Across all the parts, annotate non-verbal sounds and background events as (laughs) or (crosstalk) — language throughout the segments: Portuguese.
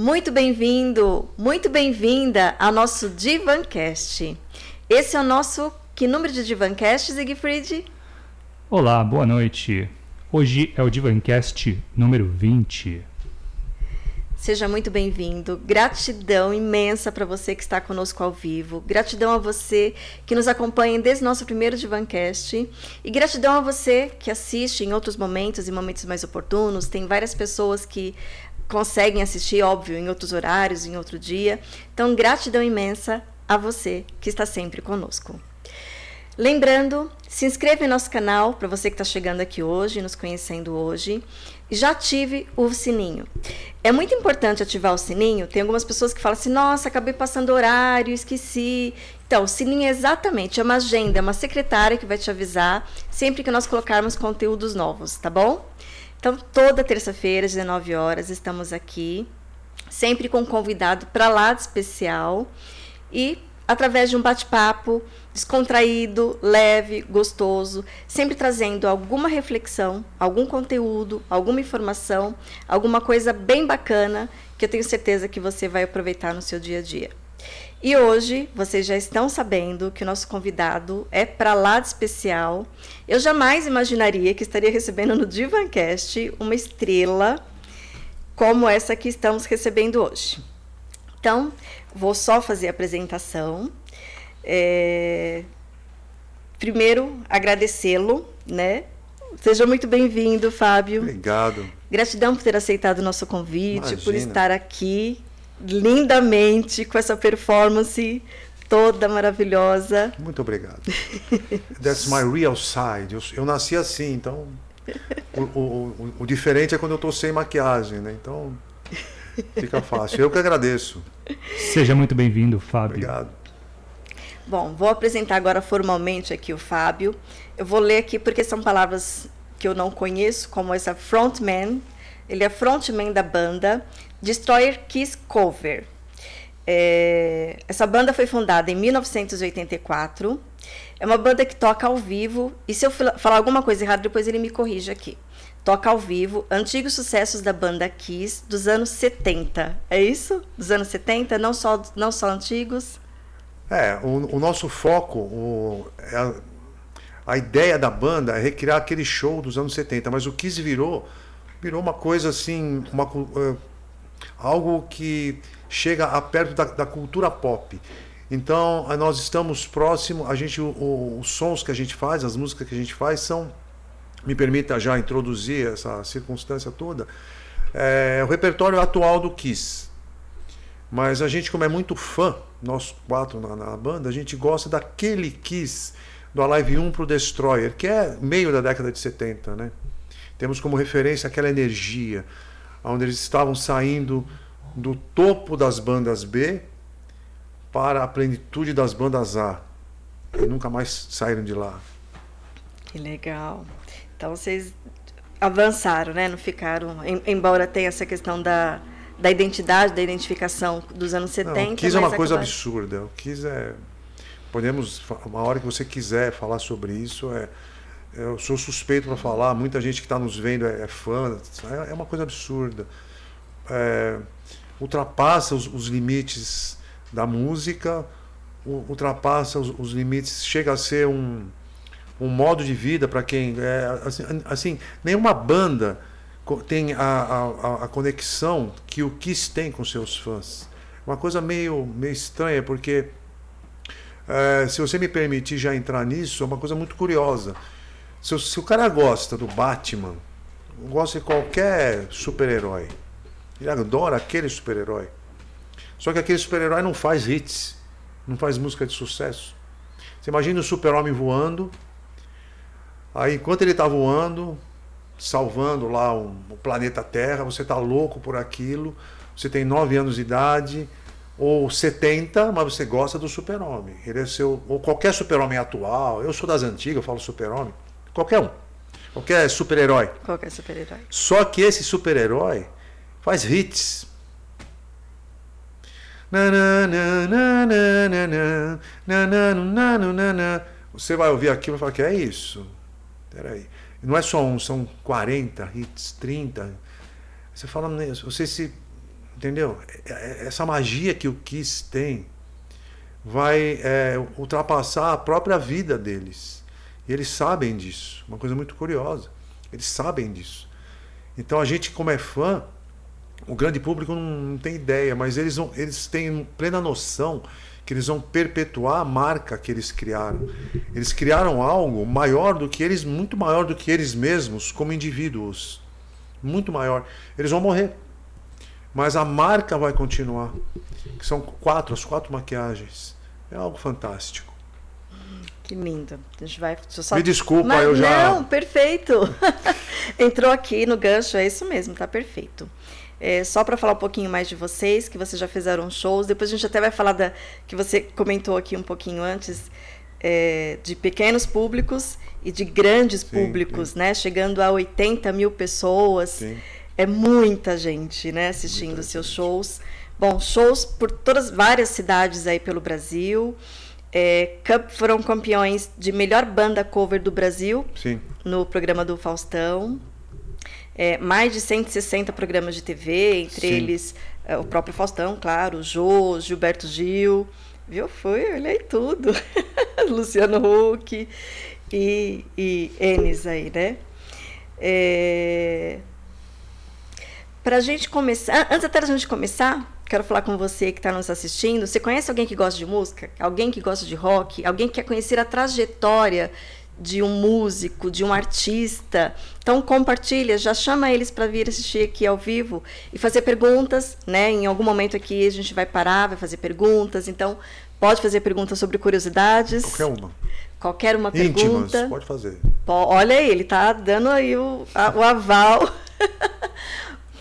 Muito bem-vindo, muito bem-vinda ao nosso Divancast. Esse é o nosso que número de Divancast, Siegfried? Olá, boa noite. Hoje é o Divancast número 20. Seja muito bem-vindo. Gratidão imensa para você que está conosco ao vivo. Gratidão a você que nos acompanha desde o nosso primeiro Divancast. E gratidão a você que assiste em outros momentos, em momentos mais oportunos. Tem várias pessoas que conseguem assistir, óbvio, em outros horários, em outro dia. Então, gratidão imensa a você que está sempre conosco. Lembrando, se inscreva em nosso canal para você que está chegando aqui hoje, nos conhecendo hoje. Já ative o sininho. É muito importante ativar o sininho. Tem algumas pessoas que falam assim: nossa, acabei passando horário, esqueci. Então, o sininho é exatamente é uma agenda, é uma secretária que vai te avisar sempre que nós colocarmos conteúdos novos, tá bom? Então, toda terça-feira, às 19 horas, estamos aqui, sempre com um convidado para lá de especial e através de um bate-papo descontraído, leve, gostoso, sempre trazendo alguma reflexão, algum conteúdo, alguma informação, alguma coisa bem bacana que eu tenho certeza que você vai aproveitar no seu dia a dia. E hoje vocês já estão sabendo que o nosso convidado é para lá de especial. Eu jamais imaginaria que estaria recebendo no Divancast uma estrela como essa que estamos recebendo hoje. Então, vou só fazer a apresentação. É... Primeiro, agradecê-lo, né? Seja muito bem-vindo, Fábio. Obrigado. Gratidão por ter aceitado o nosso convite, Imagina. por estar aqui lindamente com essa performance toda maravilhosa. Muito obrigado. That's my real side. Eu, eu nasci assim, então o, o, o, o, diferente é quando eu estou sem maquiagem, né? Então fica fácil. Eu que agradeço. Seja muito bem-vindo, Fábio. Obrigado. Bom, vou apresentar agora formalmente aqui o Fábio. Eu vou ler aqui porque são palavras que eu não conheço, como essa frontman. Ele é frontman da banda Destroyer Kiss Cover. É, essa banda foi fundada em 1984. É uma banda que toca ao vivo. E se eu falar alguma coisa errada, depois ele me corrige aqui. Toca ao vivo antigos sucessos da banda Kiss dos anos 70. É isso? Dos anos 70? Não só, não só antigos? É, o, o nosso foco, o, é a, a ideia da banda é recriar aquele show dos anos 70. Mas o Kiss virou virou uma coisa assim, uma, uh, algo que chega a perto da, da cultura pop. Então, nós estamos próximo, a gente, o, os sons que a gente faz, as músicas que a gente faz são, me permita já introduzir essa circunstância toda, é o repertório atual do Kiss. Mas a gente, como é muito fã, nós quatro na, na banda, a gente gosta daquele Kiss do Alive 1 para o Destroyer, que é meio da década de 70, né? Temos como referência aquela energia, onde eles estavam saindo do topo das bandas B para a plenitude das bandas A. E nunca mais saíram de lá. Que legal. Então vocês avançaram, né? Não ficaram. Embora tenha essa questão da, da identidade, da identificação dos anos 70. Não, o Kiss é uma coisa absurda. O Kiss é. Podemos, uma hora que você quiser falar sobre isso, é eu sou suspeito para falar, muita gente que está nos vendo é, é fã, é, uma coisa absurda. É, ultrapassa os, os, limites da música, ultrapassa os, os, limites, chega a ser um, um modo de vida para quem. É, assim, assim, nenhuma banda tem a, a, a, conexão que o Kiss tem com seus fãs. Uma coisa meio, meio estranha, porque. É, se você me permitir já entrar nisso, é uma coisa muito curiosa. Se, se o cara gosta do Batman, gosta de qualquer super-herói, ele adora aquele super-herói. Só que aquele super-herói não faz hits, não faz música de sucesso. Você imagina o super-homem voando, aí enquanto ele está voando, salvando lá o, o planeta Terra, você está louco por aquilo, você tem 9 anos de idade, ou 70, mas você gosta do super-homem. Ele é seu, ou qualquer super-homem atual, eu sou das antigas, eu falo super-homem. Qualquer um. Qualquer super-herói. Qualquer super-herói. Só que esse super-herói faz hits. Você vai ouvir aquilo e vai falar que é isso. Peraí. Não é só um, são 40 hits, 30. Você fala, você se Entendeu? É- é- Essa magia que o Kiss tem vai é, ultrapassar a própria vida deles. E eles sabem disso. Uma coisa muito curiosa. Eles sabem disso. Então a gente, como é fã, o grande público não, tem ideia, mas eles, vão, eles têm plena noção que eles vão perpetuar a marca que eles criaram. Eles criaram algo maior do que eles, muito maior do que eles mesmos como indivíduos. Muito maior. Eles vão morrer. Mas a marca vai continuar. Que são quatro, as quatro maquiagens. É algo fantástico. Que lindo. A gente vai. só- Me desculpa, Mas eu já. Não, perfeito. (laughs) Entrou aqui no gancho, é isso mesmo, tá perfeito. É, só para falar um pouquinho mais de vocês, que vocês já fizeram shows, depois a gente até vai falar da que você comentou aqui um pouquinho antes, é, de pequenos públicos e de grandes Sim, públicos, né? Chegando a 80 mil pessoas. Sim. É muita gente, né, assistindo Muita seus gente. shows. Bom, shows por todas várias cidades aí pelo Brasil. É, cam- foram campeões de melhor banda cover do Brasil Sim. no programa do Faustão. É, mais de 160 programas de TV, entre Sim. eles é, o próprio Faustão, claro, o Jô, Gilberto Gil, viu? Foi, olhei tudo. (laughs) Luciano Huck e, e Enes aí, né? É... Para a gente começar, antes até da gente começar, quero falar com você que está nos assistindo. Você conhece alguém que gosta de música? Alguém que gosta de rock? Alguém que quer conhecer a trajetória de um músico, de um artista? Então compartilha, já chama eles para vir assistir aqui ao vivo e fazer perguntas, né? Em algum momento aqui a gente vai parar, vai fazer perguntas. Então pode fazer perguntas sobre curiosidades. Qualquer uma. Qualquer uma Íntimas, pergunta. pode fazer. Olha aí, ele tá dando aí o, a- o aval. (laughs)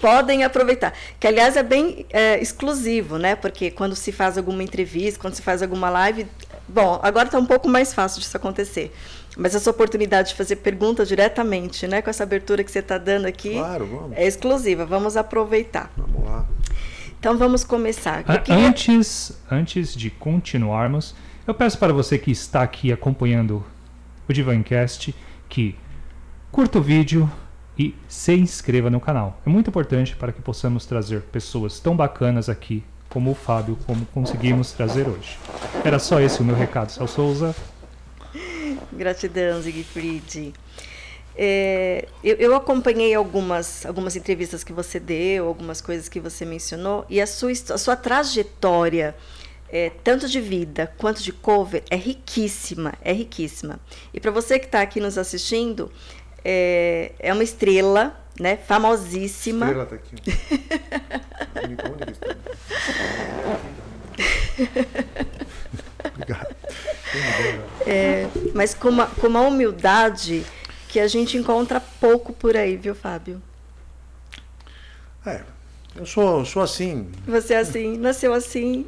Podem aproveitar. Que, aliás, é bem é, exclusivo, né? Porque quando se faz alguma entrevista, quando se faz alguma live. Bom, agora está um pouco mais fácil disso acontecer. Mas essa oportunidade de fazer perguntas diretamente, né? Com essa abertura que você está dando aqui. Claro, vamos. É exclusiva. Vamos aproveitar. Vamos lá. Então vamos começar. Eu A- queria- Antes, antes de continuarmos, eu peço para você que está aqui acompanhando o Divancast que curta o vídeo e se inscreva no canal. É muito importante para que possamos trazer pessoas tão bacanas aqui como o Fábio, como conseguimos trazer hoje. Era só esse o meu recado, Cel Souza. Gratidão, Siegfried. É, eu, eu acompanhei algumas, algumas entrevistas que você deu, algumas coisas que você mencionou, e a sua, a sua trajetória, é, tanto de vida quanto de cover, é riquíssima, é riquíssima. E para você que está aqui nos assistindo, é, é uma estrela, né, famosíssima. Estrela tá aqui. Obrigado. É, mas com uma, com uma humildade que a gente encontra pouco por aí, viu, Fábio? É, eu sou, sou assim. Você é assim, nasceu assim.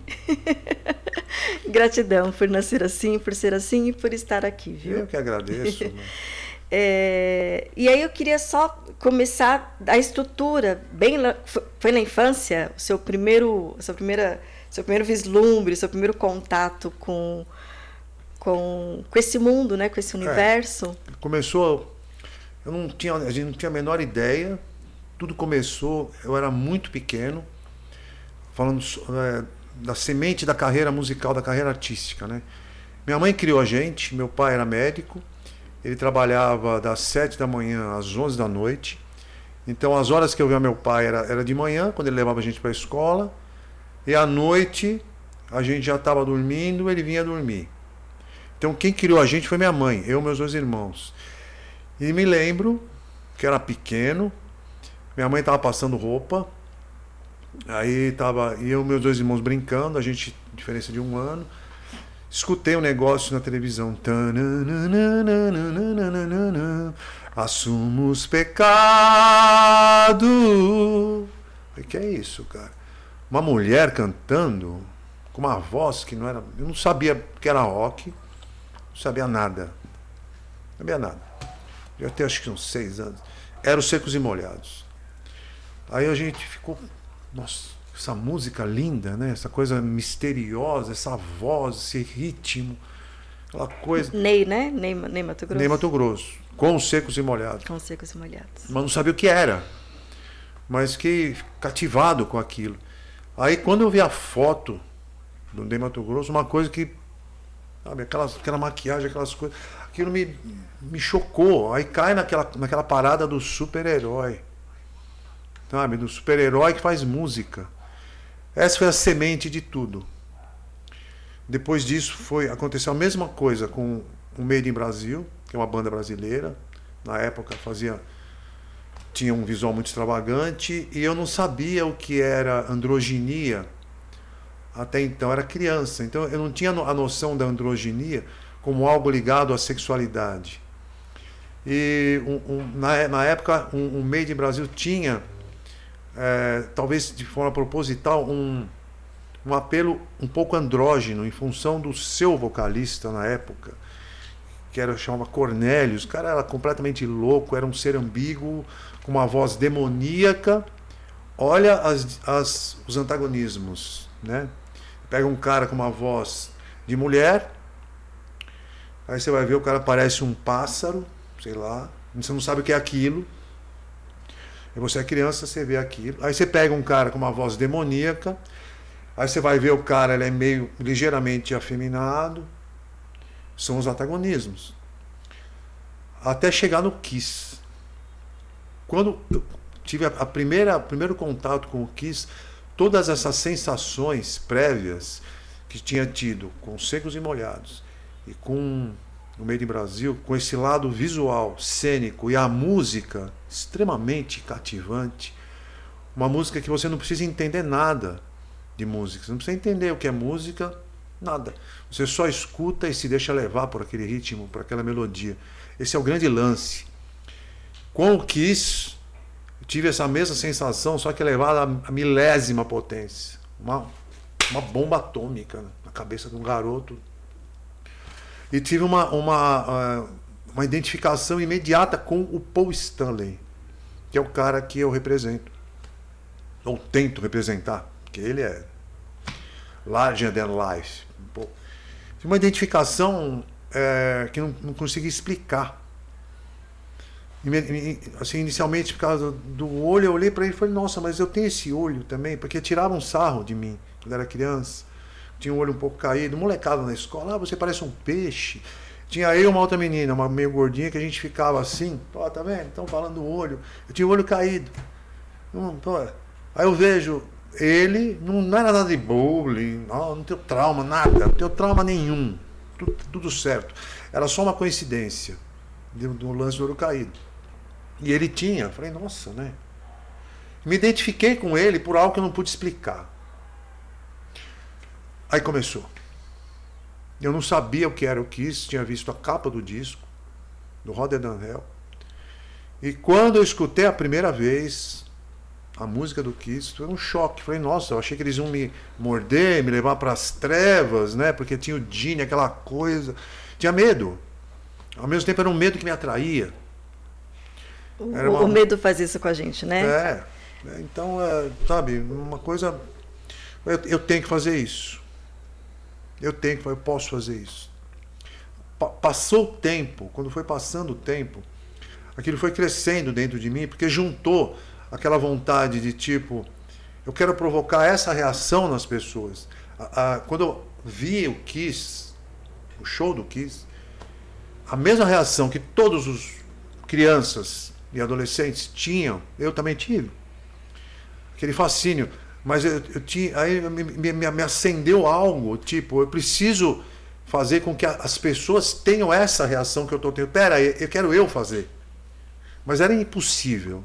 (laughs) Gratidão por nascer assim, por ser assim e por estar aqui, viu? Eu que agradeço. né? É, e aí eu queria só começar a estrutura, bem foi na infância o seu primeiro, sua primeira, seu primeiro vislumbre, seu primeiro contato com com, com esse mundo, né, com esse universo. Começou, eu não tinha, a gente não tinha a menor ideia. Tudo começou, eu era muito pequeno, falando é, da semente da carreira musical, da carreira artística, né? Minha mãe criou a gente, meu pai era médico, ele trabalhava das 7 da manhã às 11 da noite. Então, as horas que eu via meu pai era, era de manhã, quando ele levava a gente para a escola, e à noite a gente já estava dormindo, ele vinha dormir. Então, quem criou a gente foi minha mãe, eu e meus dois irmãos. E me lembro que era pequeno, minha mãe estava passando roupa, aí tava eu e meus dois irmãos brincando, a gente, diferença de um ano. Escutei um negócio na televisão. Tananana, Assumo os pecados. Falei, que é isso, cara? Uma mulher cantando com uma voz que não era. Eu não sabia que era rock, não sabia nada. Não sabia nada. Eu até acho que uns seis anos. Era os Secos e Molhados. Aí a gente ficou. Nossa, essa música linda, né? Essa coisa misteriosa, essa voz, esse ritmo, aquela coisa. Ney, né? Ney, Ney Mato Grosso. Nem Mato Grosso, com os secos e molhados. Com secos e molhados. Mas não sabia o que era. Mas fiquei cativado com aquilo. Aí quando eu vi a foto do Ney Mato Grosso, uma coisa que. Sabe, aquelas, aquela maquiagem, aquelas coisas. Aquilo me, me chocou. Aí cai naquela, naquela parada do super-herói. Sabe? Do super-herói que faz música. Essa foi a semente de tudo. Depois disso foi aconteceu a mesma coisa com o Made in Brasil, que é uma banda brasileira. Na época fazia tinha um visual muito extravagante e eu não sabia o que era androginia. Até então era criança, então eu não tinha a noção da androginia como algo ligado à sexualidade. E um, um, na, na, época, um, um Made in Brasil tinha, é, talvez de forma proposital, um, um apelo um pouco andrógeno em função do seu vocalista na época, que era chamava Cornélios. O cara era completamente louco, era um ser ambíguo, com uma voz demoníaca. Olha as, as, os antagonismos, né? Pega um cara com uma voz de mulher, aí você vai ver o cara parece um pássaro, sei lá, você não sabe o que é aquilo. E você é criança, você vê aquilo. Aí você pega um cara com uma voz demoníaca, aí você vai ver o cara, ele é meio ligeiramente afeminado. São os antagonismos. Até chegar no Kiss. Quando eu tive a primeira primeiro contato com o Kiss, todas essas sensações prévias que tinha tido com Secos e Molhados e com no meio de Brasil, com esse lado visual, cênico e a música extremamente cativante, uma música que você não precisa entender nada de música, você não precisa entender o que é música, nada. Você só escuta e se deixa levar por aquele ritmo, por aquela melodia. Esse é o grande lance. Com o Kiss, tive essa mesma sensação, só que elevada a milésima potência. Uma, uma bomba atômica na cabeça de um garoto. E tive uma, uma, ah, uma identificação imediata com o Paul Stanley, que é o cara que eu represento. Ou tento representar, porque ele é larger than life. Uma identificação é, que não, não consegui explicar. Assim, inicialmente, por causa do olho, eu olhei para ele e falei, nossa, mas eu tenho esse olho também, porque tiravam sarro de mim quando era criança. Tinha um olho um pouco caído, molecada na escola, ah, você parece um peixe. Tinha eu e uma outra menina, uma meio gordinha, que a gente ficava assim, ó, tá vendo? Estão falando do olho. Eu tinha o olho caído. Hum, Aí eu vejo ele, não, não era nada de bullying, não, não tenho trauma, nada, não tenho trauma nenhum. Tudo, tudo certo. Era só uma coincidência do, do lance do olho caído. E ele tinha. Falei, nossa, né? Me identifiquei com ele por algo que eu não pude explicar. Aí começou. Eu não sabia o que era o Kiss, tinha visto a capa do disco, do Rotterdam Hell. E quando eu escutei a primeira vez a música do Kiss, foi um choque. Falei, nossa, eu achei que eles iam me morder, me levar para as trevas, né? Porque tinha o Gene, aquela coisa. Tinha medo. Ao mesmo tempo era um medo que me atraía. Uma... O medo faz isso com a gente, né? É. então, é, sabe, uma coisa. Eu, eu, tenho que fazer isso. Eu tenho que eu posso fazer isso. Pa passou o tempo, quando foi passando o tempo, aquilo foi crescendo dentro de mim, porque juntou aquela vontade de tipo, eu quero provocar essa reação nas pessoas. A, a, quando eu vi o Kiss, o show do Kiss, a mesma reação que todos os crianças e adolescentes tinham, eu também tive. Aquele fascínio. Mas eu, eu tinha, aí me, me, me, acendeu algo, tipo, eu preciso fazer com que as pessoas tenham essa reação que eu estou tendo. Pera, eu quero eu fazer. Mas era impossível.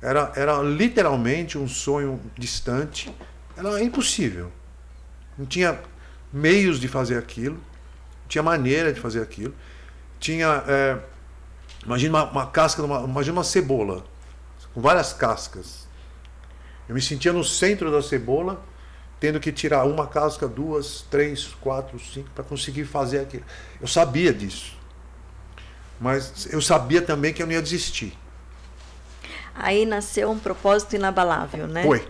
Era, era literalmente um sonho distante. Era impossível. Não tinha meios de fazer aquilo, não tinha maneira de fazer aquilo. Tinha. É, Imagina uma, uma casca, uma, imagina uma cebola, com várias cascas. Eu me sentia no centro da cebola, tendo que tirar uma casca, duas, três, quatro, cinco, para conseguir fazer aquilo. Eu sabia disso. Mas eu sabia também que eu não ia desistir. Aí nasceu um propósito inabalável, né? Foi.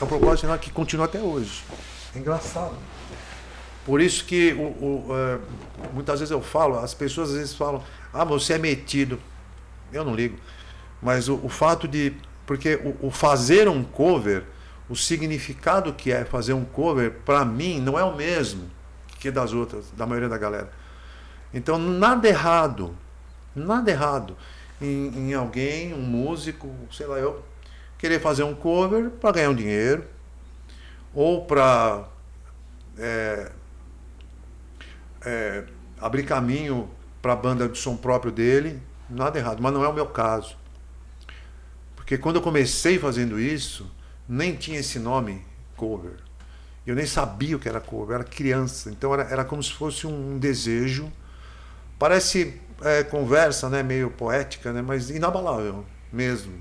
É um propósito que continua até hoje. É engraçado. Por isso que o, o, é, muitas vezes eu falo, as pessoas às vezes falam, ah, você é metido. Eu não ligo. Mas o, o fato de. Porque o, o, fazer um cover, o significado que é fazer um cover, para mim, não é o mesmo que das outras, da maioria da galera. Então, nada errado, nada errado em, em alguém, um músico, sei lá, eu, querer fazer um cover para ganhar um dinheiro, ou para é, é, abrir caminho para a banda de som próprio dele, nada errado, mas não é o meu caso. Porque quando eu comecei fazendo isso, nem tinha esse nome cover. Eu nem sabia o que era cover, eu era criança. Então era, era como se fosse um desejo. Parece é, conversa, né, meio poética, né, mas inabalável mesmo.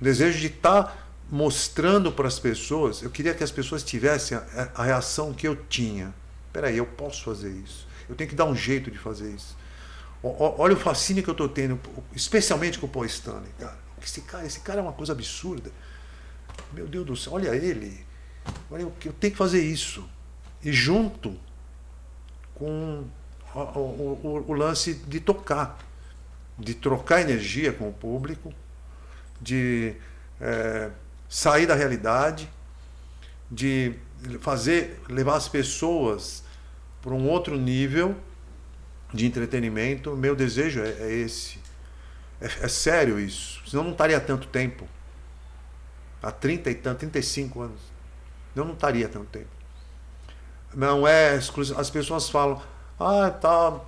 Um desejo de estar tá mostrando para as pessoas. Eu queria que as pessoas tivessem a, a reação que eu tinha. Peraí, eu posso fazer isso. Eu tenho que dar um jeito de fazer isso. O, olha o fascínio que eu estou tendo, especialmente com o Paul Stanley, cara. Esse cara, esse cara é uma coisa absurda. Meu Deus do céu, olha ele. Olha, eu, eu tenho que fazer isso. E junto com o, o, o, lance de tocar, de trocar energia com o público, de é, sair da realidade, de fazer, levar as pessoas para um outro nível de entretenimento. Meu desejo é, é esse. É, é, sério isso. Senão não estaria tanto tempo. Há 30 e tanto, 35 anos. Eu não estaria tanto tempo. Não é exclusivo. As pessoas falam, ah, tá.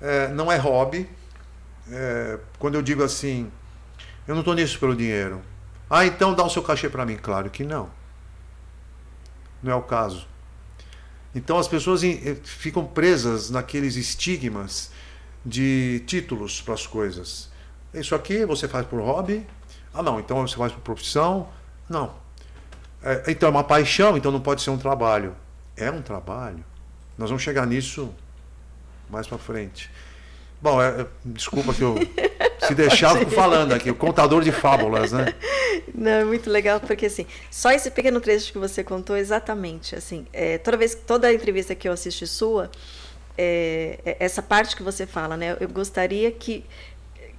É, não é hobby. É, quando eu digo assim, eu não estou nisso pelo dinheiro. Ah, então dá o seu cachê para mim. Claro que não. Não é o caso. Então as pessoas eh, ficam presas naqueles estigmas de títulos para as coisas. Isso aqui você faz por hobby? Ah, não, então você faz por profissão? Não. É, então é uma paixão, então não pode ser um trabalho. É um trabalho. Nós vamos chegar nisso mais para frente. Bom, é, é, desculpa que eu (laughs) se deixar eu falando aqui, o contador de fábulas, né? Não, é muito legal porque assim, só esse pequeno trecho que você contou exatamente, assim, é, toda vez, toda entrevista que eu assisti sua, é, é, essa parte que você fala, né? Eu gostaria que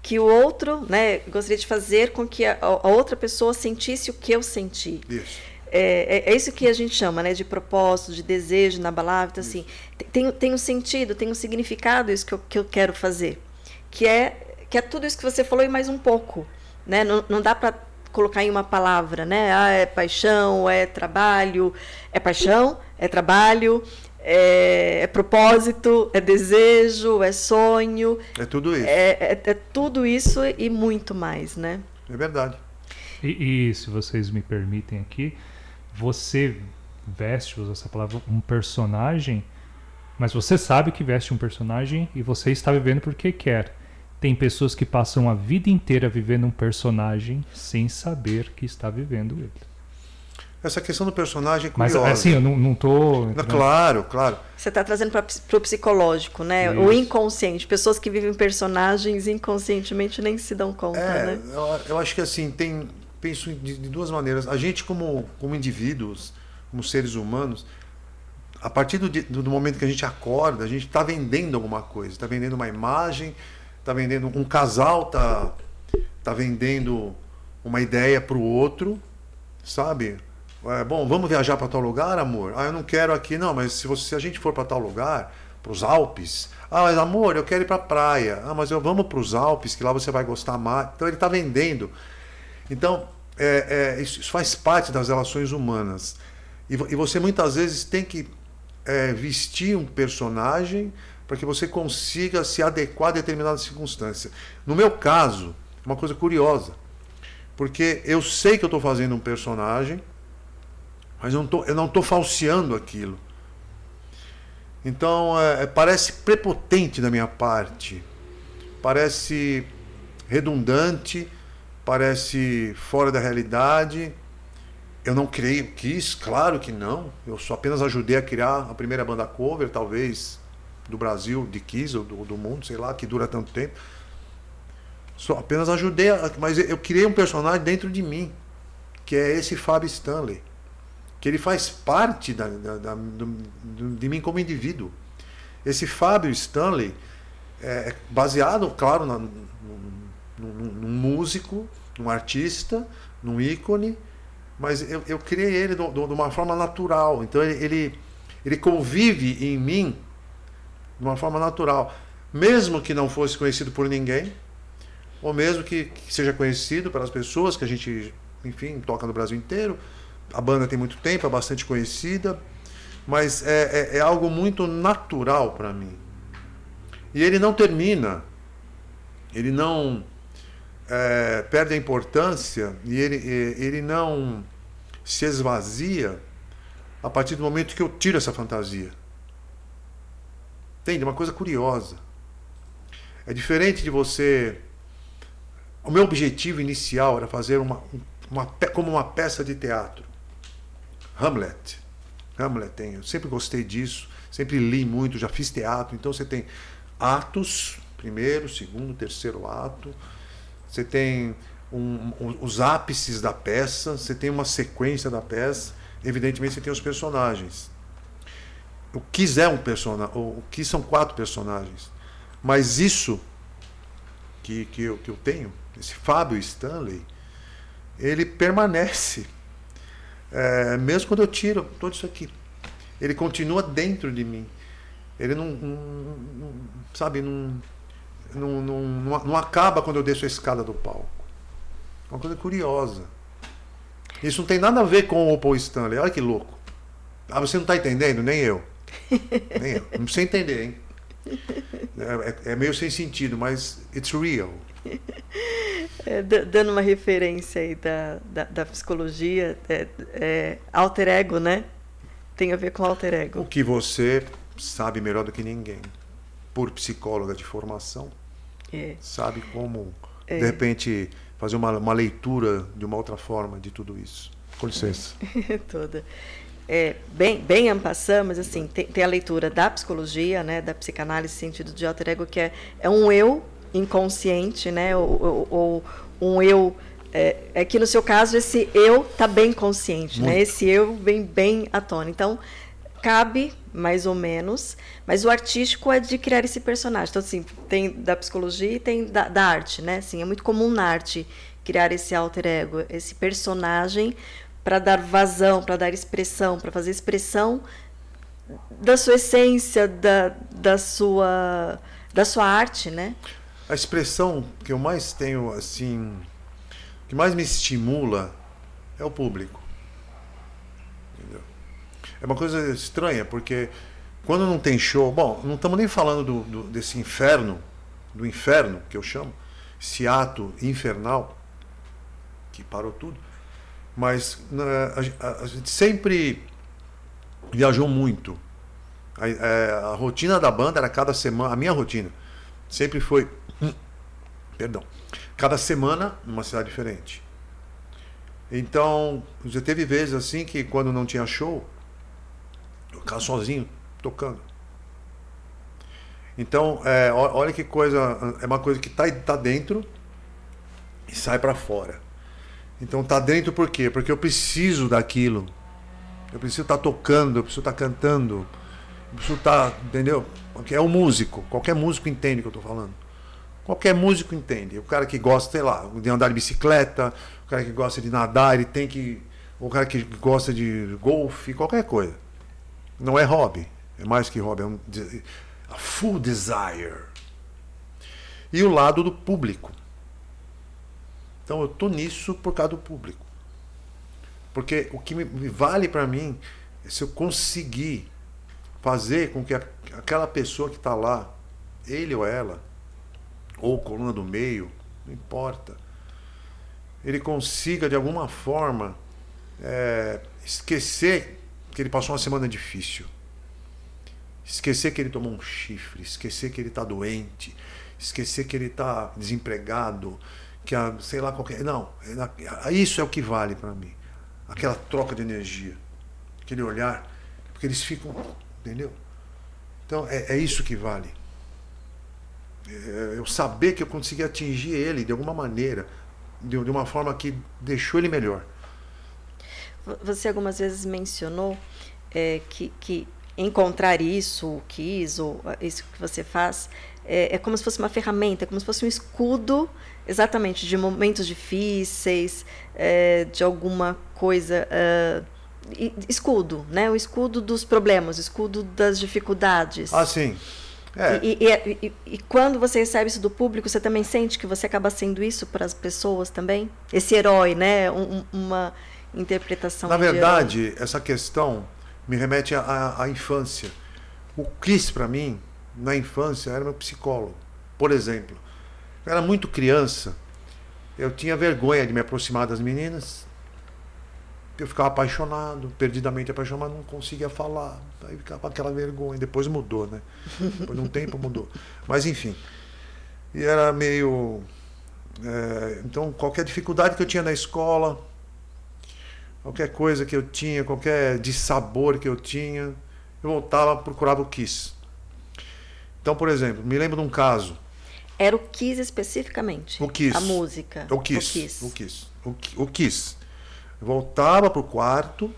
que o outro, né, gostaria de fazer com que a, a outra pessoa sentisse o que eu senti. Isso. É, é, é, isso que a gente chama né, de propósito, de desejo inabalável. Então, assim, tem, tem um sentido, tem um significado isso que eu, que eu quero fazer. Que é, que é tudo isso que você falou e mais um pouco. Né? Não, não dá para colocar em uma palavra, né? Ah, é paixão, é trabalho. É paixão, é trabalho, é, é, propósito, é desejo, é sonho. É tudo isso. É, é, é, tudo isso e muito mais, né? É verdade. E, e se vocês me permitem aqui, você veste, usa essa palavra, um personagem, mas você sabe que veste um personagem e você está vivendo porque quer. Tem pessoas que passam a vida inteira vivendo um personagem sem saber que está vivendo ele. Essa questão do personagem é curiosa. Mas assim, eu não, não tô. Não, claro, claro. Você está trazendo para o psicológico, né? Isso. O inconsciente. Pessoas que vivem personagens inconscientemente nem se dão conta, é, né? Eu, eu acho que assim, tem, penso de, de duas maneiras. A gente, como, como indivíduos, como seres humanos, a partir do, do, momento que a gente acorda, a gente está vendendo alguma coisa. Está vendendo uma imagem, está vendendo. Um casal está tá vendendo uma ideia para o outro, sabe? É, bom, vamos viajar para tal lugar, amor? Ah, eu não quero aqui, não, mas se, você, se a gente for para tal lugar, para os Alpes. Ah, mas amor, eu quero ir para a praia. Ah, mas eu vamos para os Alpes, que lá você vai gostar mais. Então ele está vendendo. Então, é, é, isso, faz parte das relações humanas. E, e você muitas vezes tem que é, vestir um personagem para que você consiga se adequar a determinada circunstância. No meu caso, uma coisa curiosa, porque eu sei que eu estou fazendo um personagem, mas eu não tô, eu não estou falseando aquilo. Então, é, é, parece prepotente da minha parte, parece redundante parece fora da realidade. Eu não criei, quis, claro que não. Eu só apenas ajudei a criar a primeira banda cover, talvez, do Brasil, de Kiss, ou do, do mundo, sei lá, que dura tanto tempo. Só apenas ajudei, a, mas eu criei um personagem dentro de mim, que é esse Fábio Stanley. Que ele faz parte da, da, da do, de mim como indivíduo. Esse Fábio Stanley é baseado, claro, na, num, num músico, num artista, num ícone, mas eu, eu criei ele de, de uma forma natural. Então ele, ele, ele convive em mim de uma forma natural. Mesmo que não fosse conhecido por ninguém, ou mesmo que, que seja conhecido pelas pessoas que a gente, enfim, toca no Brasil inteiro. A banda tem muito tempo, é bastante conhecida, mas é, é, é algo muito natural para mim. E ele não termina, ele não é, perde a importância e ele, ele não se esvazia a partir do momento que eu tiro essa fantasia. Entende? Uma coisa curiosa. É diferente de você. O meu objetivo inicial era fazer uma, uma como uma peça de teatro. Hamlet. Hamlet tem. Eu sempre gostei disso, sempre li muito, já fiz teatro. Então você tem atos, primeiro, segundo, terceiro ato. Você tem um, um, os ápices da peça, você tem uma sequência da peça, evidentemente você tem os personagens. O que é um personagem, o que são quatro personagens. Mas isso que, que, eu, que eu tenho, esse Fábio Stanley, ele permanece. É, mesmo quando eu tiro tudo isso aqui. Ele continua dentro de mim. Ele não, não, não sabe, não, não, não, não, acaba quando eu desço a escada do palco. Uma coisa curiosa. Isso não tem nada a ver com o Paul Stanley. Olha que louco. Ah, você não está entendendo? Nem eu. Nem eu. Não precisa entender, hein? É, é, é, meio sem sentido, mas it's real. É, dando uma referência aí da, da, da psicologia, é, é, alter ego, né? Tem a ver com alter ego. O que você sabe melhor do que ninguém, por psicóloga de formação, é. sabe como, é. de repente, fazer uma, uma leitura de uma outra forma de tudo isso. Com licença. (laughs) Toda. É, bem, bem ampassando, mas assim, tem, tem, a leitura da psicologia, né, da psicanálise, sentido de alter ego, que é, é um eu inconsciente, né, ou, ou, ou um eu é, é, que no seu caso esse eu está bem consciente, né? Muito. né? Esse eu vem bem à tona. Então cabe mais ou menos, mas o artístico é de criar esse personagem. Então, assim, tem da psicologia e tem da, da arte, né? Assim, é muito comum na arte criar esse alter ego, esse personagem para dar vazão, para dar expressão, para fazer expressão da sua essência, da, da, sua, da sua arte, né? A expressão que eu mais tenho, assim, que mais me estimula é o público. É uma coisa estranha, porque quando não tem show, bom, não estamos nem falando do, do, desse inferno, do inferno que eu chamo, esse ato infernal que parou tudo, mas né, a, a, a gente sempre viajou muito. A, é, a, rotina da banda era cada semana, a minha rotina sempre foi, perdão, cada semana numa cidade diferente. Então, já teve vezes assim que quando não tinha show, Ficar sozinho, tocando. Então, é, olha que coisa. É uma coisa que está tá dentro e sai para fora. Então, tá dentro por quê? Porque eu preciso daquilo. Eu preciso estar tá tocando, eu preciso estar tá cantando. Eu preciso estar. Tá, entendeu? Porque é um músico. Qualquer músico entende o que eu estou falando. Qualquer músico entende. O cara que gosta, sei lá, de andar de bicicleta, o cara que gosta de nadar, ele tem que. O cara que gosta de golfe, qualquer coisa. Não é hobby, é mais que hobby, é um a full desire. E o lado do público. Então eu tô nisso por causa do público. Porque o que me vale para mim é se eu conseguir fazer com que aquela pessoa que está lá, ele ou ela, ou coluna do meio, não importa, ele consiga de alguma forma é, esquecer que ele passou uma semana difícil. Esquecer que ele tomou um chifre, esquecer que ele está doente, esquecer que ele está desempregado, que a, sei lá qualquer. Não, é isso é o que vale para mim. Aquela troca de energia, aquele olhar, porque eles ficam. Entendeu? Então é, é isso que vale. É, eu saber que eu consegui atingir ele de alguma maneira, de, de uma forma que deixou ele melhor. Você algumas vezes mencionou é, que, que encontrar isso, o Kiss, ou isso que você faz, é, é, como se fosse uma ferramenta, é como se fosse um escudo, exatamente, de momentos difíceis, é, de alguma coisa. Uh, escudo, né? O escudo dos problemas, o escudo das dificuldades. Ah, sim. É. E, e, e, e, quando você recebe isso do público, você também sente que você acaba sendo isso para as pessoas também? Esse herói, né? Um, uma interpretação. Na verdade, essa questão me remete à, à infância. O Kiss, para mim, na infância, era meu psicólogo. Por exemplo, eu era muito criança, eu tinha vergonha de me aproximar das meninas, eu ficava apaixonado, perdidamente apaixonado, mas não conseguia falar. Aí ficava aquela vergonha. Depois mudou, né? Depois de um tempo mudou. Mas enfim. E era meio. É, então, qualquer dificuldade que eu tinha na escola, qualquer coisa que eu tinha, qualquer dissabor que eu tinha, eu voltava, procurava o Kiss. Então, por exemplo, me lembro de um caso. Era o Kiss especificamente? O Kiss. A música. O Kiss. O Kiss. O Kiss. O, o Kiss voltava para o quarto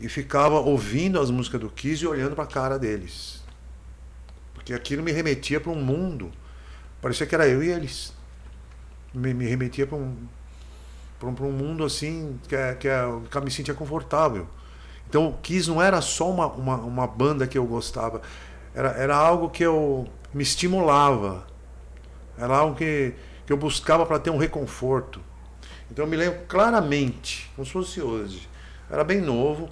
e ficava ouvindo as músicas do Kiss e olhando para a cara deles. Porque aquilo me remetia para um mundo. Parecia que era eu e eles. Me, me remetia para um, para um, um, mundo assim que, é, que, é, que eu me sentia confortável. Então o Kiss não era só uma, uma, uma banda que eu gostava. Era, era algo que eu me estimulava. Era algo que, que eu buscava para ter um reconforto. Então eu me lembro claramente, como se fosse hoje. Eu era bem novo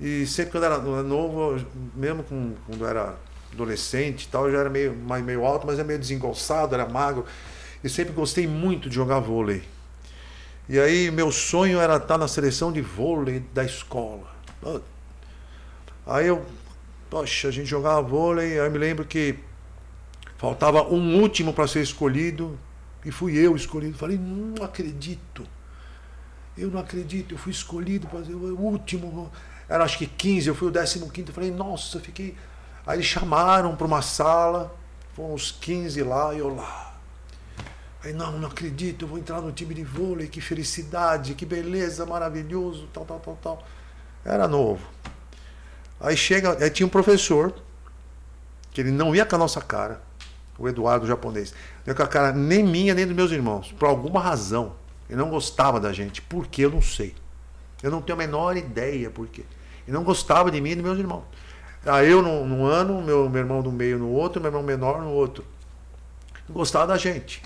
e sempre quando era novo, mesmo quando eu era adolescente e tal, eu já era meio, meio alto, mas era meio desengolçado, era magro. E sempre gostei muito de jogar vôlei. E aí meu sonho era estar na seleção de vôlei da escola. Aí eu, poxa, a gente jogava vôlei, aí eu me lembro que faltava um último para ser escolhido. E fui eu escolhido. Falei, não acredito. Eu não acredito, eu fui escolhido para o último. Era acho que 15, eu fui o 15 quinto. Falei, nossa, fiquei. Aí chamaram para uma sala, foram os 15 lá e eu lá. Aí, não, não acredito, eu vou entrar no time de vôlei, que felicidade, que beleza, maravilhoso, tal, tal, tal, tal. Era novo. Aí chega, aí tinha um professor, que ele não ia com a nossa cara o Eduardo japonês. É com a cara nem minha, nem dos meus irmãos. Por alguma razão. Ele não gostava da gente. Por quê? Eu não sei. Eu não tenho a menor ideia por quê. Ele não gostava de mim e dos meus irmãos. Ah, eu num, num ano, meu, meu irmão do meio no outro, meu irmão menor no outro. Não gostava da gente.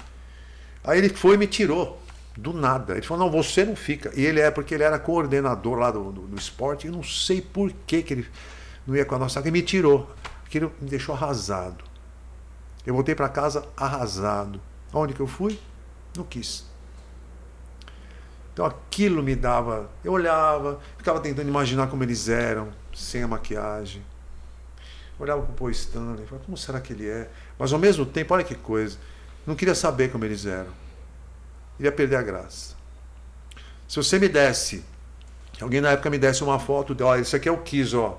Aí ele foi e me tirou. Do nada. Ele falou, não, você não fica. E ele é porque ele era coordenador lá do, do, do esporte. Eu não sei por que, que ele não ia com a nossa. Ele me tirou. Aquilo me deixou arrasado. Eu voltei para casa arrasado. Onde que eu fui? Não quis. Então aquilo me dava. Eu olhava, ficava tentando imaginar como eles eram, sem a maquiagem. Olhava o Paul Stanley, falava, como será que ele é? Mas ao mesmo tempo, olha que coisa, não queria saber como eles eram. Iria perder a graça. Se você me desse, alguém na época me desse uma foto, olha, esse aqui é o Kiss, ó.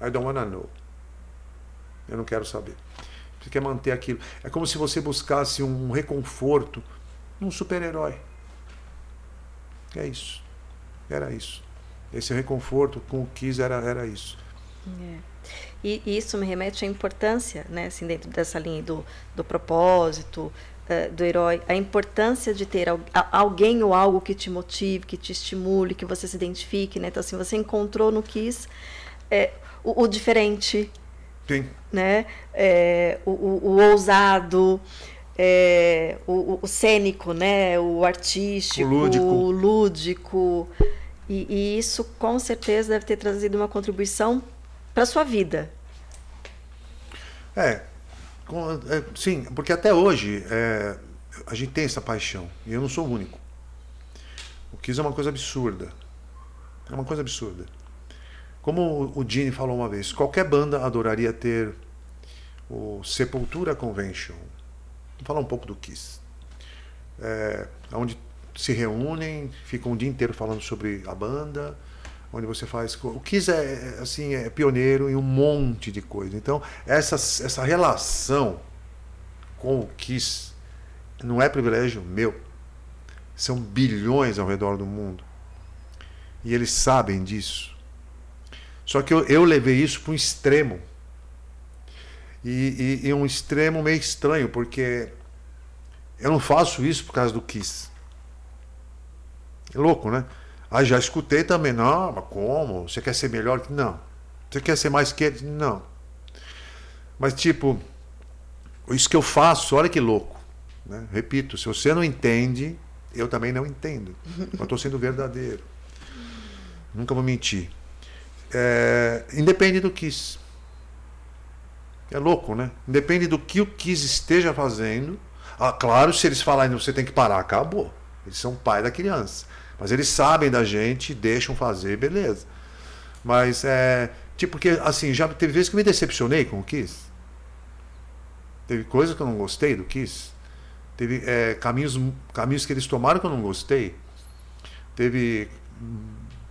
I don't wanna know. Eu não quero saber. Você quer manter aquilo. É como se você buscasse um reconforto num super-herói. É isso. Era isso. Esse reconforto com o Kiss era, era isso. É. E isso me remete à importância, né, assim, dentro dessa linha do, do propósito, uh, do herói, a importância de ter alguém ou algo que te motive, que te estimule, que você se identifique. Né? Então, assim, você encontrou no Kiss é, o, o diferente, Sim. Né? É, o, o, o, ousado, é, o, o, cênico, né? o artístico, o lúdico. O lúdico. E, e, isso com certeza deve ter trazido uma contribuição para a sua vida. É, com, é, sim, porque até hoje é, a gente tem essa paixão e eu não sou o único. O Kiss é uma coisa absurda. É uma coisa absurda. Como o Gene falou uma vez, qualquer banda adoraria ter o Sepultura Convention. Vou falar um pouco do Kiss. É, onde se reúnem, ficam um dia inteiro falando sobre a banda, onde você faz. O Kiss é, assim, é pioneiro em um monte de coisa. Então, essa, essa relação com o Kiss não é privilégio meu. São bilhões ao redor do mundo. E eles sabem disso. Só que eu, eu levei isso para um extremo. E, e, e, um extremo meio estranho, porque eu não faço isso por causa do Kiss. É louco, né? Aí já escutei também, não, mas como? Você quer ser melhor que. Não. Você quer ser mais que? Não. Mas tipo, isso que eu faço, olha que louco. Né? Repito, se você não entende, eu também não entendo. (laughs) Eu estou sendo verdadeiro. Nunca vou mentir. É, independe do Kiss. É louco, né? Independe do que o Kiss esteja fazendo. Ah, claro, se eles falarem você tem que parar, acabou. Eles são pai da criança. Mas eles sabem da gente, deixam fazer, beleza. Mas é. Tipo, porque assim, já teve vezes que me decepcionei com o Kiss. Teve coisas que eu não gostei do Kiss. Teve é, caminhos, caminhos que eles tomaram que eu não gostei. Teve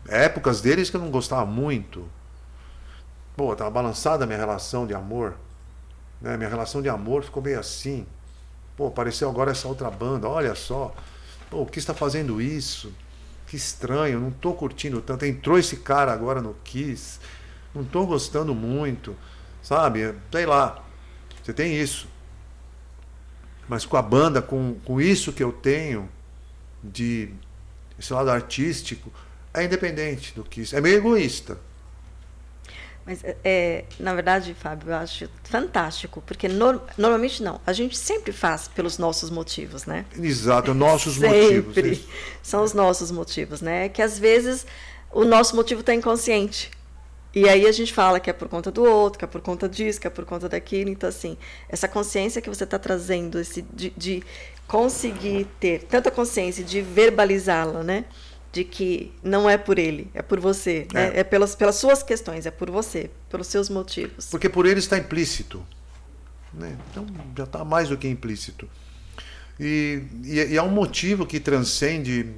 épocas deles que eu não gostava muito. Pô, tava balançada a minha relação de amor. Né? Minha relação de amor ficou meio assim. Pô, apareceu agora essa outra banda, olha só. Pô, o que está fazendo isso? Que estranho, não estou curtindo tanto. Entrou esse cara agora no Kiss, não estou gostando muito, sabe? Sei lá. Você tem isso. Mas com a banda, com, com isso que eu tenho, de esse lado artístico, é independente do que isso. É meio egoísta. Mas, é, na verdade, Fábio, eu acho fantástico, porque no, normalmente não. A gente sempre faz pelos nossos motivos, né? Exato, nossos (laughs) sempre. motivos. Isso. São os nossos motivos, né? Que às vezes o nosso motivo está inconsciente. E aí a gente fala que é por conta do outro, que é por conta disso, que é por conta daquilo. Então, assim, essa consciência que você está trazendo, esse, de, de conseguir ter tanta consciência, de verbalizá-la, né? De que não é por ele, é por você, né? é. é, pelas, pelas suas questões, é por você, pelos seus motivos. Porque por ele está implícito. Né? Então já está mais do que implícito. E, e, e há um motivo que transcende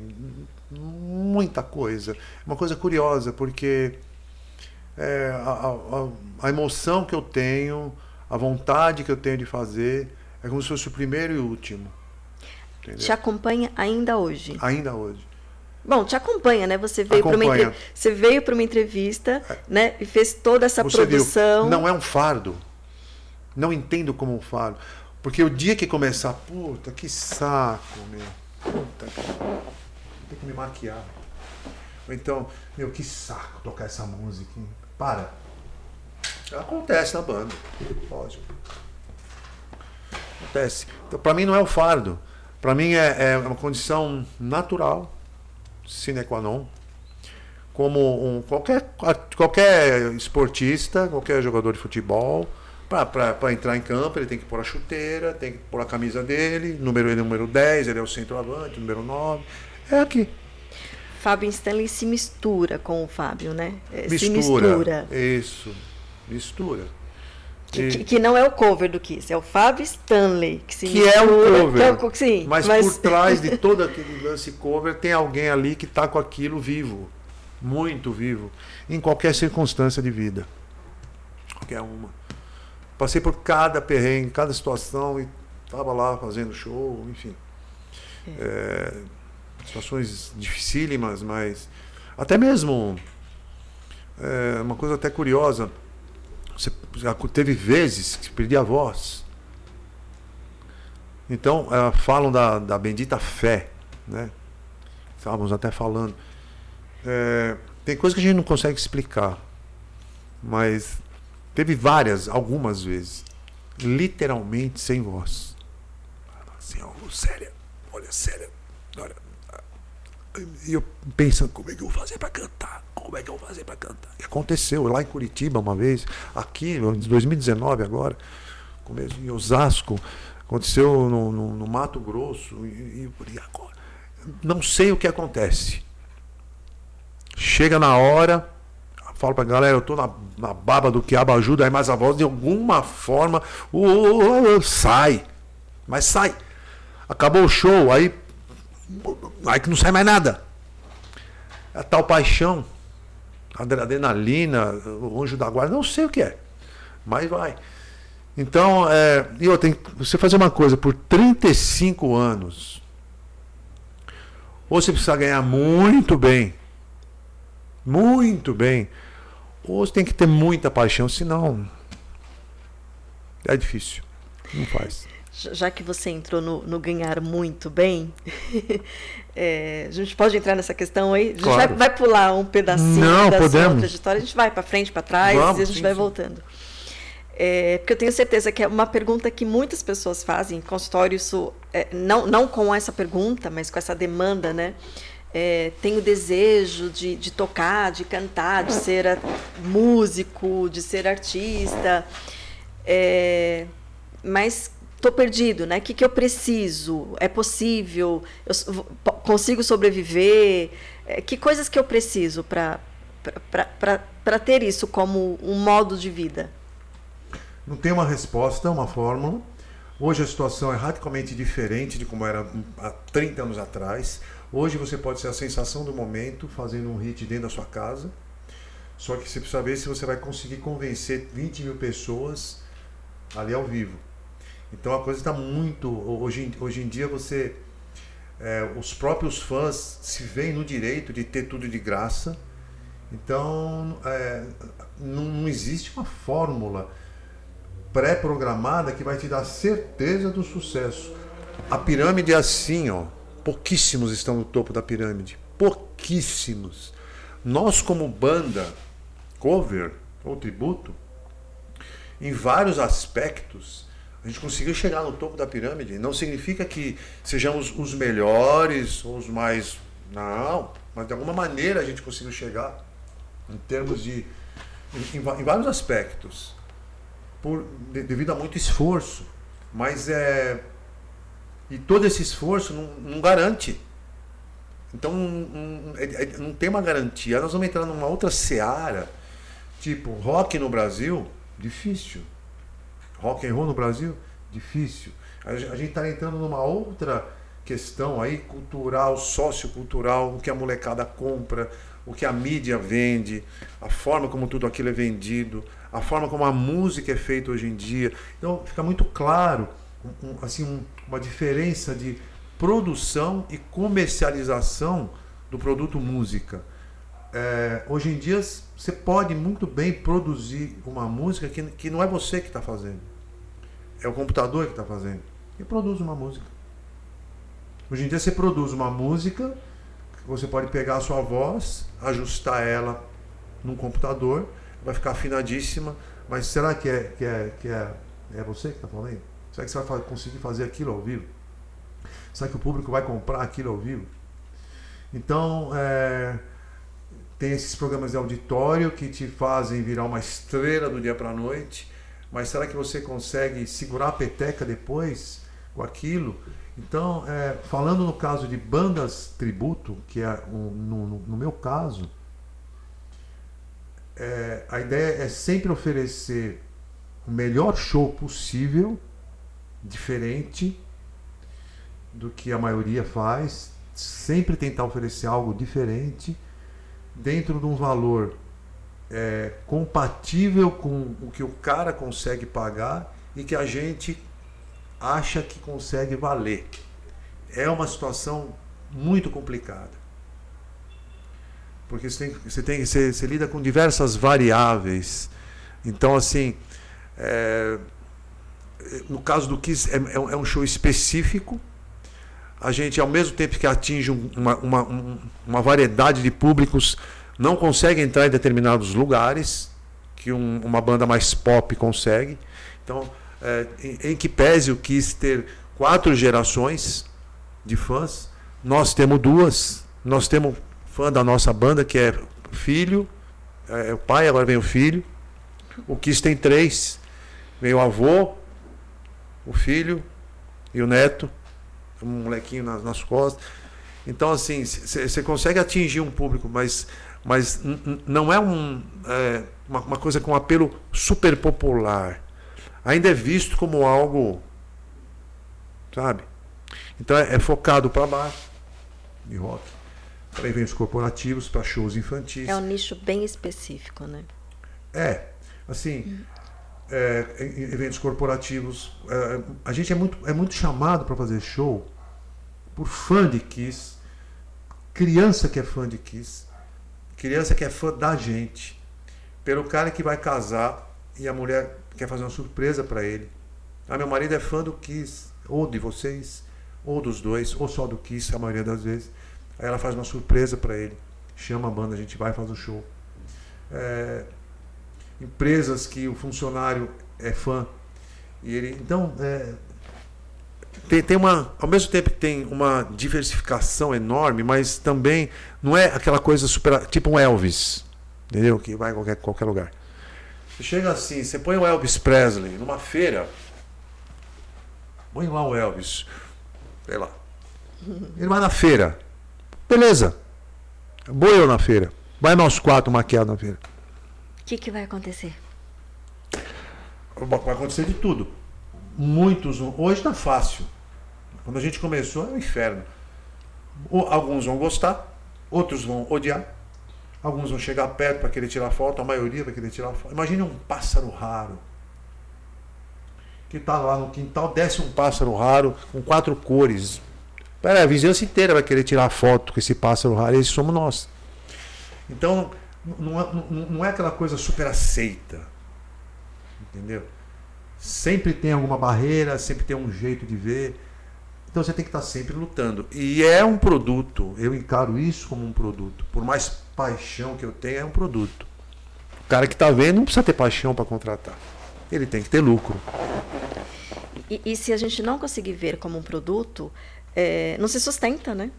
muita coisa. Uma coisa curiosa, porque é, a, a, a emoção que eu tenho, a vontade que eu tenho de fazer, é como se fosse o primeiro e o último. Entendeu? Te acompanha ainda hoje? Ainda hoje. Bom, te acompanha, né? Você veio para uma entre... você veio uma entrevista, é. né? E fez toda essa você produção. Viu? Não é um fardo. Não entendo como um fardo, porque o dia que começar, puta, que saco, meu. Puta, tem que me maquiar. Ou então, meu, que saco tocar essa música. Hein? Para. Acontece na banda. Lógico. Acontece. Então, para mim não é o fardo. Para mim é, é uma condição natural sine qua non, como um, qualquer, qualquer esportista, qualquer jogador de futebol, para entrar em campo, ele tem que pôr a chuteira, tem que pôr a camisa dele, número ele é número 10, ele é o centroavante, número 9. É aqui. Fábio Stanley se mistura com o Fábio, né? Mistura. Se mistura. Isso. Mistura. Que, que, que, não é o cover do Kiss, é o Fábio Stanley que Que mistura, é o cover. É o, sim, mas, mas, por trás de (laughs) todo aquele lance cover tem alguém ali que está com aquilo vivo. Muito vivo. Em qualquer circunstância de vida. Qualquer uma. Passei por cada perrengue, cada situação e estava lá fazendo show, enfim. É. É, situações dificílimas, mas até mesmo é, uma coisa até curiosa você teve vezes que perdi a voz. Então, uh, falam da, da bendita fé, né? Estávamos até falando. É, tem coisas que a gente não consegue explicar, mas teve várias, algumas vezes, literalmente sem voz. Assim, ó, séria, olha, séria, olha. E eu pensando, como é que eu vou fazer para cantar? Como é que eu vou fazer para cantar? Aconteceu lá em Curitiba uma vez, aqui em 2019 agora, começo em Osasco, aconteceu no, no, no Mato Grosso, e, e agora? Não sei o que acontece. Chega na hora, falo pra galera, eu tô na, na baba do quiabo, ajuda aí, mas a voz de alguma forma uh, uh, uh, sai. Mas sai. Acabou o show, aí. Aí que não sai mais nada. A tal paixão adrenalina, o anjo da guarda, não sei o que é, mas vai. Então, é, eu tenho você fazer uma coisa por 35 anos, ou você precisa ganhar muito bem, muito bem, Ou você tem que ter muita paixão, senão é difícil. Não faz. Já que você entrou no, no ganhar muito bem, (laughs) é, a gente pode entrar nessa questão aí? A gente Claro. vai, vai pular um pedacinho Não, da sua podemos. trajetória, a gente vai para frente, para trás Vamos, e a gente sim, vai sim. voltando. É, porque eu tenho certeza que é uma pergunta que muitas pessoas fazem, em consultório, isso, é, não, não com essa pergunta, mas com essa demanda, né? É, tem o desejo de, de tocar, de cantar, de ser a- músico, de ser artista, é, mas estou perdido, né? O que, que eu preciso? É possível? Eu consigo sobreviver? É, que coisas que eu preciso para para ter isso como um modo de vida? Não tem uma resposta, uma fórmula. Hoje a situação é radicalmente diferente de como era há 30 anos atrás. Hoje você pode ser a sensação do momento fazendo um hit dentro da sua casa. Só que você precisa ver se você vai conseguir convencer 20 mil pessoas ali ao vivo. Então a coisa está muito. Hoje, hoje em dia você. é, os próprios fãs se veem no direito de ter tudo de graça. Então é, não, não existe uma fórmula pré-programada que vai te dar certeza do sucesso. A pirâmide é assim, ó. Pouquíssimos estão no topo da pirâmide. Pouquíssimos. Nós, como banda, cover ou tributo, em vários aspectos, a gente conseguiu chegar no topo da pirâmide. Não significa que sejamos os melhores ou os mais. Não, mas de alguma maneira a gente conseguiu chegar em termos de. em, em vários aspectos por, de- devido a muito esforço. Mas é. E todo esse esforço não, não garante. Então não- é- é- não tem uma garantia. Nós vamos entrar numa outra seara. Tipo, rock no Brasil, difícil. Rock and roll no Brasil, difícil. A gen- a gente está entrando numa outra questão aí, cultural, sociocultural, o que a molecada compra, o que a mídia vende, a forma como tudo aquilo é vendido, a forma como a música é feita hoje em dia. Então fica muito claro um- assim, um- uma diferença de produção e comercialização do produto música. É, hoje em dia você pode muito bem produzir uma música que, que não é você que está fazendo. É o computador que está fazendo. E produz uma música. Hoje em dia você produz uma música, você pode pegar a sua voz, ajustar ela num computador, vai ficar afinadíssima, mas será que é, que é, que é, é você que está falando? Será que você vai conseguir fazer aquilo ao vivo? Será que o público vai comprar aquilo ao vivo? Então, é, tem esses programas de auditório que te fazem virar uma estrela do dia para a noite, mas será que você consegue segurar a peteca depois com aquilo? Então, é, falando no caso de bandas tributo, que é um, no, no- meu caso, é, a ideia é sempre oferecer o melhor show possível, diferente do que a maioria faz, sempre tentar oferecer algo diferente dentro de um valor é, compatível com o que o cara consegue pagar e que a gente acha que consegue valer. É uma situação muito complicada. Porque você, tem, você, tem, você, você lida com diversas variáveis. Então, assim, é, no caso do Kiss, é, é um- é um show específico. A gente, ao mesmo tempo que atinge um- uma, uma, um- uma variedade de públicos, não consegue entrar em determinados lugares que um- uma banda mais pop consegue. Então, é, em, em que pese o Kiss ter quatro gerações de fãs, nós temos duas. Nós temos fã da nossa banda que é filho, é, o pai, agora vem o filho. O Kiss tem três. Vem o avô, o filho e o neto, um molequinho nas, nas costas. Então, assim, você consegue atingir um público, mas, mas não é, um, é, uma, uma coisa com apelo super popular. Ainda é visto como algo, sabe? Então é, é focado para baixo de rock. Para eventos corporativos, para shows infantis. É um nicho bem específico, né? É, assim, é, em- eventos corporativos, é, a gente é muito, é muito chamado para fazer show por fã de Kiss, criança que é fã de Kiss, criança que é fã da gente. pelo cara que vai casar e a mulher quer fazer uma surpresa para ele. Ah, meu marido é fã do Kiss, ou de vocês, ou dos dois, ou só do Kiss, a maioria das vezes. Aí ela faz uma surpresa para ele, chama a banda, a gente vai e faz o show. É, empresas que o funcionário é fã e ele, então é, tem, tem uma, ao mesmo tempo tem uma diversificação enorme, mas também não é aquela coisa super, tipo um Elvis, entendeu? Que vai em qualquer, qualquer lugar. Você chega assim, você põe o Elvis Presley numa feira, põe lá o Elvis, sei lá. Ele vai na feira, beleza. Vou eu na feira. Vai nós quatro maquiados na feira. Que, que vai acontecer? Vai acontecer de tudo. Muitos. Hoje tá fácil. Quando a gente começou é um inferno. Alguns vão gostar, outros vão odiar. Alguns vão chegar perto para querer tirar foto, a maioria vai querer tirar foto. Imagine um pássaro raro. Que está lá no quintal, desce um pássaro raro com quatro cores. Pera, a vizinhança inteira vai querer tirar foto com esse pássaro raro, e esses somos nós. Então, não é, não é aquela coisa super aceita. Entendeu? Sempre tem alguma barreira, sempre tem um jeito de ver. Então você tem que estar sempre lutando. E é um produto, eu encaro isso como um produto. Por mais paixão que eu tenha, é um produto. O cara que está vendo não precisa ter paixão para contratar. Ele tem que ter lucro. E, e, se a gente não conseguir ver como um produto, é, não se sustenta, né?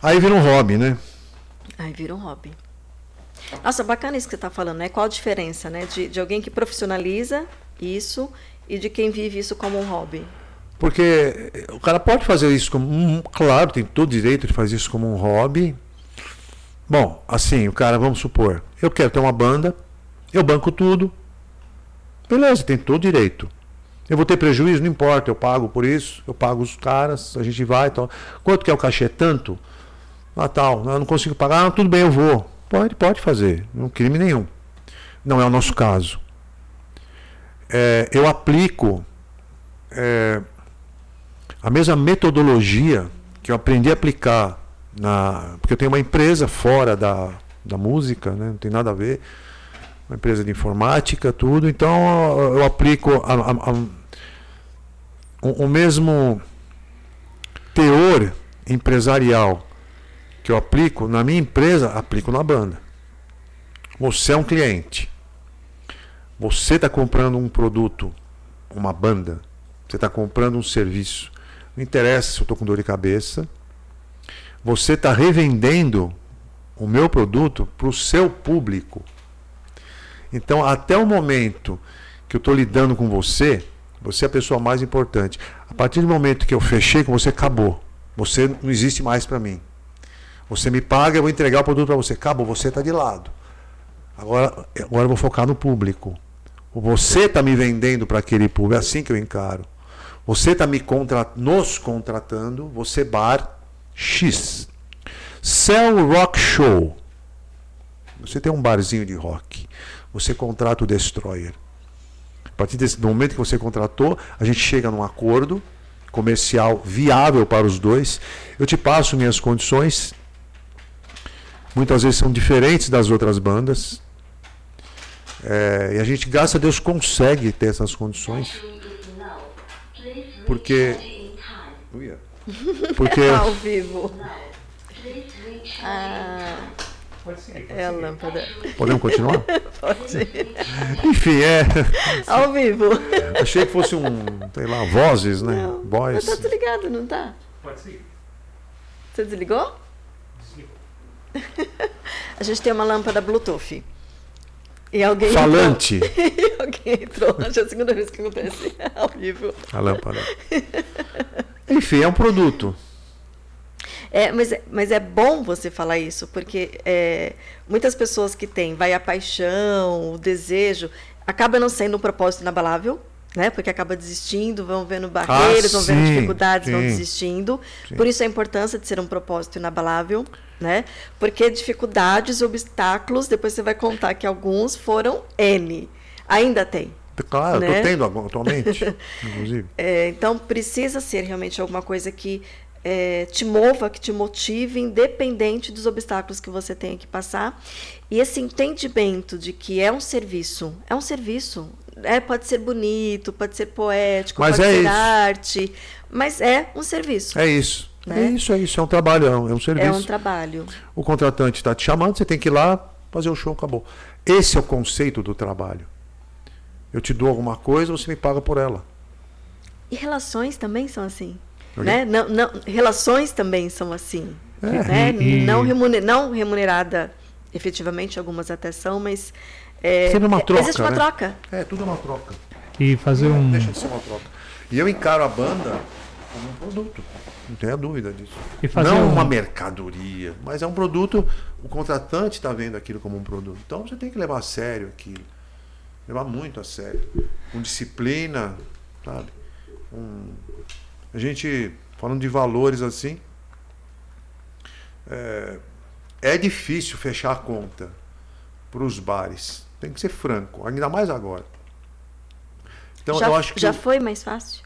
Aí vira um hobby, né? Aí vira um hobby. Nossa, bacana isso que você está falando, né? Qual a diferença, né? De, de alguém que profissionaliza isso e de quem vive isso como um hobby. Porque o cara pode fazer isso como. Um, claro, tem todo direito de fazer isso como um hobby. Bom, assim, o cara, vamos supor, eu quero ter uma banda, eu banco tudo. Beleza, tem todo direito. Eu vou ter prejuízo? Não importa, eu pago por isso, eu pago os caras, a gente vai e tal. Quanto que é o cachê? Tanto? Ah, tal, eu não consigo pagar, ah, tudo bem, eu vou. Pode, pode fazer, não crime nenhum. Não é o nosso caso. É, eu aplico é, a mesma metodologia que eu aprendi a aplicar na. Porque eu tenho uma empresa fora da, da música, né? não tem nada a ver. Uma empresa de informática, tudo. Então eu aplico a, a, a, o, o mesmo teor empresarial que eu aplico na minha empresa, aplico na banda. Você é um cliente. Você está comprando um produto, uma banda. Você está comprando um serviço. Não interessa se eu estou com dor de cabeça. Você está revendendo o meu produto para o seu público. Então, até o momento que eu estou lidando com você, você é a pessoa mais importante. A partir do momento que eu fechei com você, acabou. Você não existe mais para mim. Você me paga, eu vou entregar o produto para você. Acabou, você está de lado. Agora, agora eu vou focar no público. Você está me vendendo para aquele público. É assim que eu encaro. Você está me nos contratando, você bar X. Cell Rock Show. Você tem um barzinho de rock. Você contrata o Destroyer. A partir desse momento que você contratou, a gente chega num acordo comercial viável para os dois. Eu te passo minhas condições. Muitas vezes são diferentes das outras bandas. É, e a gente, graças a Deus, consegue ter essas condições. Porque. Porque. Ao vivo. Ah, Pode ser. é a lâmpada. Podemos continuar? (laughs) Pode. Enfim, é. Ao vivo. Achei que fosse um, sei lá, vozes, né? Não. Voz. Mas tá desligado, não tá? Pode ser. Você desligou? (laughs) A gente tem uma lâmpada Bluetooth. E alguém Falante. entrou. (laughs) E alguém entrou. Acho que é a segunda vez que acontece (laughs) ao vivo. A lâmpada. Enfim, é um produto. É, mas, é- mas é bom você falar isso, porque é, muitas pessoas que têm, vai a paixão, o desejo, acaba não sendo um propósito inabalável, né? Porque acaba desistindo, vão vendo barreiras, vão vendo sim, dificuldades, vão sim. desistindo. Sim. Por isso a importância de ser um propósito inabalável, né? Porque dificuldades, obstáculos, depois você vai contar que alguns foram N. Ainda tem. Claro, eu Né? tô tendo agora- atualmente, (laughs) inclusive. É, então precisa ser realmente alguma coisa que é, te mova, que te motive, independente dos obstáculos que você tenha que passar. E esse entendimento de que é um serviço, é um serviço. É, pode ser bonito, pode ser poético, Mas pode é ser isso. arte, mas é um serviço. É isso. Né? É isso, é isso. É um trabalho, é um, é um serviço. É um trabalho. O contratante está te chamando, você tem que ir lá fazer o show, acabou. Esse é o conceito do trabalho. Eu te dou alguma coisa, você me paga por ela. E relações também são assim. Né? Não, não, relações também são assim. É. Né? E- e- Não, remuner, não remunerada, efetivamente, algumas até são, mas. É, Sempre uma é- troca, Existe uma né? troca. É, tudo é uma troca. E fazer Não um. deixa de ser uma troca. E eu encaro a banda como um produto. Não tenha dúvida disso. E fazer não um- uma mercadoria, mas é um produto. O contratante está vendo aquilo como um produto. Então você tem que levar a sério aquilo. Levar muito a sério. Com disciplina, sabe? Com- A gente, falando de valores assim, é, é difícil fechar a conta para os bares. Tem que ser franco, ainda mais agora. Então já eu acho que já foi mais fácil?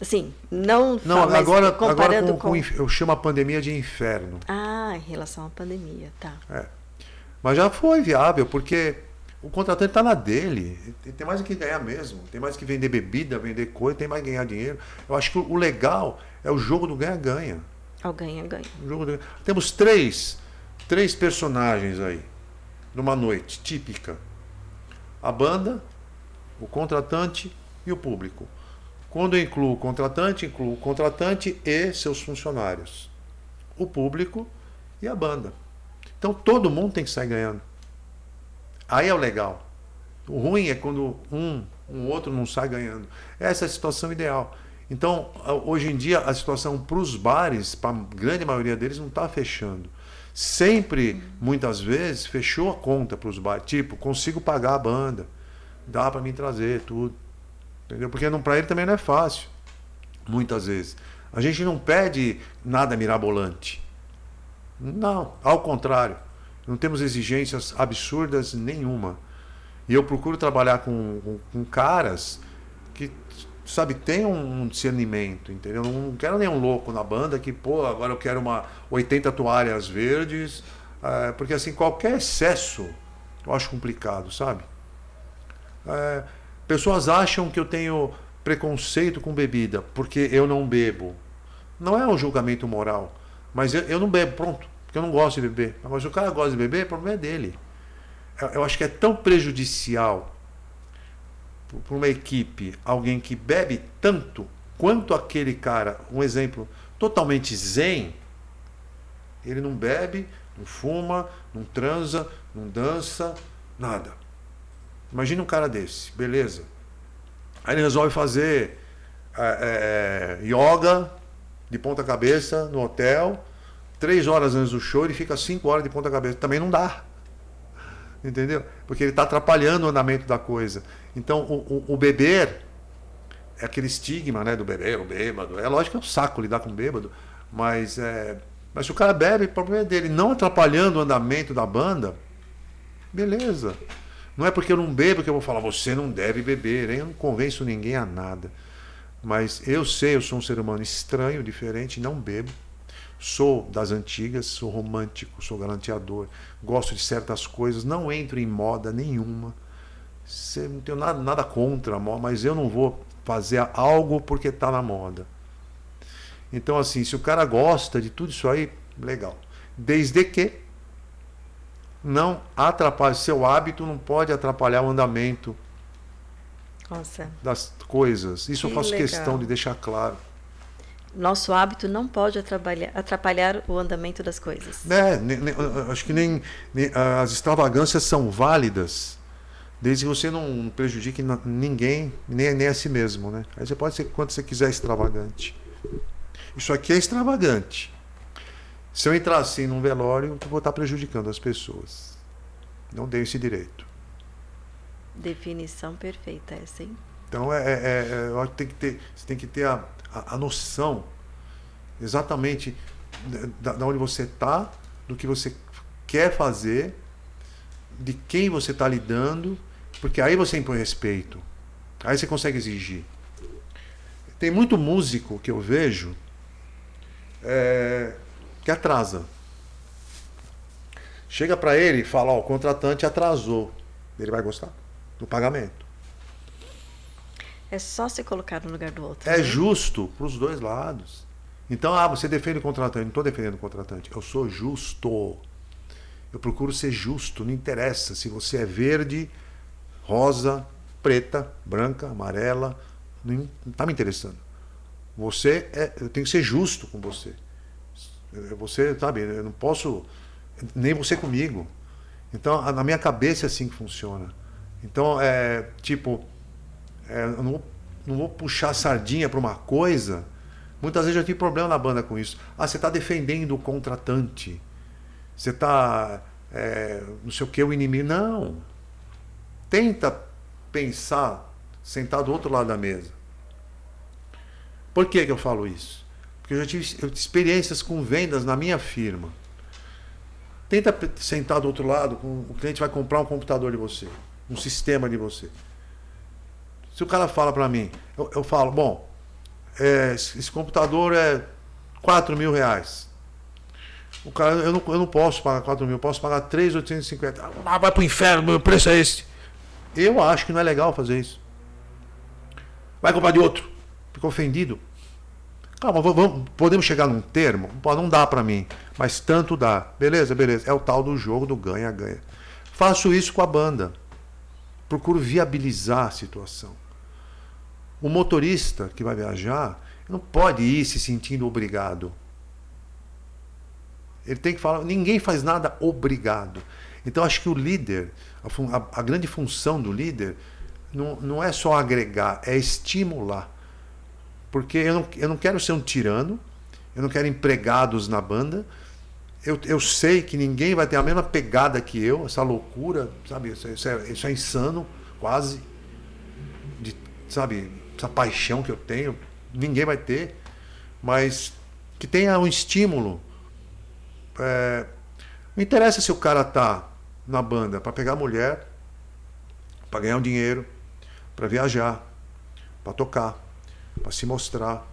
Assim, não, não, agora, agora comparando com, com. com inf- eu chamo a pandemia de inferno. Ah, em relação à pandemia, tá. Mas já foi viável, porque o contratante está na dele. Ele Tem mais que ganhar mesmo. Tem mais que vender bebida, vender coisa, tem mais que ganhar dinheiro. Eu acho que o legal é o jogo do ganha-ganha. Ganha-ganha. O do- Temos três, três personagens aí, numa noite típica: a banda, o contratante e o público. Quando eu incluo o contratante, incluo o contratante e seus funcionários, o público e a banda. Então todo mundo tem que sair ganhando. Aí é o legal. O ruim é quando um, um outro não sai ganhando. Essa é a situação ideal. Então, hoje em dia, a situação para os bares, para a grande maioria deles, não está fechando. Sempre, muitas vezes, fechou a conta para os bares. Tipo, consigo pagar a banda, dá para me trazer tudo. Entendeu? Porque para ele também não é fácil. Muitas vezes. A gente não pede nada mirabolante. Não, ao contrário. Não temos exigências absurdas nenhuma. E eu procuro trabalhar com, com, com caras sabe, tenham um discernimento, entendeu? Não quero nenhum louco na banda que, pô, agora eu quero uma 80 toalhas verdes. eh, porque, assim, qualquer excesso eu acho complicado, sabe? Eh, pessoas acham que eu tenho preconceito com bebida porque eu não bebo. Não é um julgamento moral. Mas eu, eu não bebo, pronto. Porque eu não gosto de beber. Mas se o cara gosta de beber, o problema é dele. Eu, eu acho que é tão prejudicial para uma equipe alguém que bebe tanto quanto aquele cara, um exemplo, totalmente zen. Ele não bebe, não fuma, não transa, não dança, nada. Imagina um cara desse, beleza. Aí ele resolve fazer é, é, yoga de ponta cabeça no hotel. Três horas antes do show, ele fica cinco horas de ponta cabeça. Também não dá. Entendeu? Porque ele está atrapalhando o andamento da coisa. Então, o, o, o beber é aquele estigma né, do beber, o bêbado. É lógico que é um saco lidar com bêbado, mas, é, mas se o cara bebe, o problema é dele. Não atrapalhando o andamento da banda, beleza. Não é porque eu não bebo que eu vou falar, você não deve beber. hein? Eu não convenço ninguém a nada. Mas eu sei, eu sou um ser humano estranho, diferente, não bebo. Sou das antigas, sou romântico, sou galanteador, gosto de certas coisas, não entro em moda nenhuma. Cê- Não tenho nada, nada contra a moda, mas eu não vou fazer algo porque está na moda. Então, assim, se o cara gosta de tudo isso aí, legal. Desde que não atrapalhe, seu hábito não pode atrapalhar o andamento Nossa, das coisas. Isso eu Que faço legal. questão de deixar claro. nosso hábito não pode atrapalhar, atrapalhar o andamento das coisas. É, ne- ne- eu acho que nem, nem- as extravagâncias são válidas, desde que você não prejudique ninguém, nem, nem a si mesmo. Né? Aí você pode ser quanto você quiser extravagante. Isso aqui é extravagante. Se eu entrar assim num velório, eu vou estar prejudicando as pessoas. Não tenho esse direito. Definição perfeita essa, hein? Então é, é- é- eu acho que tem que ter, você tem que ter a, a, a noção exatamente da, da onde você está, do que você quer fazer, de quem você está lidando, porque aí você impõe respeito. Aí você consegue exigir. Tem muito músico que eu vejo é, que atrasa. Chega para ele e fala, ó, o contratante atrasou. Ele vai gostar do pagamento. É só se colocar no lugar do outro. É né? justo para os dois lados. Então, ah, você defende o contratante. Não estou defendendo o contratante. Eu sou justo. Eu procuro ser justo. Não interessa se você é verde, rosa, preta, branca, amarela. Não está me interessando. Você é, eu tenho que ser justo com você. Você, sabe, eu não posso. Nem você comigo. Então, na minha cabeça é assim que funciona. Então, é tipo, é, eu não vou, não vou puxar sardinha para uma coisa. Muitas vezes eu tive problema na banda com isso. Ah, você está defendendo o contratante. Você está, é, não sei o que, o inimigo. Não. Tenta pensar sentado do outro lado da mesa. Por que, que eu falo isso? Porque eu já tive experiências com vendas na minha firma. Tenta sentar do outro lado, o cliente vai comprar um computador de você, um sistema de você. Se o cara fala para mim, eu, eu falo, bom, é, esse, computador é 4 mil reais. O cara, eu não, eu não posso pagar 4 mil, eu posso pagar 3,850. Ah, vai pro inferno, meu preço é esse. Eu acho que não é legal fazer isso. Vai comprar de outro. Ficou ofendido. Calma, vamos, podemos chegar num termo? Pô, não dá para mim, mas tanto dá. Beleza, beleza. É o tal do jogo do ganha-ganha. Faço isso com a banda. Procuro viabilizar a situação. O motorista que vai viajar não pode ir se sentindo obrigado. Ele tem que falar, ninguém faz nada obrigado. Então acho que o líder, a, a- grande função do líder, não, não é só agregar, é estimular. Porque eu não, eu não quero ser um tirano, eu não quero empregados na banda. Eu, eu sei que ninguém vai ter a mesma pegada que eu, essa loucura, sabe? Isso, isso é, isso é insano, quase. De, sabe? Essa paixão que eu tenho, ninguém vai ter. Mas que tenha um estímulo. É, não interessa se o cara tá na banda para pegar mulher, para ganhar um dinheiro, para viajar, para tocar, para se mostrar.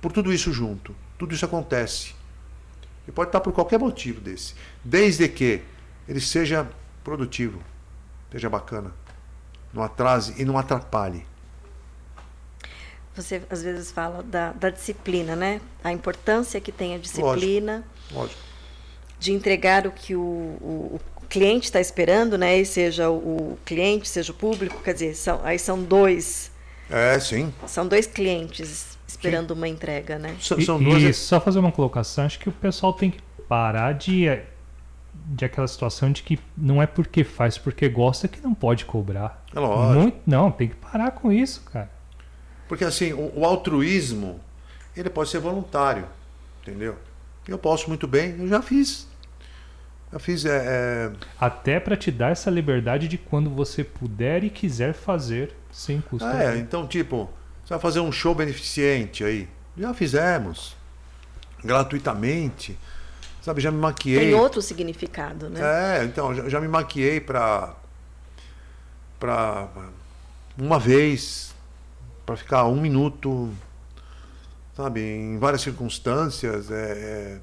Por tudo isso junto. Tudo isso acontece. E pode estar por qualquer motivo desse. Desde que ele seja produtivo, seja bacana, não atrase e não atrapalhe. Você às vezes fala da, da disciplina, né? A importância que tem a disciplina Lógico. de entregar o que o, o cliente está esperando, né? E seja o, cliente, seja o público, quer dizer, são, aí são dois, É, sim. são dois clientes esperando uma entrega, né? São, E, são e duas. só fazer uma colocação, acho que o pessoal tem que parar de, de aquela situação de que não é porque faz porque gosta que não pode cobrar. É lógico. Muito, não, tem que parar com isso, cara. Porque assim, o, o altruísmo, ele pode ser voluntário, entendeu? Eu posso muito bem, eu já fiz. Já fiz, é, é, Até para te dar essa liberdade de quando você puder e quiser fazer sem custo. é, algum. então tipo, você vai fazer um show beneficente aí. Já fizemos. Gratuitamente. Sabe, já me maquiei. Tem outro significado, né? É, então, já, já me maquiei pra. pra. uma vez. pra ficar um minuto. Sabe, em várias circunstâncias. É, é.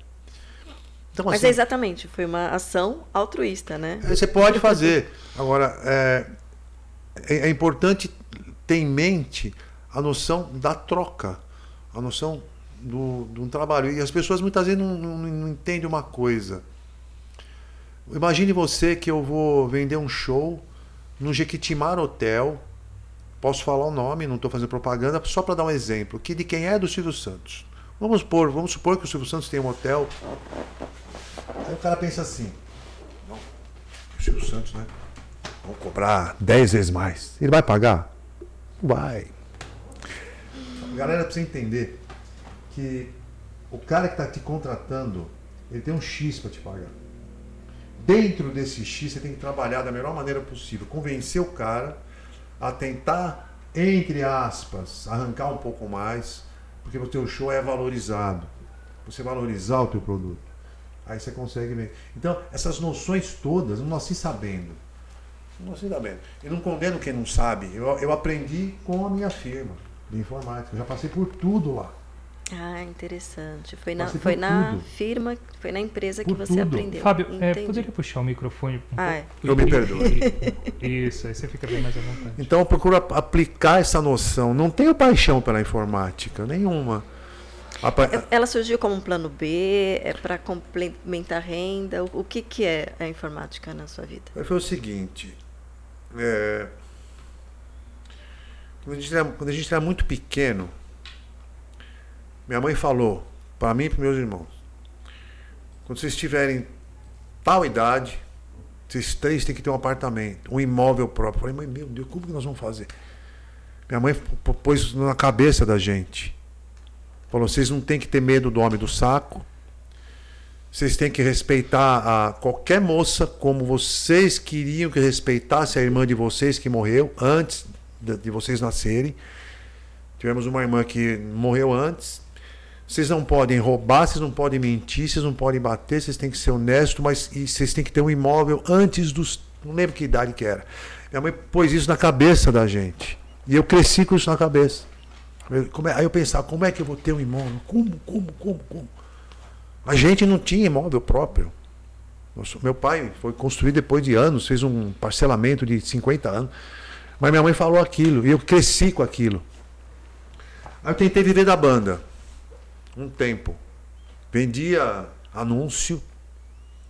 Então, Mas assim, é exatamente, foi uma ação altruísta, né? é, Você pode fazer. Agora, é, é, é importante ter em mente a noção da troca, a noção do, do trabalho. E as pessoas muitas vezes não, não, não entendem uma coisa. Imagine você que eu vou vender um show no Jequitimar Hotel. Posso falar o nome, não estou fazendo propaganda, só para dar um exemplo. Que de quem é do Silvio Santos. Vamos supor, vamos supor que o Silvio Santos tem um hotel. Aí o cara pensa assim. Não, o Silvio Santos, né? Vamos cobrar 10 vezes mais. Ele vai pagar? Vai. A galera precisa entender que o cara que está te contratando, ele tem um X para te pagar. Dentro desse X, você tem que trabalhar da melhor maneira possível. Convencer o cara a tentar, entre aspas, arrancar um pouco mais, porque o teu show é valorizado. Você valorizar o teu produto. Aí você consegue ver. Então, essas noções todas, eu não nasci sabendo. Não nasci sabendo. Eu não condeno quem não sabe. Eu, eu aprendi com a minha firma de informática. Eu já passei por tudo lá. Ah, interessante. Foi na, foi na tudo. firma, foi na empresa que Por você tudo. aprendeu. Fábio, é, poderia puxar o microfone um Ah, é. Eu me perdoe. Isso, aí você fica bem mais à vontade. Então eu procuro ap- aplicar essa noção. Não tenho paixão pela informática, nenhuma. É- Ela surgiu como um plano B, é para complementar renda. O, o que, que é a informática na sua vida? Foi o seguinte. é, quando, a gente era, quando a gente era muito pequeno, minha mãe falou para mim e para meus irmãos: quando vocês tiverem tal idade, vocês três têm que ter um apartamento, um imóvel próprio. Eu falei, mãe, meu Deus, como que nós vamos fazer? Minha mãe pôs na cabeça da gente. Falou: vocês não têm que ter medo do homem do saco. Vocês têm que respeitar a qualquer moça como vocês queriam que respeitasse a irmã de vocês que morreu antes de, vocês nascerem. Tivemos uma irmã que morreu antes. Vocês não podem roubar, vocês não podem mentir, vocês não podem bater, vocês têm que ser honestos, mas vocês têm que ter um imóvel antes dos. Não lembro que idade que era. Minha mãe pôs isso na cabeça da gente. E eu cresci com isso na cabeça. Como é- aí eu pensava, como é que eu vou ter um imóvel? Como, como, como, como? A gente não tinha imóvel próprio. Nosso- Meu pai foi construído depois de anos, fez um parcelamento de 50 anos. Mas minha mãe falou aquilo e eu cresci com aquilo. Aí eu tentei viver da banda. Um tempo. Vendia anúncio.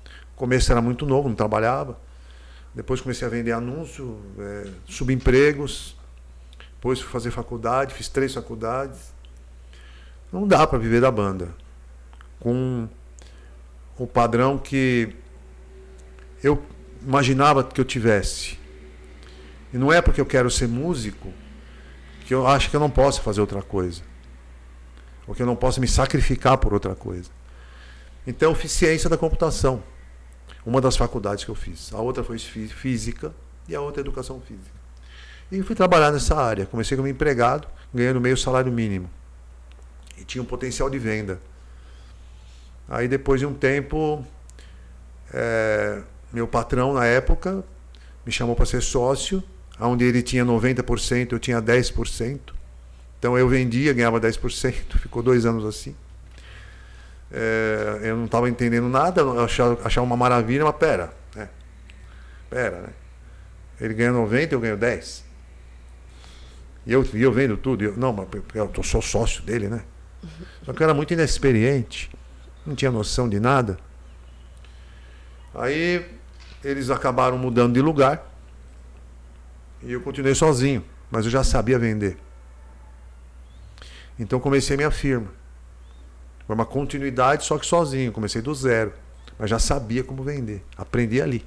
No começo era muito novo, não trabalhava. Depois comecei a vender anúncio, eh, subempregos. Depois fui fazer faculdade, fiz três faculdades. Não dá para viver da banda com o padrão que eu imaginava que eu tivesse. E não é porque eu quero ser músico que eu acho que eu não posso fazer outra coisa. Ou que eu não posso me sacrificar por outra coisa. Então eu fiz ciência da computação. Uma das faculdades que eu fiz. A outra foi fí- física e a outra educação física. E fui trabalhar nessa área. Comecei como empregado, ganhando meio salário mínimo. E tinha um potencial de venda. Aí depois de um tempo, eh, meu patrão na época me chamou para ser sócio, onde ele tinha 90%, eu tinha 10%. Então eu vendia, ganhava 10%, (laughs) ficou dois anos assim. Eh, eu não estava entendendo nada, eu achava, achava uma maravilha, mas pera, né? Pera, né? Ele ganha 90, eu ganho 10. E eu, eu vendo tudo. Eu, não, mas eu sou sócio dele, né? Só que eu era muito inexperiente, não tinha noção de nada. Aí eles acabaram mudando de lugar e eu continuei sozinho, mas eu já sabia vender. Então comecei minha firma. Foi uma continuidade, só que sozinho. Comecei do zero, mas já sabia como vender. Aprendi ali.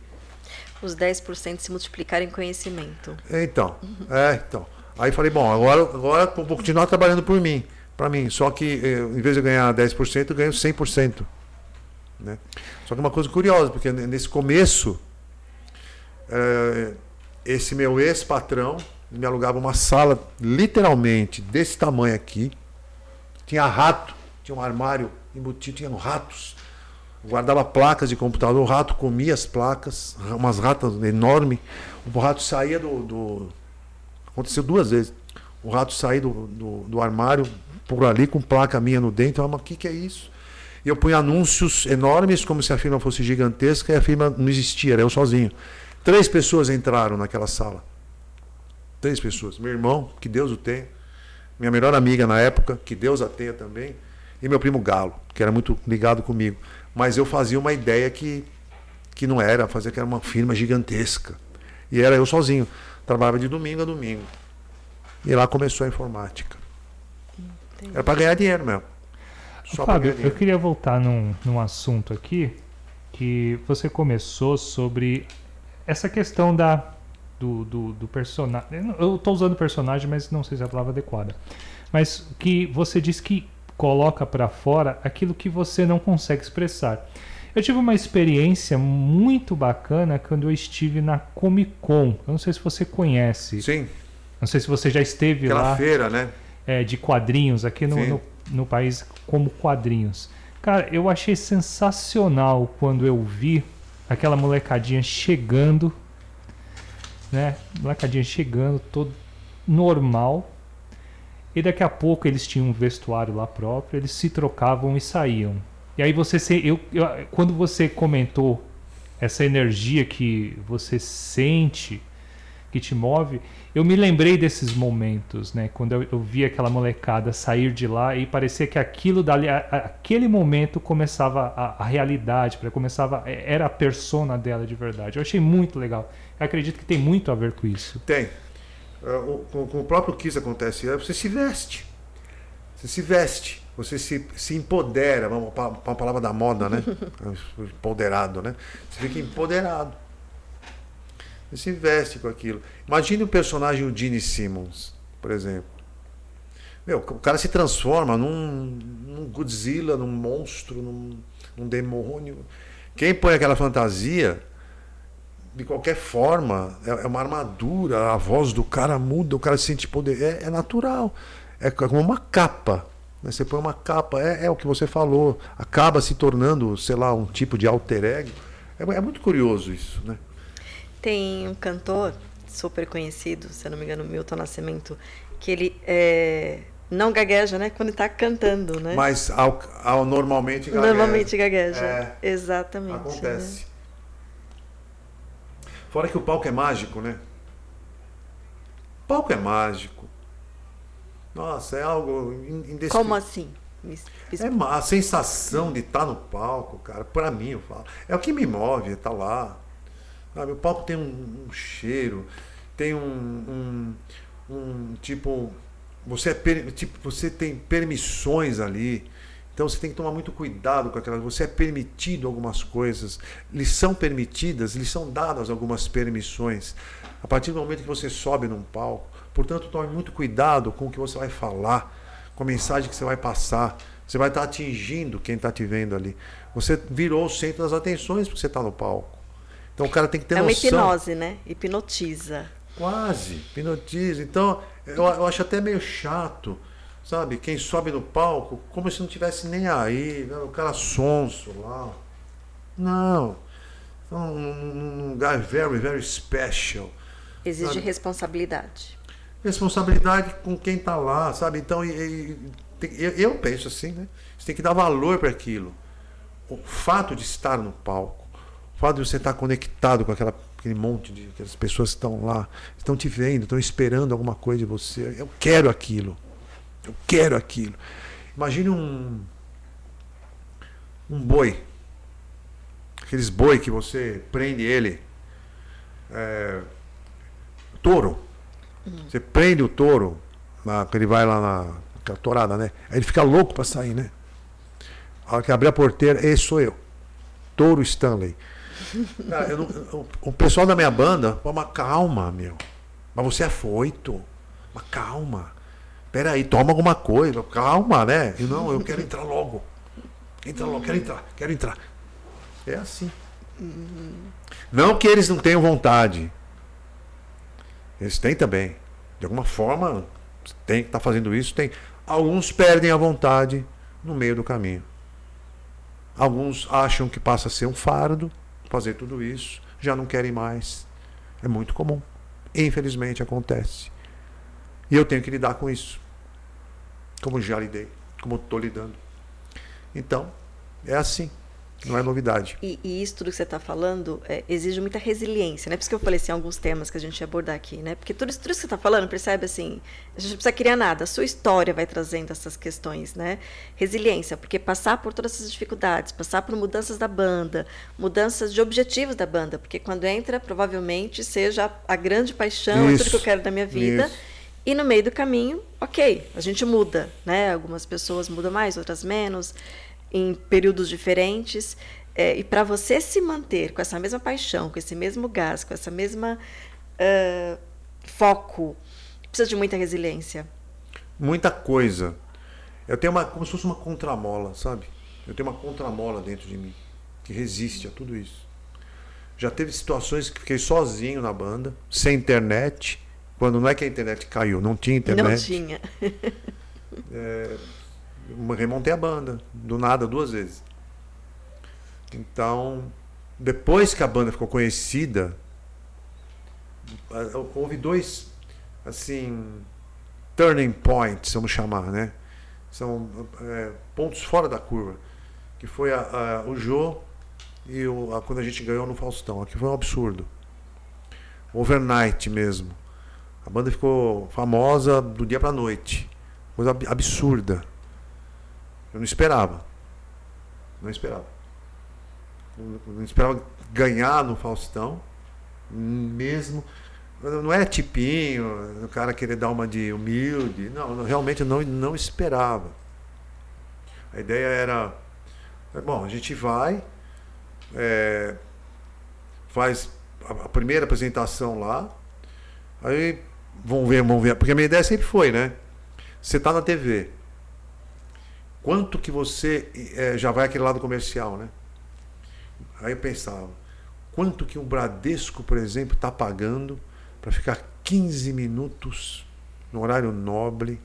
Os 10% se multiplicarem em conhecimento. Então, é, então. Aí falei, bom, agora, agora vou continuar trabalhando por mim, para mim. Só que eh, em vez de eu ganhar 10%, eu ganho 100%. Né? Só que uma coisa curiosa, porque nesse começo, eh, esse meu ex-patrão me alugava uma sala literalmente desse tamanho aqui. Tinha rato, tinha um armário embutido, tinha ratos. Eu guardava placas de computador, o rato comia as placas, umas ratas enormes. O rato saía do, do- Aconteceu duas vezes. O rato saía do, do, do armário por ali com placa minha no dentro. Eu falei, mas o que, que é isso? E eu punha anúncios enormes, como se a firma fosse gigantesca, e a firma não existia, era eu sozinho. Três pessoas entraram naquela sala. Três pessoas. Meu irmão, que Deus o tenha. Minha melhor amiga na época, que Deus a tenha também. E meu primo Galo, que era muito ligado comigo. Mas eu fazia uma ideia que, que não era, fazia que era uma firma gigantesca. E era eu sozinho. Trabalhava de domingo a domingo. E lá começou a informática. Entendi. Era para ganhar dinheiro mesmo. Só Fábio, eu queria voltar num, num assunto aqui que você começou sobre essa questão da do, do, do personagem. Eu estou usando personagem, mas não sei se é a palavra adequada. Mas que você diz que coloca para fora aquilo que você não consegue expressar. Eu tive uma experiência muito bacana quando eu estive na Comic Con. Eu não sei se você conhece. Sim, Não sei se você já esteve aquela lá feira, né? é, de quadrinhos aqui no, no, no país como quadrinhos. Cara, eu achei sensacional quando eu vi aquela molecadinha chegando, né? Molecadinha chegando, todo normal. E daqui a pouco eles tinham um vestuário lá próprio, eles se trocavam e saíam. E aí você se, eu, eu, quando você comentou essa energia que você sente, que te move, eu me lembrei desses momentos, né? Quando eu, eu vi aquela molecada sair de lá e parecia que aquilo dali, a, aquele momento começava a, a realidade, para começava era a persona dela de verdade. Eu achei muito legal. Eu acredito que tem muito a ver com isso. Tem. Uh, com, com, o próprio Kiss acontece, é, você se veste. Você se veste, você se, se empodera, uma, uma palavra da moda, né? (laughs) Empoderado, né? Você fica empoderado. Você se veste com aquilo. Imagine o personagem o Gene Simmons, por exemplo. Meu, o cara se transforma num, num Godzilla, num monstro, num, num demônio. Quem põe aquela fantasia de qualquer forma, é, é, uma armadura, a voz do cara muda, o cara se sente poder. É, é natural. É como uma capa. Né? Você põe uma capa, é, é, o que você falou. Acaba se tornando, sei lá, um tipo de alter ego. É, é muito curioso isso, né? Tem um cantor super conhecido, se eu não me engano, Milton Nascimento, que ele é, não gagueja, né? Quando está cantando, né? Mas ao, ao normalmente gagueja. Normalmente gagueja. É, Exatamente. Acontece. Né? Fora que o palco é mágico, né? O palco é mágico. Nossa, é algo indescritível. Como assim? É a sensação de estar no palco, cara, para mim eu falo. É o que me move, estar tá lá. Sabe? O palco tem um, um cheiro, tem um, um, um tipo. Você, é, tipo, você tem permissões ali. Então você tem que tomar muito cuidado com aquelas. Você é permitido algumas coisas, lhes são permitidas, lhes são dadas algumas permissões. A partir do momento que você sobe num palco, portanto, tome muito cuidado com o que você vai falar, com a mensagem que você vai passar. Você vai estar atingindo quem está te vendo ali. Você virou o centro das atenções porque você está no palco. Então o cara tem que ter é noção. É uma hipnose, né? Hipnotiza. Quase, hipnotiza. Então, eu, eu acho até meio chato sabe? Quem sobe no palco, como se não tivesse nem aí, né? o cara sonso lá. Não. Então, um, lugar very, very special. Exige sabe? responsabilidade. Responsabilidade com quem está lá, sabe? Então, e, e, eu, eu, penso assim, né? Você tem que dar valor para aquilo. O fato de estar no palco, o fato de você estar conectado com aquela, aquele monte de aquelas pessoas que estão lá, estão te vendo, estão esperando alguma coisa de você. Eu quero aquilo. Eu quero aquilo. Imagine um um boi. Aqueles boi que você prende ele. É, touro. Uhum. Você prende o touro, na, ele vai lá na, torada, né? Aí ele fica louco para sair, né? A hora que abrir a porteira, esse sou eu. Touro Stanley. (laughs) Cara, não, o, o, pessoal da minha banda, uma calma, meu. Mas você é foito. Uma calma. Peraí, toma alguma coisa, calma, né? E não, eu quero entrar logo. Entra logo, quero entrar, quero entrar. É assim. Não que eles não tenham vontade. Eles têm também. De alguma forma, tem que estar tá fazendo isso. Tem. Alguns perdem a vontade no meio do caminho. Alguns acham que passa a ser um fardo fazer tudo isso, já não querem mais. É muito comum. Infelizmente acontece. E eu tenho que lidar com isso. Como já lidei, como estou lidando. Então, é assim. Não é novidade. E, e isso tudo que você está falando é, exige muita resiliência, né? Por isso que eu falei assim, alguns temas que a gente ia abordar aqui, né? Porque tudo isso, tudo isso que você está falando, percebe assim, a gente não precisa criar nada, a sua história vai trazendo essas questões, né? Resiliência, porque passar por todas essas dificuldades, passar por mudanças da banda, mudanças de objetivos da banda, porque quando entra, provavelmente seja a grande paixão, isso, é tudo que eu quero da minha vida. Isso e no meio do caminho, ok, a gente muda, né? Algumas pessoas mudam mais, outras menos, em períodos diferentes. É, e para você se manter com essa mesma paixão, com esse mesmo gás, com essa mesma uh, foco, precisa de muita resiliência. Muita coisa. Eu tenho uma, como se fosse uma contramola, sabe? Eu tenho uma contramola dentro de mim que resiste a tudo isso. Já teve situações que fiquei sozinho na banda, sem internet, quando não é que a internet caiu, não tinha internet. Não tinha. é, remontei a banda, do nada, duas vezes. Então, depois que a banda ficou conhecida, houve dois, assim, turning points, vamos chamar, né? São é, pontos fora da curva. Que foi a, a, o Jô e o, a, quando a gente ganhou no Faustão. Aqui foi um absurdo. Overnight mesmo. A banda ficou famosa do dia pra noite. Coisa absurda. Eu não esperava. Não esperava. Não esperava ganhar no Faustão. Mesmo. Não é tipinho, o cara querer dar uma de humilde. Não, realmente não, não esperava. A ideia era. Bom, a gente vai, é, faz a primeira apresentação lá, aí vão ver, vão ver. Porque a minha ideia sempre foi, né? Você está na TV. Quanto que você é, já vai aquele lado comercial, né? Aí eu pensava, quanto que um Bradesco, por exemplo, está pagando para ficar 15 minutos no horário nobre,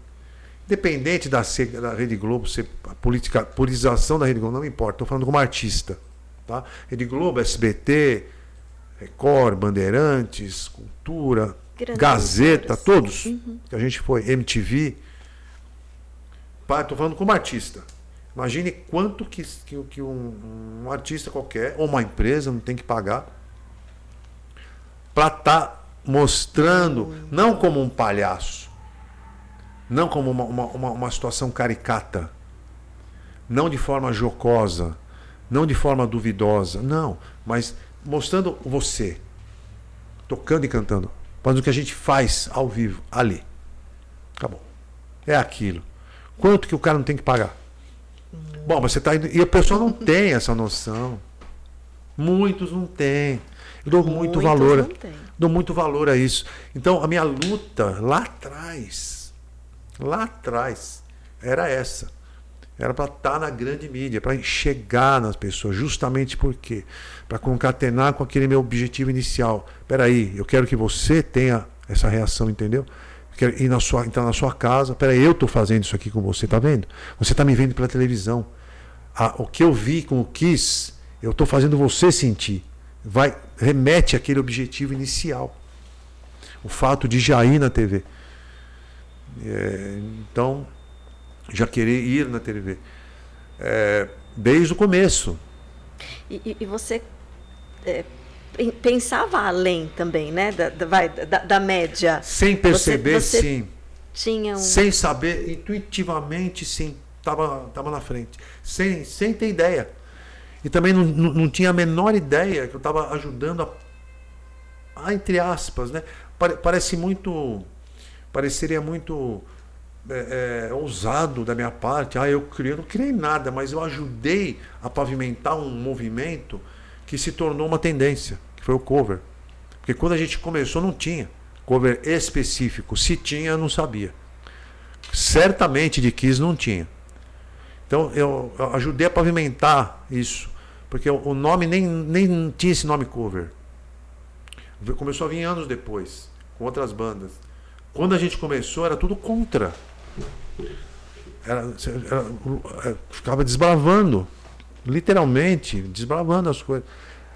independente da, da Rede Globo, ser a política, politização da Rede Globo, não me importa, estou falando como artista. Tá? Rede Globo, SBT, Record, Bandeirantes, Cultura, Grandes Gazeta, todos uhum. que a gente foi, MTV. Estou falando como artista. Imagine quanto que, que, que um, um, artista qualquer, ou uma empresa, não tem que pagar, para estar tá mostrando, não como um palhaço, não como uma, uma, uma, situação caricata, não de forma jocosa, não de forma duvidosa, não, mas mostrando você, tocando e cantando, mas o que a gente faz ao vivo, ali. Acabou. É aquilo. Quanto que o cara não tem que pagar? Bom, você está indo. E a pessoa não (laughs) tem essa noção. Muitos não têm. Eu dou muito Muitos valor. Dou muito valor a isso. Então, a minha luta lá atrás, lá atrás, era essa. Era para estar tá na grande mídia, para chegar nas pessoas, justamente porque para concatenar com aquele meu objetivo inicial. Peraí, eu quero que você tenha essa reação, entendeu? Ir na sua, entrar na sua casa. Peraí, eu estou fazendo isso aqui com você, tá vendo? Você está me vendo pela televisão. Ah, o que eu vi com o Kiss, eu estou fazendo você sentir. Vai remete àquele objetivo inicial. O fato de já ir na TV. É, então, já querer ir na TV. É, desde o começo. E, e você é, pensava além também, né? Da, da, da, da média. Sem perceber, você, você sim. Tinha um... Sem saber, intuitivamente, sim. Estava tava na frente. Sem, sem ter ideia. E também não, não, não tinha a menor ideia que eu estava ajudando a, a, entre aspas, né? Parece muito. Pareceria muito é, é, ousado da minha parte. Ah, eu criei, eu não criei nada, mas eu ajudei a pavimentar um movimento que se tornou uma tendência, que foi o cover. Porque quando a gente começou não tinha cover específico. Se tinha, eu não sabia. Certamente de Kiss não tinha. Então eu ajudei a pavimentar isso. Porque o nome nem, nem tinha esse nome cover. Começou a vir anos depois, com outras bandas. Quando a gente começou, era tudo contra. Era, era, é, ficava desbravando, literalmente, desbravando as coisas.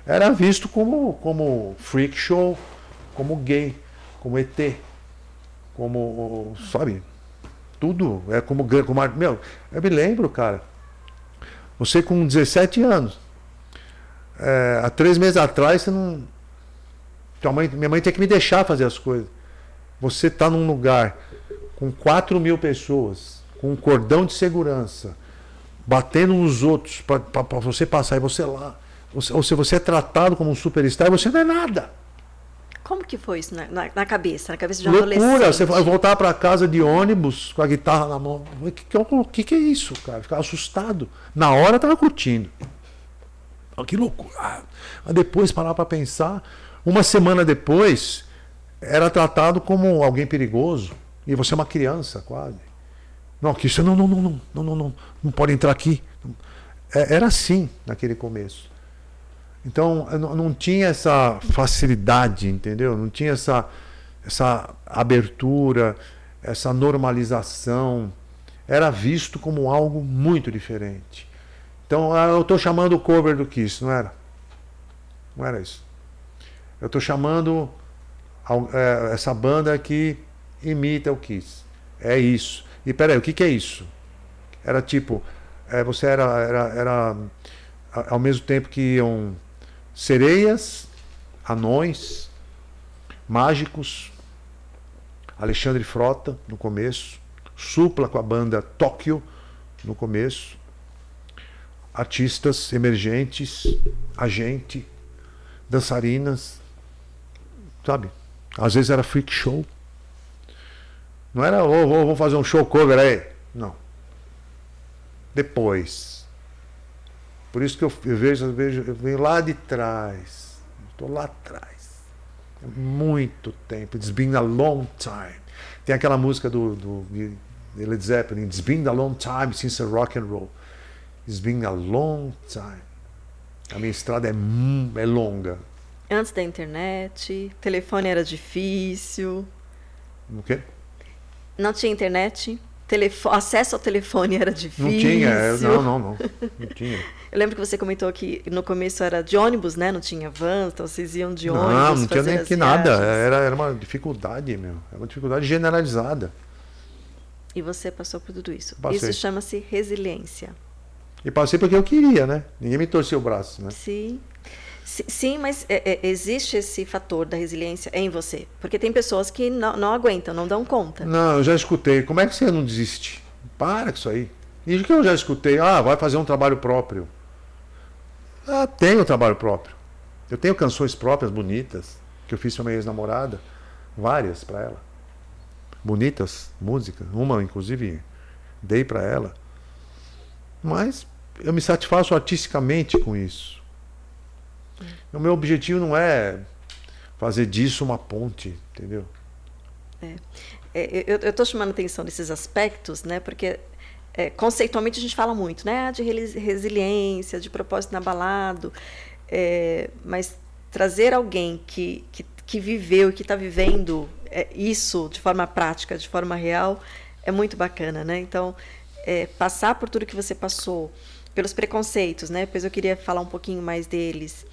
Era visto como, como freak show, como gay, como ET, como, sabe, tudo. É como, como. Meu, eu me lembro, cara, você com 17 anos, é, há três meses atrás, você não. Tua mãe, minha mãe tinha que me deixar fazer as coisas. Você está num lugar com 4 mil pessoas, com um cordão de segurança, batendo nos outros para você passar e você lá. Ou se você é tratado como um superstar, você não é nada. Como que foi isso na, na, na cabeça, na cabeça de um Loucura, adolescente? você voltar para casa de ônibus com a guitarra na mão. O que, que, que, é isso, cara? Ficava assustado. Na hora tava curtindo. Que loucura. Mas depois parar para pensar, uma semana depois, era tratado como alguém perigoso. E você é uma criança, quase. Não, que isso não, não, não, não, não, não, não, não pode entrar aqui. É, era assim naquele começo. Então não, tinha essa facilidade, entendeu? Não tinha essa, essa abertura, essa normalização. Era visto como algo muito diferente. Então ah, eu estou chamando o cover do Kiss, não era? Não era isso. Eu estou chamando é, essa banda que imita o Kiss. É isso. E peraí, o que, que é isso? Era tipo, é, você era, era, era ao mesmo tempo que iam sereias, anões, mágicos, Alexandre Frota no começo, Supla com a banda Tóquio no começo, artistas emergentes, agente, dançarinas, sabe? Às vezes era freak show. Não era, oh, vamos fazer um show cover aí. Não. Depois. Por isso que eu, eu vejo, eu vejo, eu venho lá de trás. Estou lá atrás. Muito tempo. It's been a long time. Tem aquela música do, do Led Zeppelin. It's been a long time since a rock and roll. It's been a long time. A minha estrada é, é longa. Antes da internet, telefone era difícil. O quê? Não tinha internet, telefone, acesso ao telefone era difícil. Não tinha, é, não, não, não. Não tinha. (laughs) Eu lembro que você comentou que no começo era de ônibus, né? Não tinha van, então vocês iam de ônibus. Não, não tinha nem que nada. Era, era uma dificuldade, meu. Era uma dificuldade generalizada. E você passou por tudo isso. Passei. Isso chama-se resiliência. E passei porque eu queria, né? Ninguém me torceu o braço, né? Sim. Sim, mas é, é, existe esse fator da resiliência em você. Porque tem pessoas que não, não, aguentam, não dão conta. Não, eu já escutei. Como é que você não desiste? Para com isso aí. E que eu já escutei, ah, vai fazer um trabalho próprio. Ah, tenho trabalho próprio. Eu tenho canções próprias, bonitas, que eu fiz para minha ex-namorada. Várias para ela. Bonitas músicas. Uma, inclusive, dei para ela. Mas eu me satisfaço artisticamente com isso. O meu objetivo não é fazer disso uma ponte, entendeu? É. É, eu estou chamando atenção desses aspectos, né? Porque é, conceitualmente a gente fala muito, né? De resiliência, de propósito inabalado, é, mas trazer alguém que, que, que viveu e que está vivendo é, isso de forma prática, de forma real, é muito bacana, né? Então, é, passar por tudo que você passou, pelos preconceitos, né? Depois eu queria falar um pouquinho mais deles.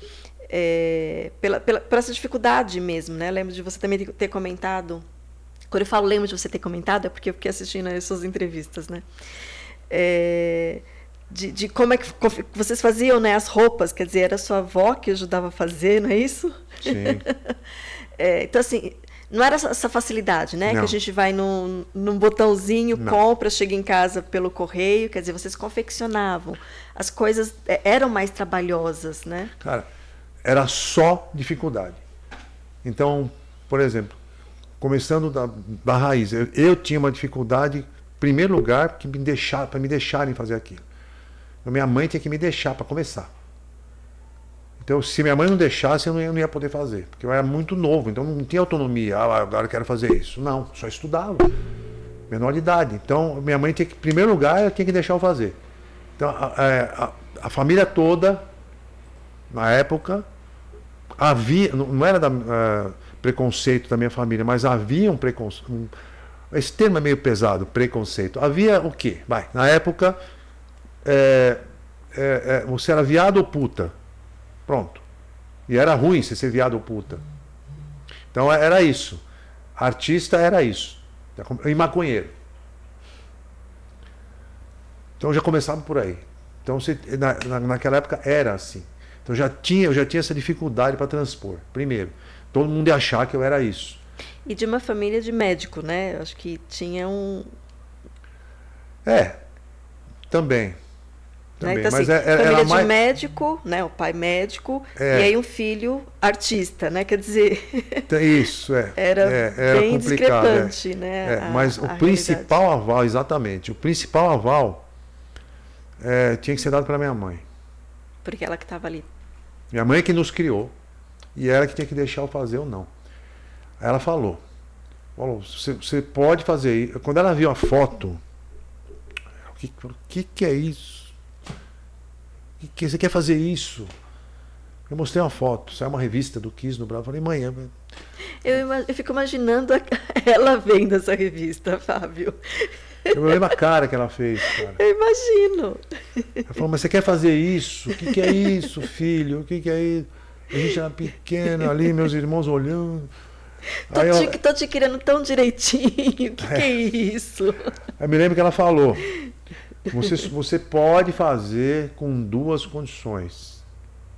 É, pela, pela, por essa dificuldade mesmo, né? lembro de você também ter comentado. Quando eu falo lembro de você ter comentado, é porque eu fiquei assistindo as suas entrevistas, né? É, de, de, como é que vocês faziam né, as roupas, quer dizer, era sua avó que ajudava a fazer, não é isso? Sim. (laughs) é, então, assim, não era essa facilidade, né? Não. Que a gente vai num, num botãozinho, não. compra, chega em casa pelo correio. Quer dizer, vocês confeccionavam. As coisas é, eram mais trabalhosas, né? Cara, era só dificuldade. Então, por exemplo, começando da, da raiz, eu, eu tinha uma dificuldade, primeiro lugar, que me deixar, para me deixarem fazer aquilo. A minha mãe tinha que me deixar para começar. Então, se minha mãe não deixasse, eu não ia, não ia, poder fazer. Porque eu era muito novo, então não tinha autonomia. Ah, agora eu quero fazer isso. Não, só estudava. Menor de idade. Então, minha mãe tinha que, em primeiro lugar, ela tinha que deixar eu fazer. Então, a, a, a família toda, na época, havia. Não era da, uh, preconceito da minha família, mas havia um preconceito. Um, esse termo é meio pesado, preconceito. Havia o quê? Vai, na época, é, é, é você era viado ou puta? Pronto. E era ruim você ser viado ou puta. Então era isso. Artista era isso. E maconheiro. Então já começava por aí. Então você, na, naquela época era assim. Então já tinha, eu já tinha essa dificuldade para transpor. Primeiro, todo mundo ia achar que eu era isso. E de uma família de médico, né? Eu acho que tinha um. É, também. Também, né? Então, assim, é, é família de mais... médico, né? O pai médico, é. e aí um filho artista, né? Quer dizer. Isso, é. (laughs) Era, é, era bem complicado, é. discrepante, né? A, mas o principal realidade. aval, exatamente, o principal aval tinha que ser dado pela minha mãe. Porque ela que estava ali. Minha mãe que nos criou. E ela que tinha que deixar eu fazer ou não. Aí ela falou. Falou, você, pode fazer isso. Quando ela viu a foto, o que, que, que é isso? que você quer fazer isso? Eu mostrei uma foto, saiu uma revista do Kiss no Bravo. Falei, mãe. Eu, eu fico imaginando (laughs) ela vendo essa revista, Fábio. Eu lembro a cara que ela fez, cara. Eu imagino. Ela falou, mas você quer fazer isso? O que, que é isso, filho? O que, que é isso? A gente era pequeno ali, meus irmãos olhando. Tô, te, tô te querendo tão direitinho. O que, que é isso? Eu me lembro que ela falou: você, você pode fazer com duas condições.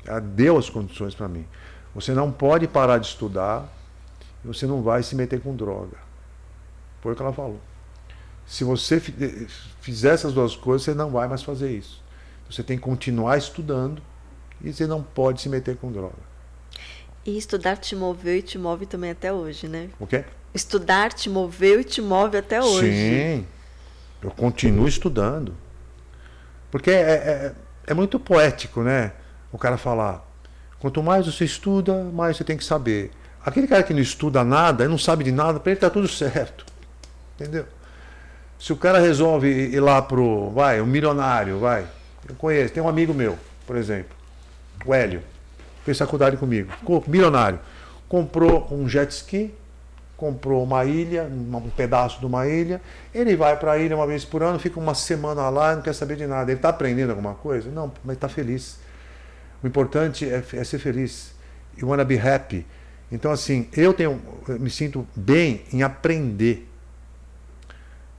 Ela deu as condições para mim. Você não pode parar de estudar e você não vai se meter com droga. Foi o que ela falou. Se você eh, fizer essas duas coisas, você não vai mais fazer isso. Você tem que continuar estudando e você não pode se meter com droga. E estudar te moveu e te move também até hoje, né? Ok? Estudar te moveu e te move até hoje. Sim, eu continuo estudando. Porque é, é, é muito poético, né? O cara falar: quanto mais você estuda, mais você tem que saber. Aquele cara que não estuda nada, ele não sabe de nada, para ele tá tudo certo. Entendeu? Se o cara resolve ir lá pro. Vai, um milionário, vai. Eu conheço, tem um amigo meu, por exemplo, o Hélio, fez faculdade comigo, ficou milionário. Comprou um jet ski, comprou uma ilha, um pedaço de uma ilha. Ele vai para a ilha uma vez por ano, fica uma semana lá não quer saber de nada. Ele está aprendendo alguma coisa? Não, mas está feliz. O importante é, é ser feliz. You wanna be happy. Então, assim, eu tenho, eu me sinto bem em aprender,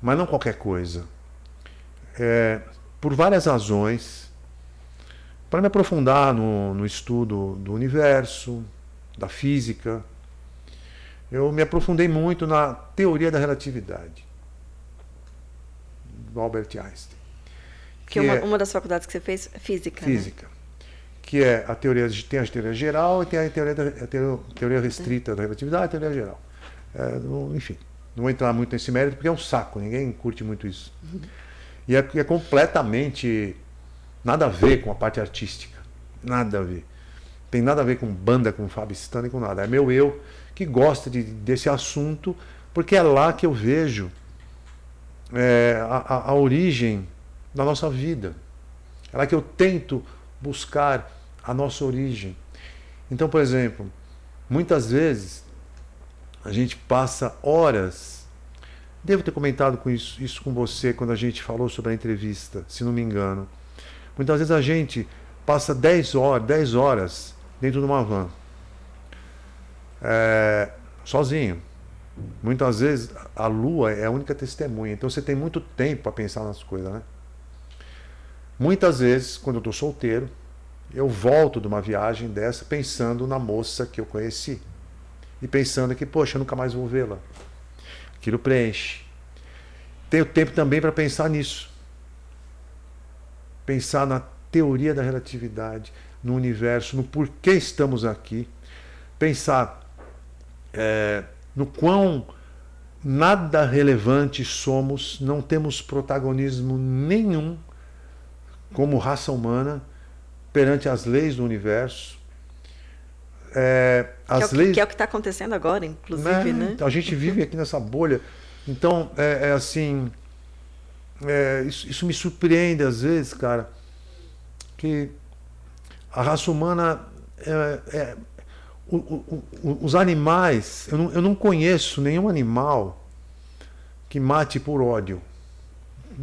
mas não qualquer coisa. É, por várias razões, para me aprofundar no, no estudo do universo, da física, eu me aprofundei muito na teoria da relatividade do Albert Einstein. Que uma, é uma das faculdades que você fez é física. né? física, que é a teoria tem a teoria geral e tem a teoria, da, a teoria, teoria restrita da relatividade e a teoria geral. É, não- enfim, não vou entrar muito nesse mérito porque é um saco, ninguém curte muito isso. E é, é completamente nada a ver com a parte artística, nada a ver. Tem nada a ver com banda, com Fábio Stani, com nada. É meu eu que gosta de, desse assunto, porque é lá que eu vejo é, a, a- a origem da nossa vida. É lá que eu tento buscar a nossa origem. Então, por exemplo, muitas vezes a gente passa horas. Devo ter comentado com isso, isso com você quando a gente falou sobre a entrevista, se não me engano. Muitas vezes a gente passa 10 horas, 10 horas dentro de uma van. É, sozinho. Muitas vezes a lua é a única testemunha, então você tem muito tempo para pensar nas coisas, né? Muitas vezes, quando eu estou solteiro, eu volto de uma viagem dessa pensando na moça que eu conheci. E pensando que, poxa, eu nunca mais vou vê-la. Aquilo preenche. Tenho tempo também para pensar nisso. Pensar na teoria da relatividade, no universo, no porquê estamos aqui. Pensar é, no quão nada relevante somos, não temos protagonismo nenhum como raça humana perante as leis do universo. É, Que é, as que, leis que é o que está acontecendo agora, inclusive, né? então, a gente vive aqui nessa bolha. Então, é, é assim. É, isso, isso me surpreende às vezes, cara, que a raça humana. é- é- o- o- o- os animais. Eu não, eu não conheço nenhum animal que mate por ódio.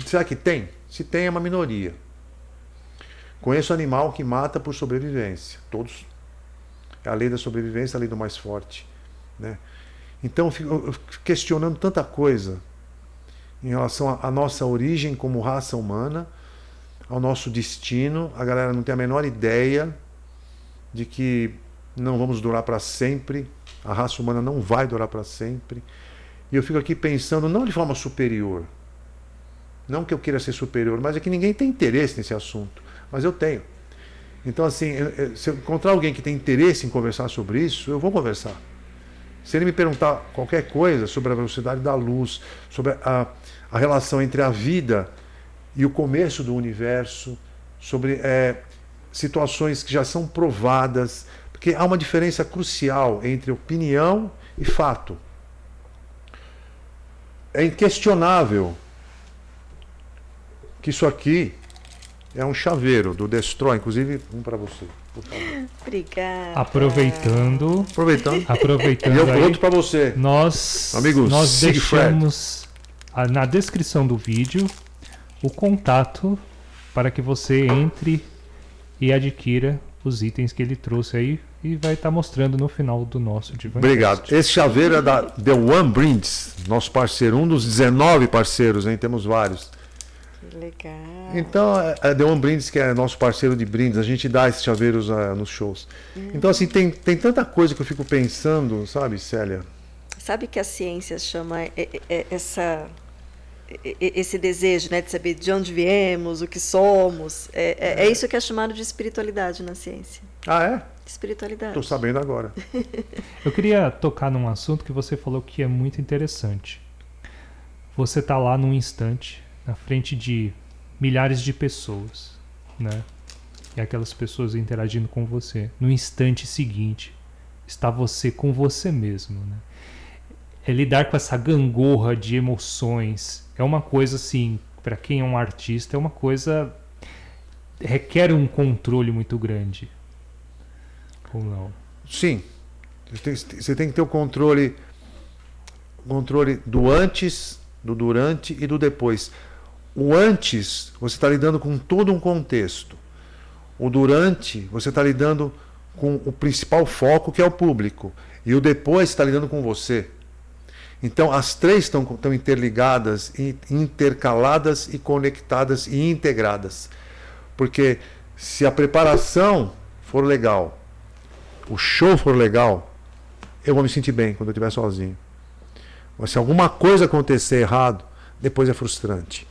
Será que tem? Se tem, é uma minoria. Conheço animal que mata por sobrevivência. Todos. É a lei da sobrevivência, a lei do mais forte. Né? Então, eu fico eu fico questionando tanta coisa em relação à nossa origem como raça humana, ao nosso destino. A galera não tem a menor ideia de que não vamos durar para sempre, a raça humana não vai durar para sempre. E eu fico aqui pensando, não de forma superior, não que eu queira ser superior, mas é que ninguém tem interesse nesse assunto, mas eu tenho. Então, assim, se eu encontrar alguém que tem interesse em conversar sobre isso, eu vou conversar. Se ele me perguntar qualquer coisa sobre a velocidade da luz, sobre a, a relação entre a vida e o começo do universo, sobre eh, situações que já são provadas, porque há uma diferença crucial entre opinião e fato. É inquestionável que isso aqui é um chaveiro do Destroy, inclusive um para você, por favor. Obrigada. Aproveitando, Aproveitando. E aproveitando eu aí, outro para você. nós, Amigo nós Siegfried. deixamos na descrição do vídeo o contato para que você entre e adquira os itens que ele trouxe aí e vai estar mostrando no final do nosso Divan. Obrigado. Esse chaveiro é da The One Brindes, nosso parceiro, um dos 19 parceiros, hein? Temos vários. Que legal. Então, é a The One Brindes, que é nosso parceiro de brindes, a gente dá esses chaveiros uh, nos shows. Então, assim, tem, tem tanta coisa que eu fico pensando, sabe, Célia? Sabe que a ciência chama essa esse desejo né, de saber de onde viemos, o que somos. É, é, é, isso que é chamado de espiritualidade na ciência. Ah, é? Espiritualidade. Estou sabendo agora. (laughs) Eu queria tocar num assunto que você falou que é muito interessante. Você está lá num instante, na frente de milhares de pessoas, né? E aquelas pessoas interagindo com você. No instante seguinte, está você com você mesmo, né? É lidar com essa gangorra de emoções. É uma coisa assim, para quem é um artista, é uma coisa requer um controle muito grande. Ou não? Sim. Você tem que ter o controle controle do antes, do durante e do depois. O antes, você está lidando com todo um contexto. O durante, você está lidando com o principal foco, que é o público. E o depois está lidando com você. Então, as três estão, interligadas, intercaladas e conectadas e integradas. Porque se a preparação for legal, o show for legal, eu vou me sentir bem quando eu estiver sozinho. Mas se alguma coisa acontecer errado, depois é frustrante.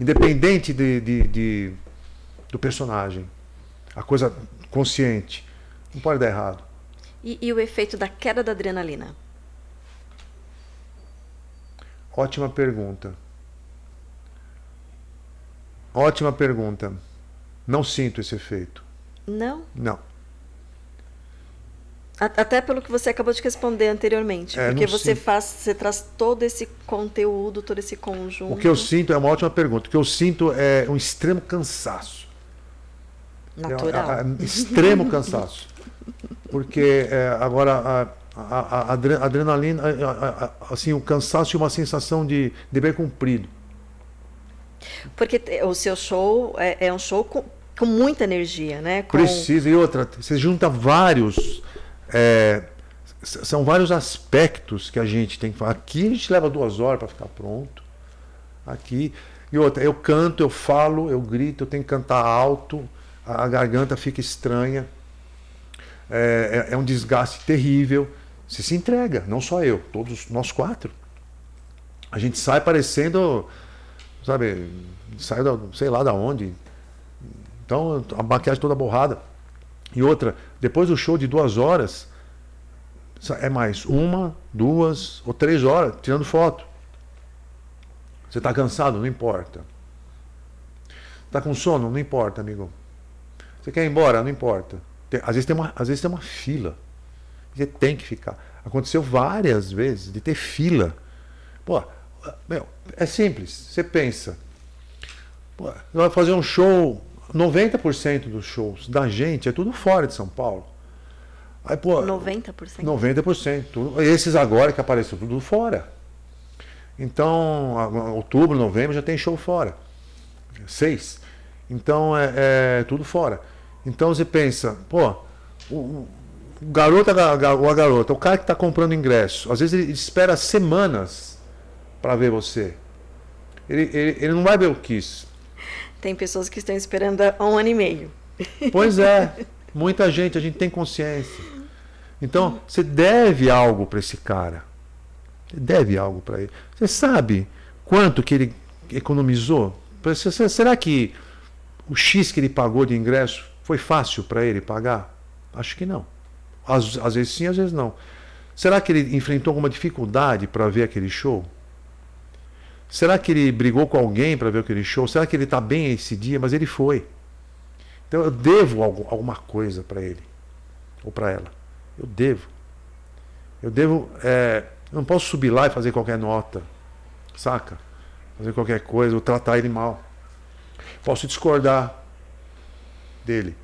Independente de, de, de, do personagem, a coisa consciente, não pode dar errado. E, e o efeito da queda da adrenalina? Ótima pergunta. Ótima pergunta. Não sinto esse efeito. Não? Não. Até pelo que você acabou de responder anteriormente. É, porque você sinto. faz, você traz todo esse conteúdo, todo esse conjunto. O que eu sinto é uma ótima pergunta. O que eu sinto é um extremo cansaço. Natural. É, é, é, extremo cansaço. Porque é, agora a, a, a, adrenalina, assim, o cansaço e uma sensação de dever cumprido. Porque o seu show é, é um show com, com muita energia, né? Com... Precisa. E outra, você junta vários é, são vários aspectos que a gente tem que falar. Aqui a gente leva duas horas para ficar pronto. Aqui. E outra, eu canto, eu falo, eu grito, eu tenho que cantar alto, a, a garganta fica estranha. É, é, é, um desgaste terrível. Você se entrega, não só eu, todos nós quatro. A gente sai parecendo, sabe, sai da, sei lá da onde. Então, a maquiagem toda borrada. E outra, depois do show de duas horas, é mais uma, duas ou três horas tirando foto. Você está cansado? Não importa. Está com sono? Não importa, amigo. Você quer ir embora? Não importa. Tem, às, vezes tem uma, às vezes tem uma fila. Você tem que ficar. Aconteceu várias vezes de ter fila. Pô, meu, é simples. Você pensa. Pô, vai fazer um show 90% dos shows da gente é tudo fora de São Paulo. Aí, pô, 90%? 90%. Tudo, esses agora que apareceu tudo fora. Então, outubro, novembro já tem show fora. Seis. Então é, é tudo fora. Então você pensa, pô, o, o garoto ou a garota, o cara que está comprando ingresso, às vezes ele espera semanas para ver você. Ele, ele, ele não vai ver o Kiss. Tem pessoas que estão esperando há um ano e meio. Pois é, (laughs) muita gente, a gente tem consciência. Então, você deve algo para esse cara. Você deve algo para ele. Você sabe quanto que ele economizou? Será que o X que ele pagou de ingresso foi fácil para ele pagar? Acho que não. Às, às vezes sim, às vezes não. Será que ele enfrentou alguma dificuldade para ver aquele show? Será que ele brigou com alguém para ver aquele show? Será que ele está bem esse dia? Mas ele foi. Então eu devo algo, alguma coisa para ele ou para ela. Eu devo. Eu devo. É, eu não posso subir lá e fazer qualquer nota, saca? Fazer qualquer coisa ou tratar ele mal. Posso discordar dele.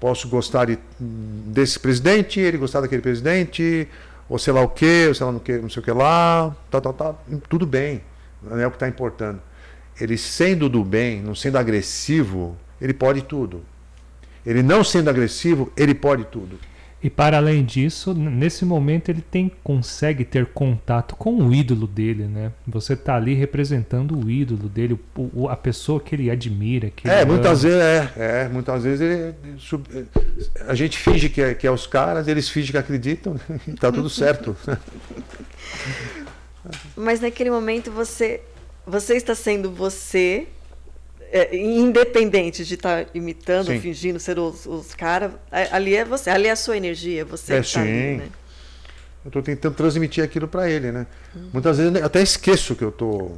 Posso gostar de, desse presidente, ele gostar daquele presidente, ou sei lá o quê, ou sei lá no que, não sei o que lá, tá, tá, tá, tudo bem não é o que está importando. Ele sendo do bem, não sendo agressivo, ele pode tudo. Ele não sendo agressivo, ele pode tudo. E para além disso, nesse momento ele tem consegue ter contato com o ídolo dele, né? Você tá ali representando o ídolo dele, o, o- a pessoa que ele admira, que É, ele muitas ama. vezes é, é, muitas vezes ele, ele sub- a gente finge que é, que é os caras, eles fingem que acreditam, e (laughs) tá tudo certo. (laughs) Mas naquele momento você, você está sendo você, é, independente de estar imitando, Sim. fingindo ser os, os caras. Ali é você, ali é a sua energia, você É, tá ali, sim. né? Eu estou tentando transmitir aquilo para ele, né? Muitas vezes eu até esqueço que eu tô,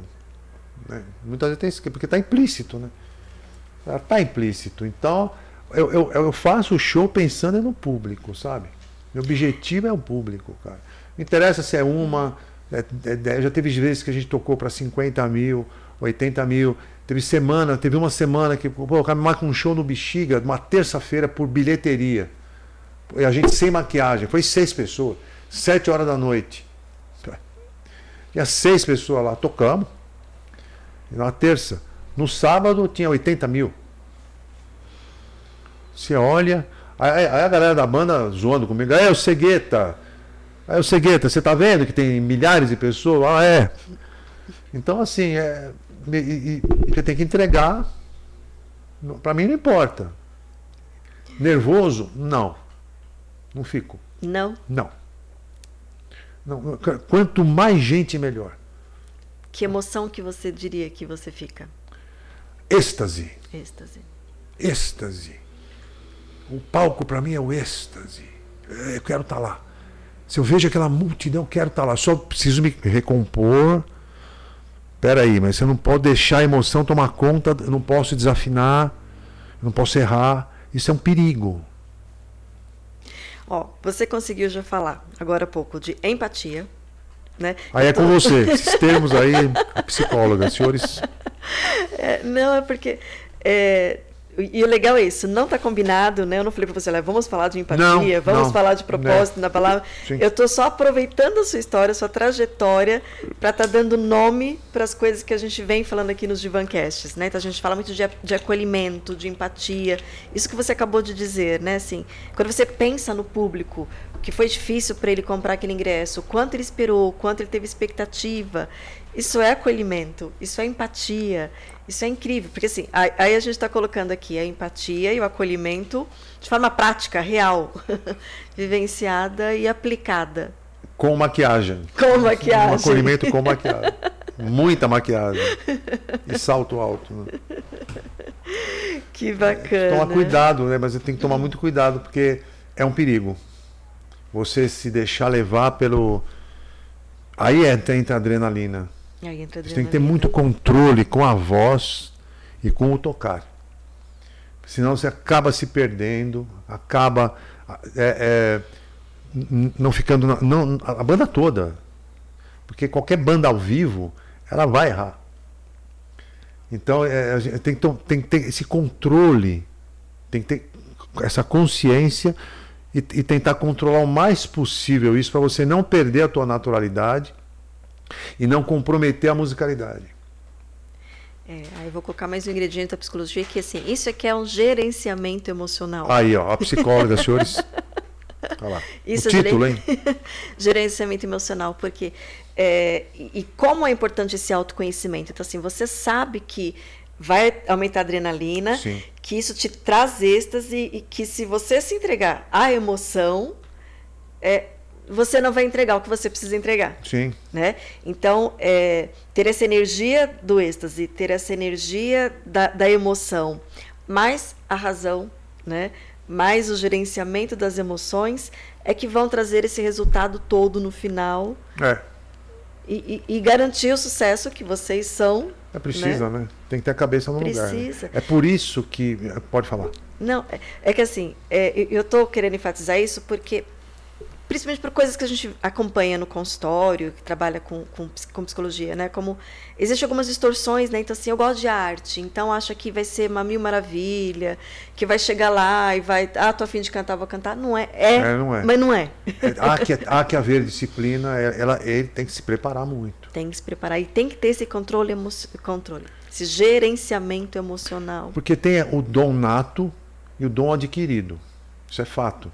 né? Muitas vezes eu até esqueço, porque está implícito, né? Está implícito. Então, eu, eu, eu faço o show pensando no público, sabe? Meu objetivo é o público, cara. Não interessa se é uma, é, é já teve vezes que a gente tocou para 50 mil, 80 mil. Teve semana, teve uma semana que pô, o cara me marca um show no Bexiga, uma terça-feira por bilheteria. E a gente sem maquiagem, foi seis pessoas, sete horas da noite. Tinha seis pessoas lá, tocamos. Na terça. No sábado tinha 80 mil. Você olha. Aí, aí a galera da banda zoando comigo. Aí o Cegueta. Aí o Cegueta, você tá vendo que tem milhares de pessoas? Ah, é. Então, assim, é, e, e- e você tem que entregar. Para mim não importa. Nervoso? Não. Não fico. Não? Não. não. Quanto mais gente, melhor. Que emoção que você diria que você fica? Êxtase. Êxtase. êxtase. O palco para mim é o êxtase. É, Eu quero estar lá. Se eu vejo aquela multidão, eu quero estar lá. Só preciso me recompor. Espera aí, mas você não pode deixar a emoção tomar conta. Eu não posso desafinar. Eu não posso errar. Isso é um perigo. Ó, você conseguiu já falar agora há pouco de empatia, né? Aí é tô- com você. (laughs) Esses termos aí, psicóloga, senhores. É, não, é porque. é, e o legal é isso, não está combinado, né? Eu não falei para você, vamos falar de empatia, Não, vamos não, falar de propósito na palavra. Sim. Eu estou só aproveitando a sua história, a sua trajetória, para estar dando nome para as coisas que a gente vem falando aqui nos Divancasts, né? Então a gente fala muito de, de acolhimento, de empatia. Isso que você acabou de dizer, né? Assim, quando você pensa no público, que foi difícil para ele comprar aquele ingresso, o quanto ele esperou, quanto ele teve expectativa. Isso é acolhimento, isso é empatia, isso é incrível, porque assim, aí a gente está colocando aqui a empatia e o acolhimento de forma prática, real, (laughs) vivenciada e aplicada. Com maquiagem. Com Um maquiagem. acolhimento com maquiagem. Muita maquiagem. E salto alto. Né? Que bacana. Toma cuidado, né? Mas tem que tomar muito cuidado, porque é um perigo. Você se deixar levar pelo. Aí é, entra a adrenalina. Aí entra Você tem que ter muito controle com a voz e com o tocar. Senão você acaba se perdendo, acaba é, é, não ficando. na- Não, a banda toda. Porque qualquer banda ao vivo, ela vai errar. Então é, a gente tem, tem que ter esse controle, tem que ter essa consciência e, e tentar controlar o mais possível isso para você não perder a tua naturalidade e não comprometer a musicalidade. É, aí eu vou colocar mais um ingrediente da psicologia, que assim, isso aqui é um gerenciamento emocional. Aí, ó, a psicóloga, (laughs) senhores. Olha lá. Isso o título, geren- hein? (laughs) gerenciamento emocional, porque é, e, e como é importante esse autoconhecimento. Então, assim, você sabe que vai aumentar a adrenalina, Sim. que isso te traz êxtase e que se você se entregar à emoção, é, você não vai entregar o que você precisa entregar. Sim. Né? Então, é, ter essa energia do êxtase, ter essa energia da, da emoção, mais a razão, né? mais o gerenciamento das emoções, é que vão trazer esse resultado todo no final É. e, e- e garantir o sucesso que vocês são. É precisa, né? Tem que ter a cabeça no lugar. Precisa. né? É por isso que. Pode falar. Não, é, é que assim, é, eu estou querendo enfatizar isso porque, principalmente por coisas que a gente acompanha no consultório, que trabalha com, com, com psicologia, né? Como existem algumas distorções, né? Então, assim, eu gosto de arte, então acho que vai ser uma mil maravilha, que vai chegar lá e vai. Ah, tô afim de cantar, vou cantar. Não é. É, É, não é. mas não é. É, há, que, há que haver disciplina, é- ela, ele tem que se preparar muito. Tem que se preparar e tem que ter esse controle, emo controle esse gerenciamento emocional. Porque tem o dom nato e o dom adquirido. Isso é fato.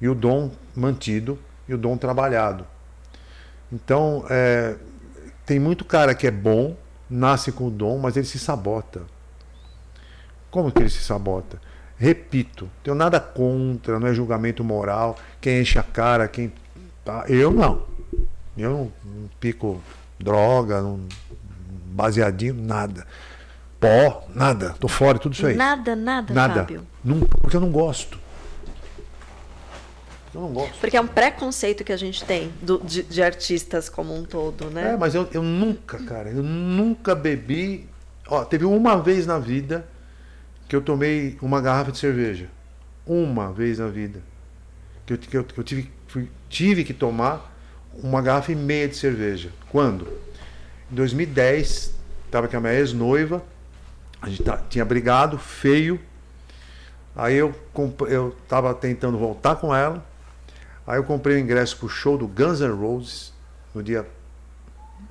E o dom mantido e o dom trabalhado. Então, é, tem muito cara que é bom, nasce com o dom, mas ele se sabota. Como que ele se sabota? Repito, tenho nada contra, não é julgamento moral, quem enche a cara, quem. Tá, eu não. Eu não, não pico droga, não, baseadinho, nada. Pó, nada. Tô fora de tudo isso aí. Nada, nada, nada. Fábio. Porque eu não gosto. Eu não gosto. Porque é um preconceito que a gente tem do- de, de artistas como um todo, né? É, mas eu, eu nunca, cara, eu nunca bebi. Ó, teve uma vez na vida que eu tomei uma garrafa de cerveja. Uma vez na vida. Que eu, que eu, que eu tive, fui- tive que tomar uma garrafa e meia de cerveja. Quando? Em 2010, estava com a minha ex-noiva. A gente tá- tinha brigado, feio. Aí eu, eu tava tentando voltar com ela. Aí eu comprei o ingresso pro show do Guns N' Roses no dia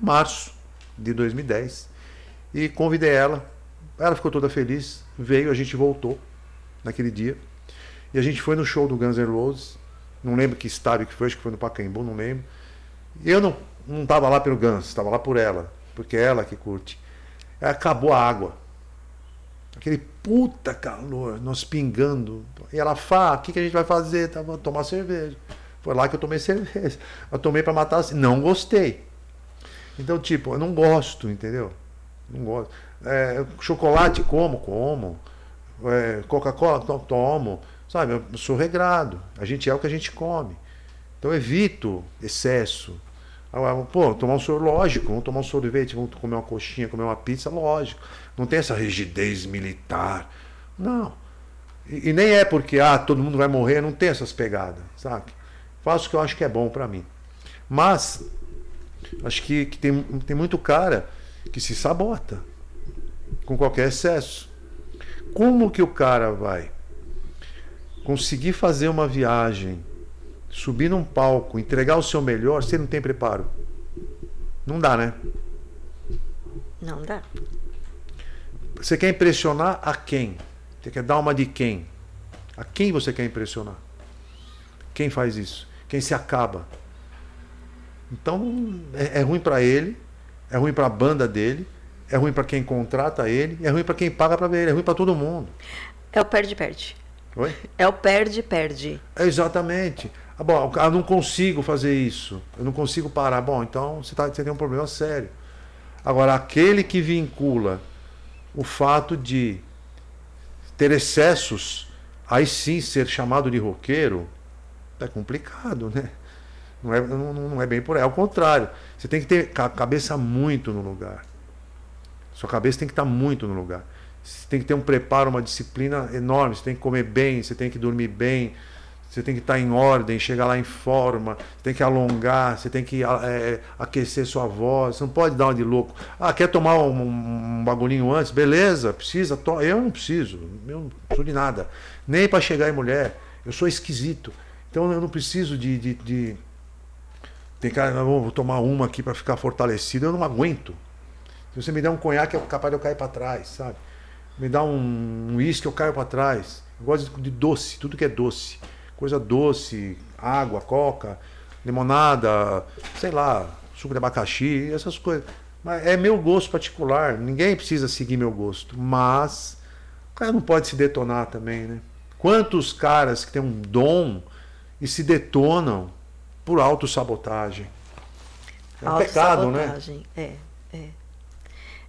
março de 2010 e convidei ela. Ela ficou toda feliz, veio, a gente voltou naquele dia e a gente foi no show do Guns N' Roses. Não lembro que estádio que foi, acho que foi no Pacaembu, não lembro. E eu não não estava lá pelo Guns, estava lá por ela, porque é ela que curte. Acabou a água. Aquele puta calor, nós pingando. E ela fala, o que, que a gente vai fazer? Tá, vou tomar cerveja. Foi lá que eu tomei cerveja. Eu tomei para matar assim. Não gostei. Então, tipo, eu não gosto, entendeu? Não gosto. É, chocolate, como? Como. É, Coca-Cola, to- tomo. Sabe, eu sou regrado. A gente é o que a gente come. Então, evito excesso. Pô, tomar um soro, lógico, vamos tomar um sorvete, vamos comer uma coxinha, comer uma pizza, lógico. Não tem essa rigidez militar. Não. E, e nem é porque, ah, todo mundo vai morrer, não tem essas pegadas, sabe? Faço o que eu acho que é bom pra mim. Mas, acho que, que tem, tem muito cara que se sabota com qualquer excesso. Como que o cara vai conseguir fazer uma viagem, subir num palco, entregar o seu melhor, se ele não tem preparo? Não dá, né? Não dá. Você quer impressionar a quem? Você quer dar uma de quem? A quem você quer impressionar? Quem faz isso? Quem se acaba? Então é, é ruim para ele, é ruim para a banda dele, é ruim para quem contrata ele, é ruim para quem paga para ver ele, é ruim para todo mundo. É o perde-perde. Oi? É o perde-perde. É exatamente. Ah, bom, eu não consigo fazer isso. Eu não consigo parar. Bom, então você, tá, você tem um problema sério. Agora, aquele que vincula o fato de ter excessos, aí sim ser chamado de roqueiro, é complicado, né? Não é, não, não é bem por aí. Ao contrário, você tem que ter a cabeça muito no lugar. Sua cabeça tem que estar muito no lugar. Você tem que ter um preparo, uma disciplina enorme. Você tem que comer bem, você tem que dormir bem, você tem que estar em ordem, chegar lá em forma, você tem que alongar, você tem que é, aquecer sua voz. Você não pode dar uma de louco. Ah, quer tomar um, um bagulhinho antes? Beleza, precisa. To eu não preciso. Eu não preciso de nada. Nem para chegar em mulher. Eu sou esquisito. Então eu não preciso de. de, de... Tem cara, não, vou tomar uma aqui para ficar fortalecido. Eu não aguento. Se você me der um conhaque, é capaz de eu cair para trás, sabe? Me dá um uísque, eu caio para trás. Eu gosto de doce, tudo que é doce. Coisa doce, água, coca, limonada, sei lá, suco de abacaxi, essas coisas. Mas é meu gosto particular. Ninguém precisa seguir meu gosto. Mas o cara não pode se detonar também, né? Quantos caras que têm um dom e se detonam por autossabotagem? É um pecado, né? É, é.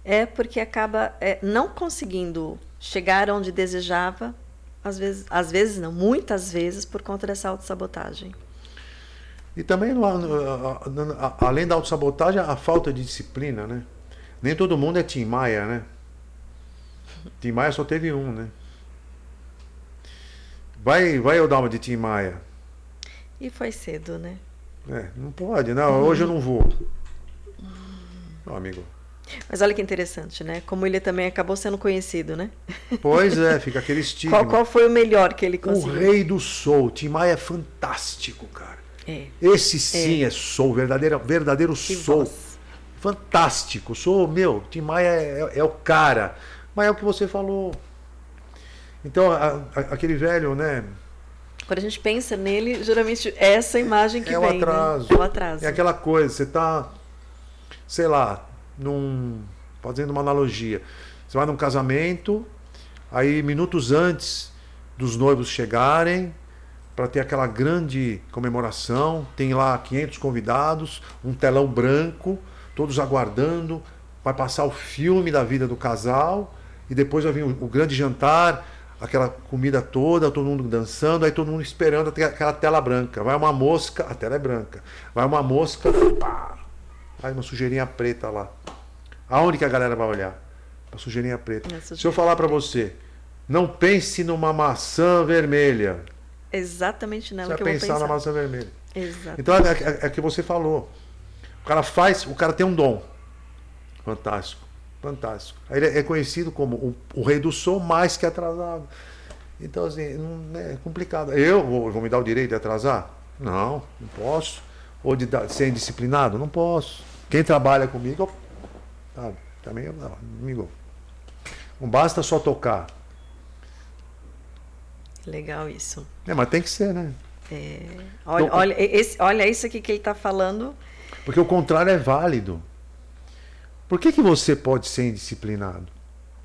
É porque acaba é, não conseguindo chegar onde desejava, às vezes, às vezes não, muitas vezes por conta dessa autossabotagem. E também, além da autossabotagem, a falta de disciplina, né? Nem todo mundo é Tim Maia, né? Tim Maia só teve um, né? Vai, vai eu dar uma de Tim Maia. E foi cedo, né? É, não pode, não. Hoje eu não vou. Não, amigo. Mas olha que interessante, né? Como ele também acabou sendo conhecido, né? Pois é, fica (laughs) aquele estigma. Qual, qual foi o melhor que ele O conseguiu? rei do soul. Tim Maia é fantástico, cara. É. Esse sim é, soul, verdadeiro, verdadeiro Que soul. voz. Fantástico. Sou, meu, Tim Maia é, é- é o cara. Mas é o que você falou. Então, a- a- aquele velho, né? Quando a gente pensa nele, geralmente é essa imagem que É o vem. né? atraso. É o atraso. É aquela coisa, você tá, sei lá, num. fazendo uma analogia. Você vai num casamento, aí minutos antes dos noivos chegarem, para ter aquela grande comemoração, tem lá 500 convidados, um telão branco, todos aguardando, vai passar o filme da vida do casal, e depois vai vir o, o grande jantar, aquela comida toda, todo mundo dançando, aí todo mundo esperando até aquela tela branca. Vai uma mosca, a tela é branca. Vai uma mosca, pá, aí uma sujeirinha preta lá. Aonde que a galera vai olhar? Uma sujeirinha preta. Essa Se eu falar para você, não pense numa maçã vermelha. Exatamente Você nela vai que eu vou pensar pensar. na maçã vermelha. Exato. Então é, é, é o que você falou. O cara faz, o cara tem um dom. Fantástico. Fantástico. Ele é conhecido como o, o rei do som mais que atrasado. Então, assim, não, é complicado. Eu vou, vou me dar o direito de atrasar? Não, não posso. Ou de dar- ser indisciplinado? Não posso. Quem trabalha comigo, sabe, também eu- não, amigo. Não basta só tocar. Legal isso. É, mas tem que ser, né? Olha, Então- olha, esse, olha isso aqui que ele está falando. Porque o contrário é válido. Por que, que você pode ser indisciplinado?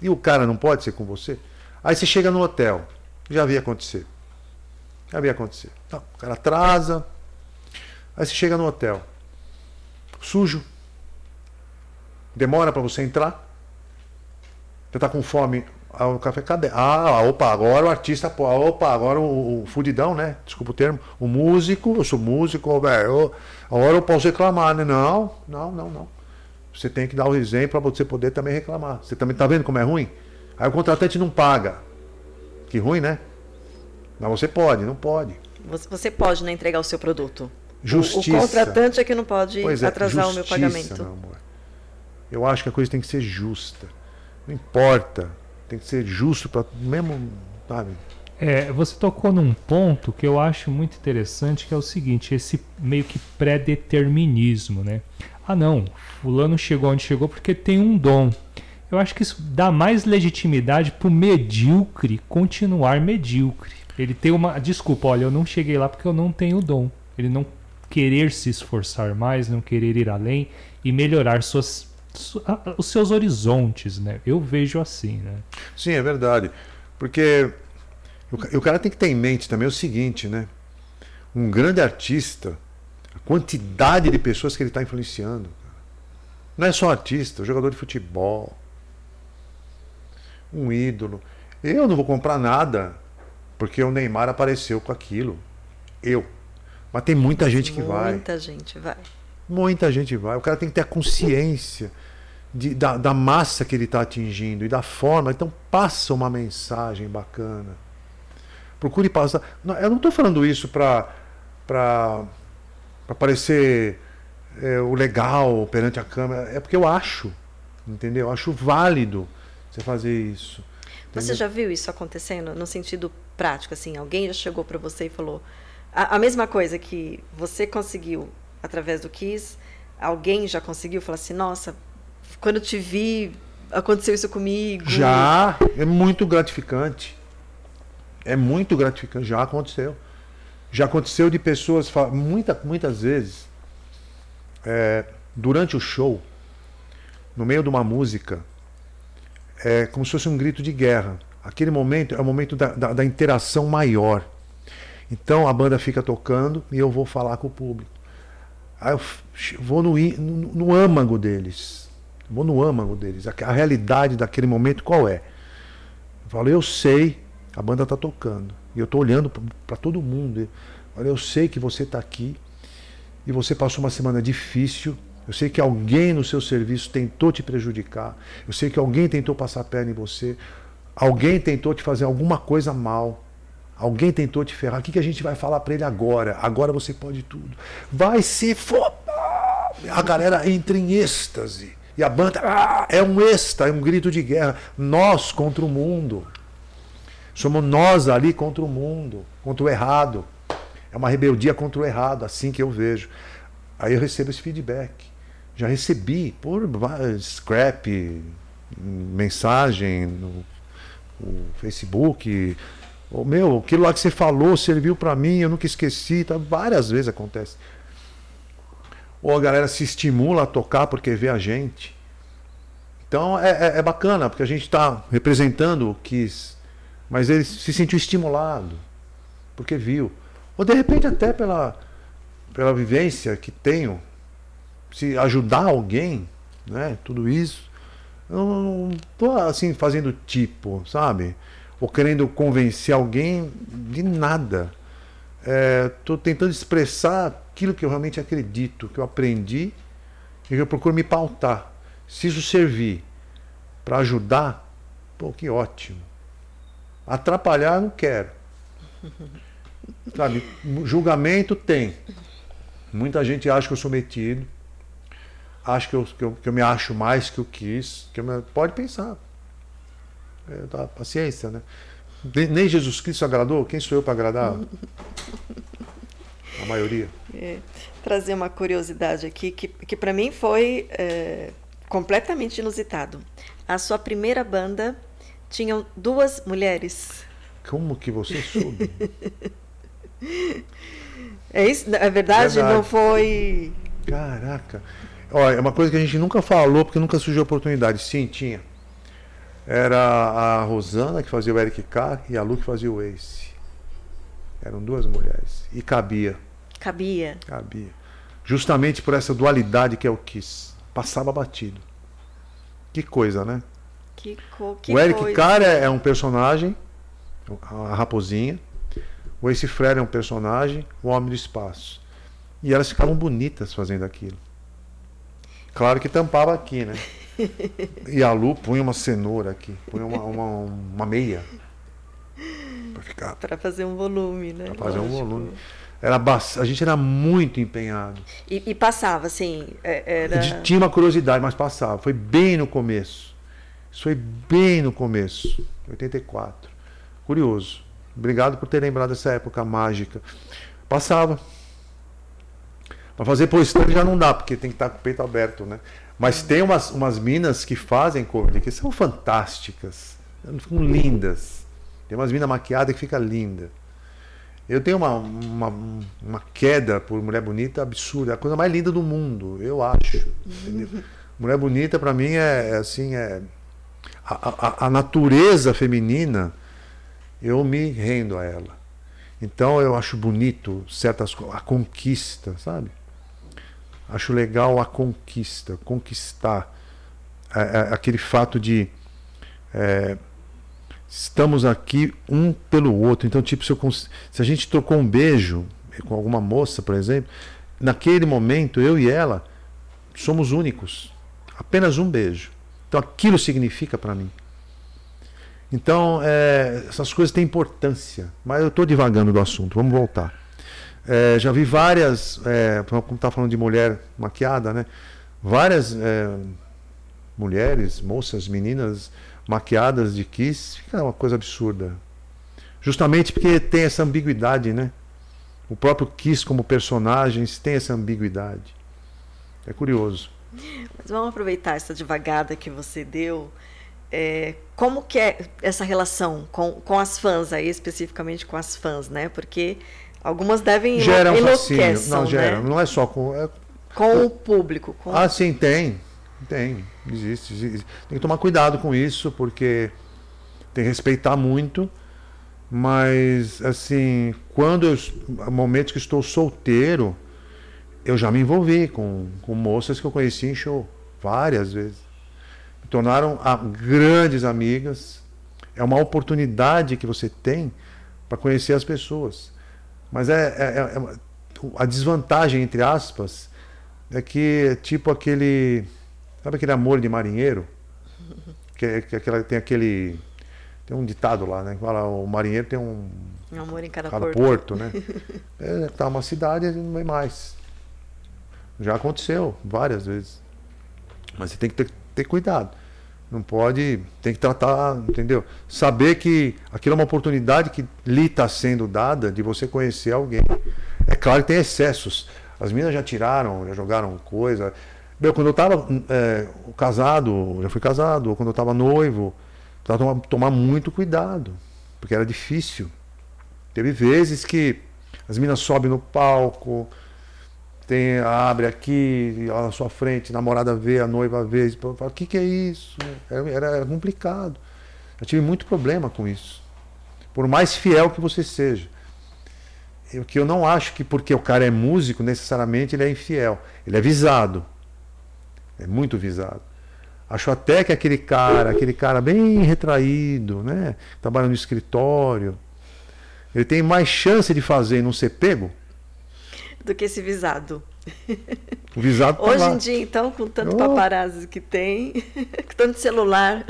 E o cara não pode ser com você? Aí você chega no hotel. Já vi acontecer. Já vi acontecer. Tá, o cara atrasa. Aí você chega no hotel. Sujo. Demora para você entrar. Você tá com fome. Ah, o café, cadê? Ah, opa, agora o artista, pô, fudidão agora o, o fudidão, né? Desculpa o termo. O músico, eu sou músico, velho. Agora eu posso reclamar, né? Não, não, não, não. Você tem que dar o exemplo para você poder também reclamar. Você também tá vendo como é ruim? Aí o contratante não paga. Que ruim, né? Mas você pode, não pode. Você, pode não entregar o seu produto. O- Justiça. O, contratante é que não pode Pois é, atrasar o meu justiça, pagamento. meu amor. Eu acho que a coisa tem que ser justa. Não importa. Tem que ser justo para mesmo, sabe? É, você tocou num ponto que eu acho muito interessante, que é o seguinte, esse meio que pré-determinismo, né? Ah não, fulano chegou onde chegou porque tem um dom. Eu acho que isso dá mais legitimidade pro medíocre continuar medíocre. Ele tem uma. Desculpa, olha, eu não cheguei lá porque eu não tenho dom. Ele não querer se esforçar mais, não querer ir além e melhorar suas, su- os seus horizontes, né? Eu vejo assim, né? Sim, é verdade. Porque o o cara tem que ter em mente também o seguinte, né? Um grande artista, quantidade de pessoas que ele está influenciando. Não é só artista, jogador de futebol, um ídolo. Eu não vou comprar nada porque o Neymar apareceu com aquilo. Eu. Mas tem muita gente que vai. Muita gente vai. Muita gente vai. O cara tem que ter a consciência de- da, da massa que ele está atingindo e da forma. Então, passa uma mensagem bacana. Procure passar. Não, eu não estou falando isso para parecer é, o legal perante a câmera. É porque eu acho. Entendeu? Eu acho válido você fazer isso. Você entendeu? já viu isso acontecendo no sentido prático? Assim, alguém já chegou para você e falou a, a mesma coisa que você conseguiu através do Kiss, alguém já conseguiu falar assim, nossa, quando eu te vi, aconteceu isso comigo. Já é muito gratificante. É muito gratificante. Já aconteceu. Já aconteceu de pessoas, muita, muitas vezes, é, durante o show, no meio de uma música, é como se fosse um grito de guerra. Aquele momento é o momento da, da, da interação maior. Então a banda fica tocando e eu vou falar com o público. Aí eu vou no, no, no âmago deles. Vou no âmago deles. A, a realidade daquele momento qual é? Eu falo, eu sei, a banda está tocando. E eu estou olhando para todo mundo. Olha, eu sei que você está aqui e você passou uma semana difícil. Eu sei que alguém no seu serviço tentou te prejudicar. Eu sei que alguém tentou passar a perna em você. Alguém tentou te fazer alguma coisa mal. Alguém tentou te ferrar. O que, que a gente vai falar para ele agora? Agora você pode tudo. Vai se foda! A galera entra em êxtase. E a banda ah, é um êxtase, é um grito de guerra. Nós contra o mundo. Somos nós ali contra o mundo, contra o errado. É uma rebeldia contra o errado, assim que eu vejo. Aí eu recebo esse feedback. Já recebi por scrap, mensagem, no o Facebook. O meu, aquilo lá que você falou serviu para mim, eu nunca esqueci. Tá? Várias vezes acontece. Ou a galera se estimula a tocar porque vê a gente. Então é, é, é bacana, porque a gente está representando o Kiss, mas ele se sentiu estimulado, porque viu. Ou de repente até pela, pela vivência que tenho, se ajudar alguém, né? Tudo isso. Eu não estou assim fazendo tipo, sabe? Ou querendo convencer alguém de nada. Estou é, tentando expressar aquilo que eu realmente acredito, que eu aprendi e que eu procuro me pautar. Se isso servir para ajudar, pô, que ótimo. Atrapalhar, não quero. (laughs) Sabe, julgamento tem. Muita gente acha que eu sou metido, acha que eu, que eu, que eu me acho mais que eu quis. Que eu me, pode pensar. É, tá, paciência, né? Nem Jesus Cristo agradou? Quem sou eu para agradar? (laughs) A maioria. É, trazer uma curiosidade aqui que, que para mim foi é, completamente inusitado. A sua primeira banda tinham duas mulheres. Como que você soube? (laughs) é isso? É verdade? verdade? Não foi. Caraca. Olha, é uma coisa que a gente nunca falou porque nunca surgiu oportunidade. Sim, tinha. Era a Rosana que fazia o Eric Carr e a Lu que fazia o Ace. Eram duas mulheres. E cabia. Cabia. Cabia. Justamente por essa dualidade que é o Kiss. Passava batido. Que coisa, né? Que, co que o Eric coisa. Carr é, é um personagem, a raposinha. O Ace Freire é um personagem, o Homem do Espaço. E elas ficavam bonitas fazendo aquilo. Claro que tampava aqui, né? E a Lu punha uma cenoura aqui, punha uma, uma, uma meia. Para ficar. Para fazer um volume, né? Para fazer Lógico. um volume. Era a gente era muito empenhado. E, e passava, assim. É, era... Tinha uma curiosidade, mas passava. Foi bem no começo. Isso foi bem no começo, 84. Curioso. Obrigado por ter lembrado dessa época mágica. Passava. Para fazer postagem já não dá, porque tem que estar com o peito aberto, né? Mas tem umas, umas minas que fazem cover que são fantásticas. Ficam lindas. Tem umas minas maquiadas que fica linda. Eu tenho uma, uma, uma, queda por mulher bonita absurda. É a coisa mais linda do mundo, eu acho. mulher bonita, para mim, é, é, assim: é a, a, a natureza feminina, eu me rendo a ela. Então eu acho bonito certas a conquista, sabe? Acho legal a conquista, conquistar. É, é, aquele fato de é, estamos aqui um pelo outro. Então, tipo, se, eu, se a gente trocou um beijo com alguma moça, por exemplo, naquele momento, eu e ela somos únicos. Apenas um beijo. Então, aquilo significa para mim. Então, é, essas coisas têm importância. Mas eu estou divagando do assunto, vamos voltar. É, já vi várias, é, como está falando de mulher maquiada, né? Várias é, mulheres, moças, meninas maquiadas de Kiss, fica uma coisa absurda. Justamente porque tem essa ambiguidade, né? O próprio Kiss como personagens tem essa ambiguidade. É curioso. Mas vamos aproveitar essa devagada que você deu. É, como que é essa relação com, com as fãs aí, especificamente com as fãs, né? Porque Algumas devem gera um fascínio. Não, gera. Né? Não é só com. É, com o público. Com... Ah, sim, tem. Tem. Existe, existe. Tem que tomar cuidado com isso, porque tem que respeitar muito. Mas, assim, quando eu. Momentos que estou solteiro, eu já me envolvi com, com moças que eu conheci em show. Várias vezes. Me tornaram a, grandes amigas. É uma oportunidade que você tem para conhecer as pessoas. Mas é, é, é, é a desvantagem, entre aspas, é que é tipo aquele. Sabe aquele amor de marinheiro? (laughs) Que, que aquela, tem aquele. Tem um ditado lá, né? Que fala, o marinheiro tem um. Um amor em cada, cada porto. porto. né? (laughs) é, tá uma cidade e não vem mais. Já aconteceu várias vezes. Mas você tem que ter, ter cuidado. Não pode, tem que tratar, entendeu? Saber que aquilo é uma oportunidade que lhe está sendo dada de você conhecer alguém. É claro que tem excessos. As meninas já tiraram, já jogaram coisa. Meu, quando eu estava é, casado, já fui casado, ou quando eu estava noivo, Precisava tomar muito cuidado, porque era difícil. Teve vezes que as minas sobem no palco, tem, abre aqui, na sua frente, namorada vê, a noiva vê, fala, o que, que é isso? Era, era, era complicado. Eu tive muito problema com isso. Por mais fiel que você seja. O que eu não acho que porque o cara é músico, necessariamente ele é infiel. Ele é visado. É muito visado. Acho até que aquele cara, aquele cara bem retraído, né? Trabalha no escritório, ele tem mais chance de fazer e não ser pego do que esse visado. O visado tá Hoje lá. em dia, então, com tanto oh. paparazzi que tem, (laughs) com tanto celular.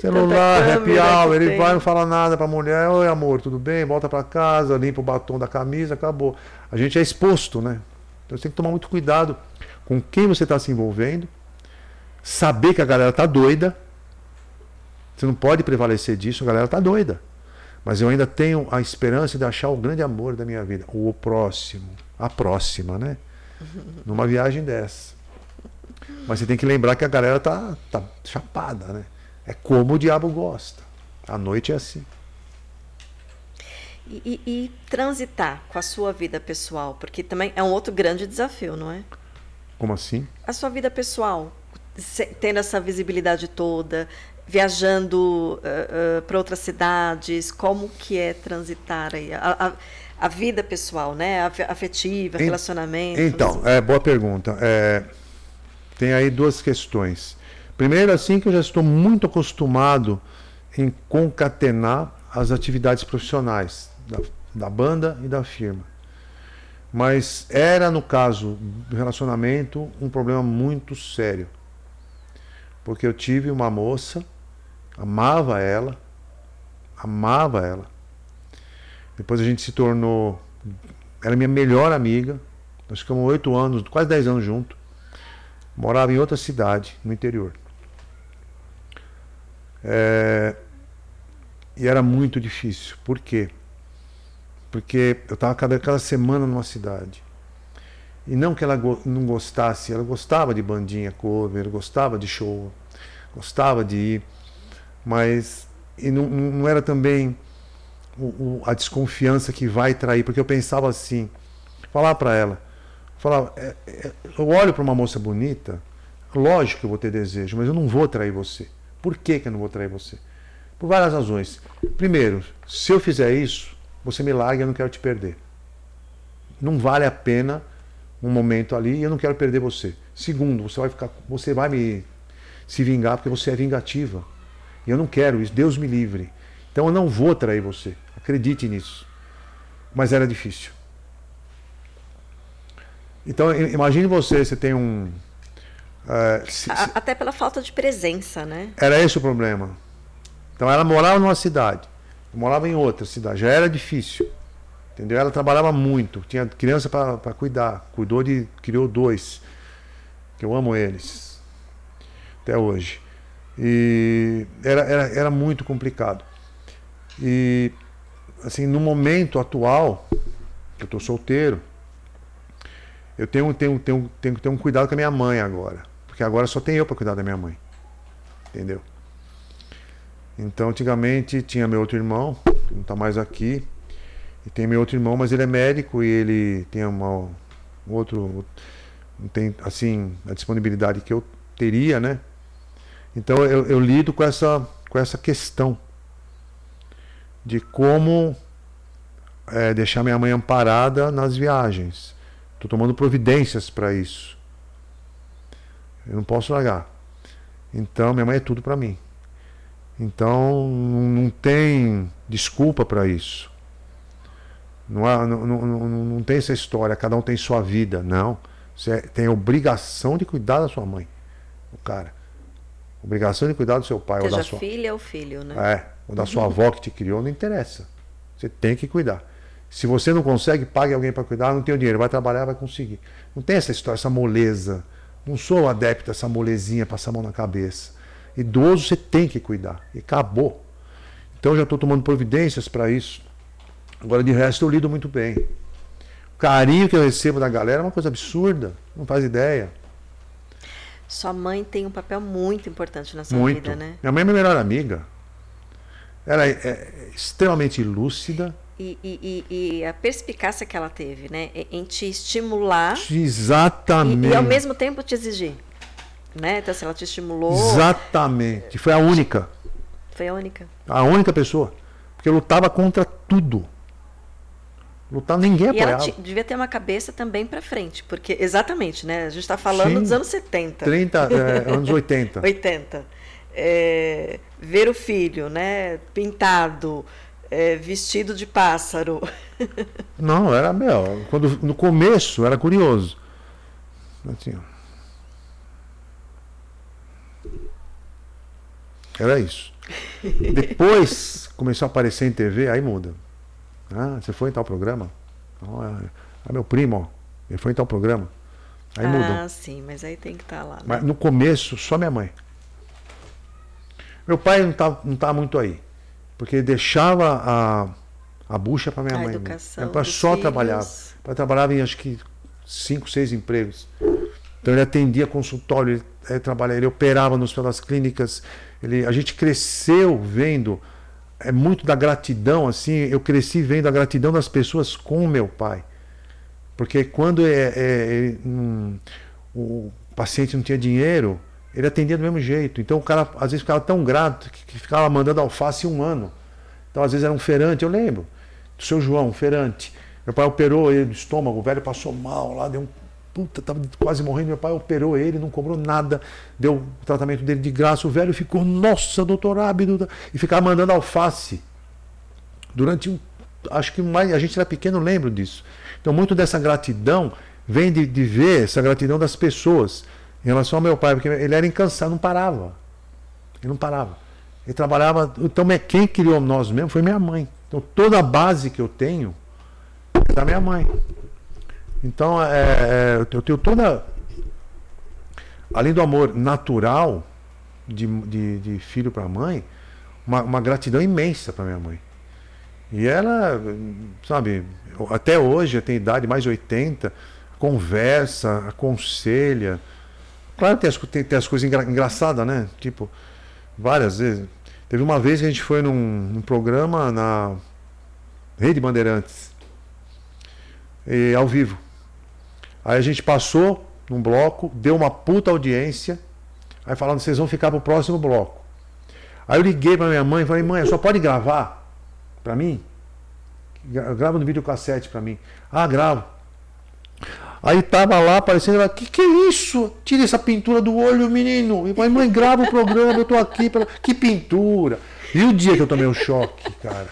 Celular, happy hour, ele tem. vai, não fala nada pra mulher, oi amor, tudo bem? Volta pra casa, limpa o batom da camisa, acabou. A gente é exposto, né? Então você tem que tomar muito cuidado com quem você está se envolvendo, saber que a galera tá doida. Você não pode prevalecer disso, a galera tá doida. Mas eu ainda tenho a esperança de achar o grande amor da minha vida, o próximo a próxima, né? Numa viagem dessa. Mas você tem que lembrar que a galera tá, tá chapada, né? É como o diabo gosta. A noite é assim. E, e, e, transitar com a sua vida pessoal, porque também é um outro grande desafio, não é? Como assim? A sua vida pessoal, tendo essa visibilidade toda, viajando uh, uh, para outras cidades, como que é transitar aí? A, a, a vida pessoal, né? Afetiva, relacionamento. Então, é boa pergunta. É, tem aí duas questões. Primeiro, assim que eu já estou muito acostumado em concatenar as atividades profissionais da, da banda e da firma. Mas era, no caso do relacionamento, um problema muito sério. Porque eu tive uma moça, amava ela, amava ela, depois a gente se tornou. Era minha melhor amiga. Nós ficamos oito anos, quase dez anos juntos. Morava em outra cidade, no interior. É, e era muito difícil. Por quê? Porque eu estava cada, cada semana numa cidade. E não que ela go não gostasse, ela gostava de bandinha cover, gostava de show, gostava de ir, mas e não, não era também a desconfiança que vai trair, porque eu pensava assim, falar para ela, falar, é, é, eu olho para uma moça bonita, lógico que eu vou ter desejo, mas eu não vou trair você. Por que, que eu não vou trair você? Por várias razões. Primeiro, se eu fizer isso, você me larga eu não quero te perder. Não vale a pena um momento ali e eu não quero perder você. Segundo, você vai ficar, você vai me se vingar porque você é vingativa. E eu não quero isso. Deus me livre. Então eu não vou trair você. Acredite nisso. Mas era difícil. Então, imagine você, você tem um. Uh, se, se... Até pela falta de presença, né? Era esse o problema. Então, ela morava numa cidade, morava em outra cidade, já era difícil. Entendeu? Ela trabalhava muito, tinha criança para cuidar, cuidou de. criou dois, que eu amo eles, até hoje. E era, era, era muito complicado. E assim, no momento atual, que eu estou solteiro, eu tenho, tenho, tenho, tenho que ter um cuidado com a minha mãe agora. Porque agora só tem eu para cuidar da minha mãe. Entendeu? Então, antigamente tinha meu outro irmão, que não está mais aqui. E tem meu outro irmão, mas ele é médico e ele tem uma, um outro. Não tem, assim, a disponibilidade que eu teria, né? Então, eu, eu lido com essa, com essa questão de como é, deixar minha mãe amparada nas viagens. Estou tomando providências para isso. Eu não posso largar. Então, minha mãe é tudo para mim. Então, não tem desculpa para isso. Não, há, não, não, não, tem essa história, cada um tem sua vida. Não. Você tem obrigação de cuidar da sua mãe. O cara. Obrigação de cuidar do seu pai Seja ou da sua filha ou filho, né? É ou da sua avó que te criou, não interessa. Você tem que cuidar. Se você não consegue, pague alguém para cuidar, não tem o dinheiro, vai trabalhar, vai conseguir. Não tem essa história, essa moleza. Não sou adepto dessa molezinha, passar a mão na cabeça. Idoso você tem que cuidar. E acabou. Então eu já estou tomando providências para isso. Agora, de resto, eu lido muito bem. O carinho que eu recebo da galera é uma coisa absurda. Não faz ideia. Sua mãe tem um papel muito importante na sua muito. vida, né? Minha mãe é minha melhor amiga. Era é, extremamente lúcida. E, e, e, a perspicácia que ela teve, né? Em te estimular. Exatamente. E, e ao mesmo tempo te exigir. Né? Então, se ela te estimulou. Exatamente. Foi a única. Foi a única. A única pessoa. Porque eu lutava contra tudo. Lutava, ninguém apoiava. E ela devia ter uma cabeça também para frente, porque exatamente, né? A gente está falando Sim, dos anos 70. 30, é, anos 80. 80. (laughs) É, ver o filho, né? Pintado, é, vestido de pássaro. (laughs) Não, era meu. Quando no começo era curioso. Assim, era isso. (laughs) Depois começou a aparecer em TV, aí muda. Ah, você foi em tal programa? Ah, meu primo, ele foi em tal programa. Aí ah, muda. Ah, sim, mas aí tem que estar tá lá. Né? Mas no começo, só minha mãe. Meu pai não tá, não tá muito aí. Porque ele deixava a, a bucha para minha a mãe. Educação meu pai só filhos. trabalhava. Meu pai trabalhava em acho que cinco, seis empregos. Então ele atendia consultório, ele, ele trabalhava, ele operava nos pelas clínicas. Ele, a gente cresceu vendo é muito da gratidão, assim, eu cresci vendo a gratidão das pessoas com meu pai. Porque quando é, é, é um, o paciente não tinha dinheiro, ele atendia do mesmo jeito. Então o cara às vezes ficava tão grato que, que ficava mandando alface um ano. Então às vezes era um feirante, eu lembro, do seu João, um feirante. Meu pai operou ele do estômago, o velho passou mal lá, deu um puta, tava quase morrendo. Meu pai operou ele, não cobrou nada, deu o tratamento dele de graça. O velho ficou, nossa, doutor Ábido, e ficava mandando alface. Durante um. Acho que mais, a gente era pequeno, lembro disso. Então, muito dessa gratidão vem de, de ver essa gratidão das pessoas em relação ao meu pai, porque ele era incansável, não parava. Ele não parava. Ele trabalhava. Então, quem criou nós mesmo foi minha mãe. Então, toda a base que eu tenho é da minha mãe. Então, é, é, eu tenho toda. Além do amor natural de, de, de filho para mãe, uma, uma gratidão imensa para minha mãe. E ela, sabe, até hoje, tem idade mais de 80, conversa, aconselha. Claro que tem as, tem, tem as coisas engra, engraçadas, né? Tipo, várias vezes. Teve uma vez que a gente foi num, num programa na Rede Bandeirantes, e, ao vivo. Aí a gente passou num bloco, deu uma puta audiência. Aí falando, vocês vão ficar pro próximo bloco. Aí eu liguei pra minha mãe e falei, mãe, só pode gravar pra mim? Grava no videocassete pra mim. Ah, gravo. Aí tava lá aparecendo, ela, que que é isso? Tira essa pintura do olho, menino. E mãe, mãe, grava o programa, eu tô aqui. Pra... Que pintura. E o dia que eu tomei um choque, cara?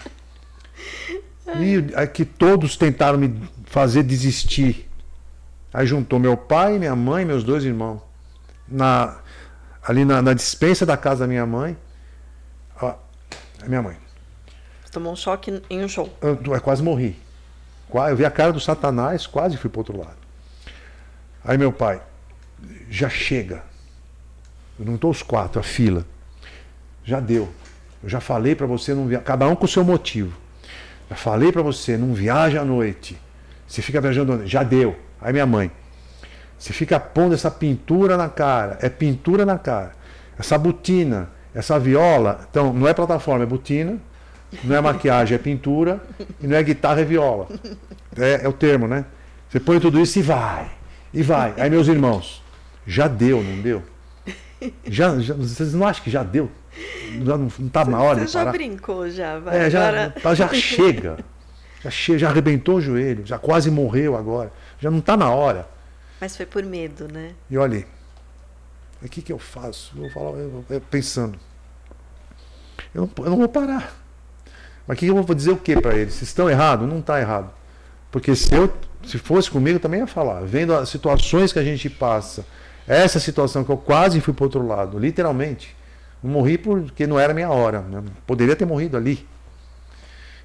E aí que todos tentaram me fazer desistir. Aí juntou meu pai, minha mãe meus dois irmãos. Na, ali na, na dispensa da casa da minha mãe. Ó, a minha mãe. Você tomou um choque em um show. Eu, eu quase morri. Eu vi a cara do Satanás, quase fui para outro lado. Aí meu pai, já chega. Eu não estou os quatro, a fila. Já deu. Eu já falei para você não viajar. Cada um com o seu motivo. Já falei para você, não viaja à noite. Você fica viajando à noite. Já deu. Aí minha mãe, você fica pondo essa pintura na cara, é pintura na cara. Essa botina, essa viola, então não é plataforma, é botina, não é maquiagem, é pintura, e não é guitarra, é viola. É, é o termo, né? Você põe tudo isso e vai, e vai. Aí meus irmãos, já deu, não deu? Já, já vocês não acham que já deu? Já não, não tá na hora Você de parar? já brincou, já, vai. É, já, agora... já (laughs) chega. Já, chega, já arrebentou o joelho, já quase morreu agora. Já não está na hora. Mas foi por medo, né? E olha, o que, que eu faço? Eu vou falar, eu, eu, pensando. Eu não, eu não, vou parar. Mas que eu vou dizer o que para eles? Se estão errados? Não está errado. Porque se eu se fosse comigo, eu também ia falar. Vendo as situações que a gente passa, essa situação que eu quase fui para outro lado, literalmente. Morri porque não era minha hora. Né? Poderia ter morrido ali.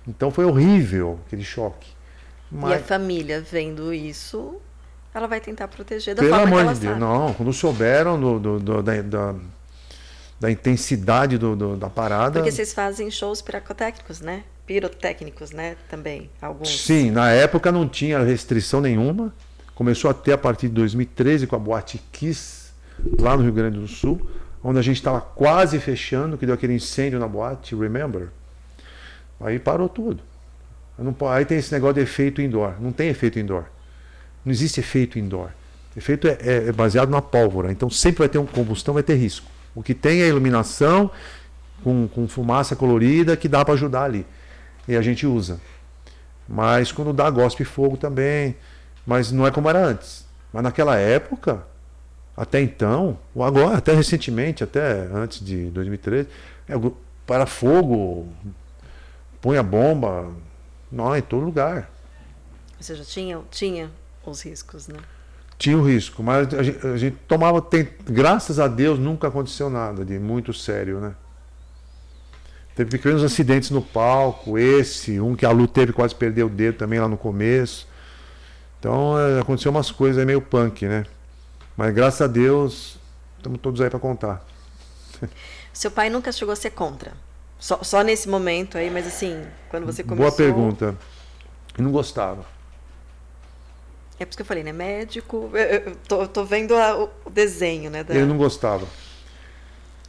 Então foi horrível aquele choque. Mas... E a família vendo isso, ela vai tentar proteger da Pelo forma amor que ela de Deus, sabe. não. Quando souberam do, do, do da, da, da, intensidade do, da parada. Porque vocês fazem shows pirotécnicos, né? Pirotécnicos, né? Também, alguns. Sim, na época não tinha restrição nenhuma. Começou a ter a partir de 2013 com a Boate Kiss, lá no Rio Grande do Sul, onde a gente estava quase fechando, que deu aquele incêndio na boate, remember? Aí parou tudo. Não, aí tem esse negócio de efeito indoor. Não tem efeito indoor. Não existe efeito indoor. Efeito é, é, é baseado na pólvora. Então sempre vai ter um combustão, vai ter risco. O que tem é iluminação com, com fumaça colorida que dá para ajudar ali. E a gente usa. Mas quando dá, gospe fogo também. Mas não é como era antes. Mas naquela época, até então, ou agora, até recentemente, até antes de 2013, é, para fogo, põe a bomba, não, em todo lugar. Ou seja, tinha, tinha os riscos, né? Tinha o risco, mas a gente, a gente tomava, tem, graças a Deus nunca aconteceu nada de muito sério, né? Teve pequenos acidentes no palco, esse, um que a Lu teve quase perdeu o dedo também lá no começo. Então é, aconteceu umas coisas meio punk, né? Mas graças a Deus, estamos todos aí para contar. (laughs) Seu pai nunca chegou a ser contra? Só, só nesse momento aí, mas assim, quando você começou... Boa pergunta. Eu não gostava. É por isso que eu falei, né? Médico, eu, eu tô, tô, vendo a, o desenho, né? Da... Eu não gostava.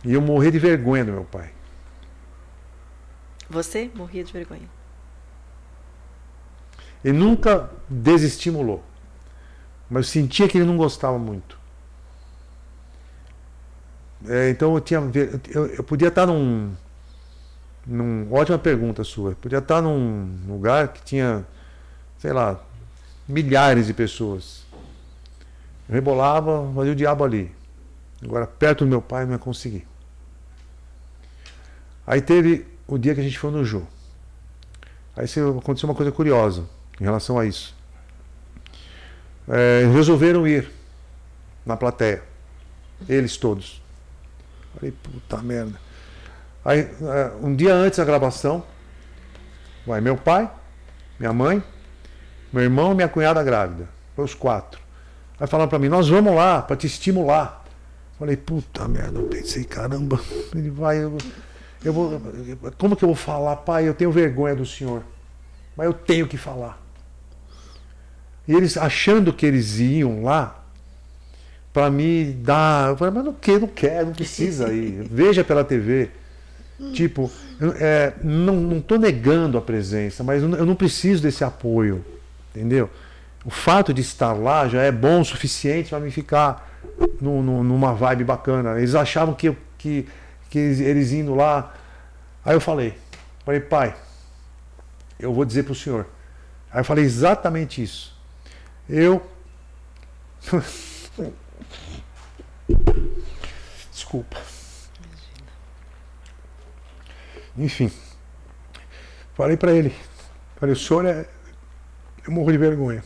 E eu morri de vergonha do meu pai. Você morria de vergonha? Ele nunca desestimulou. Mas eu sentia que ele não gostava muito. É, então eu tinha. Eu, eu podia estar num, num. Ótima pergunta sua. Eu podia estar num lugar que tinha, sei lá, milhares de pessoas. Eu rebolava, fazia o diabo ali. Agora, perto do meu pai, não ia conseguir. Aí teve o dia que a gente foi no Jô. Aí aconteceu uma coisa curiosa em relação a isso. É, resolveram ir na plateia. Eles todos. Falei, puta merda. Aí, é, um dia antes da gravação, vai meu pai, minha mãe, meu irmão e minha cunhada grávida. Foi os quatro. Aí falaram para mim, nós vamos lá para te estimular. Falei, puta merda, eu pensei, caramba, ele vai. Eu, eu vou, como que eu vou falar, pai? Eu tenho vergonha do senhor. Mas eu tenho que falar. E eles achando que eles iam lá para me dar. Eu falei, mas não quero, não quero, não precisa ir. (laughs) Veja pela TV. Tipo, é, não, não tô negando a presença, mas eu não preciso desse apoio. Entendeu? O fato de estar lá já é bom o suficiente para me ficar numa vibe bacana. Eles achavam que, que que eles, eles indo lá. Aí eu falei, falei, pai, eu vou dizer para o senhor. Aí eu falei exatamente isso. Eu. (laughs) Desculpa. Enfim. Falei para ele. Falei, o senhor é. Eu morro de vergonha.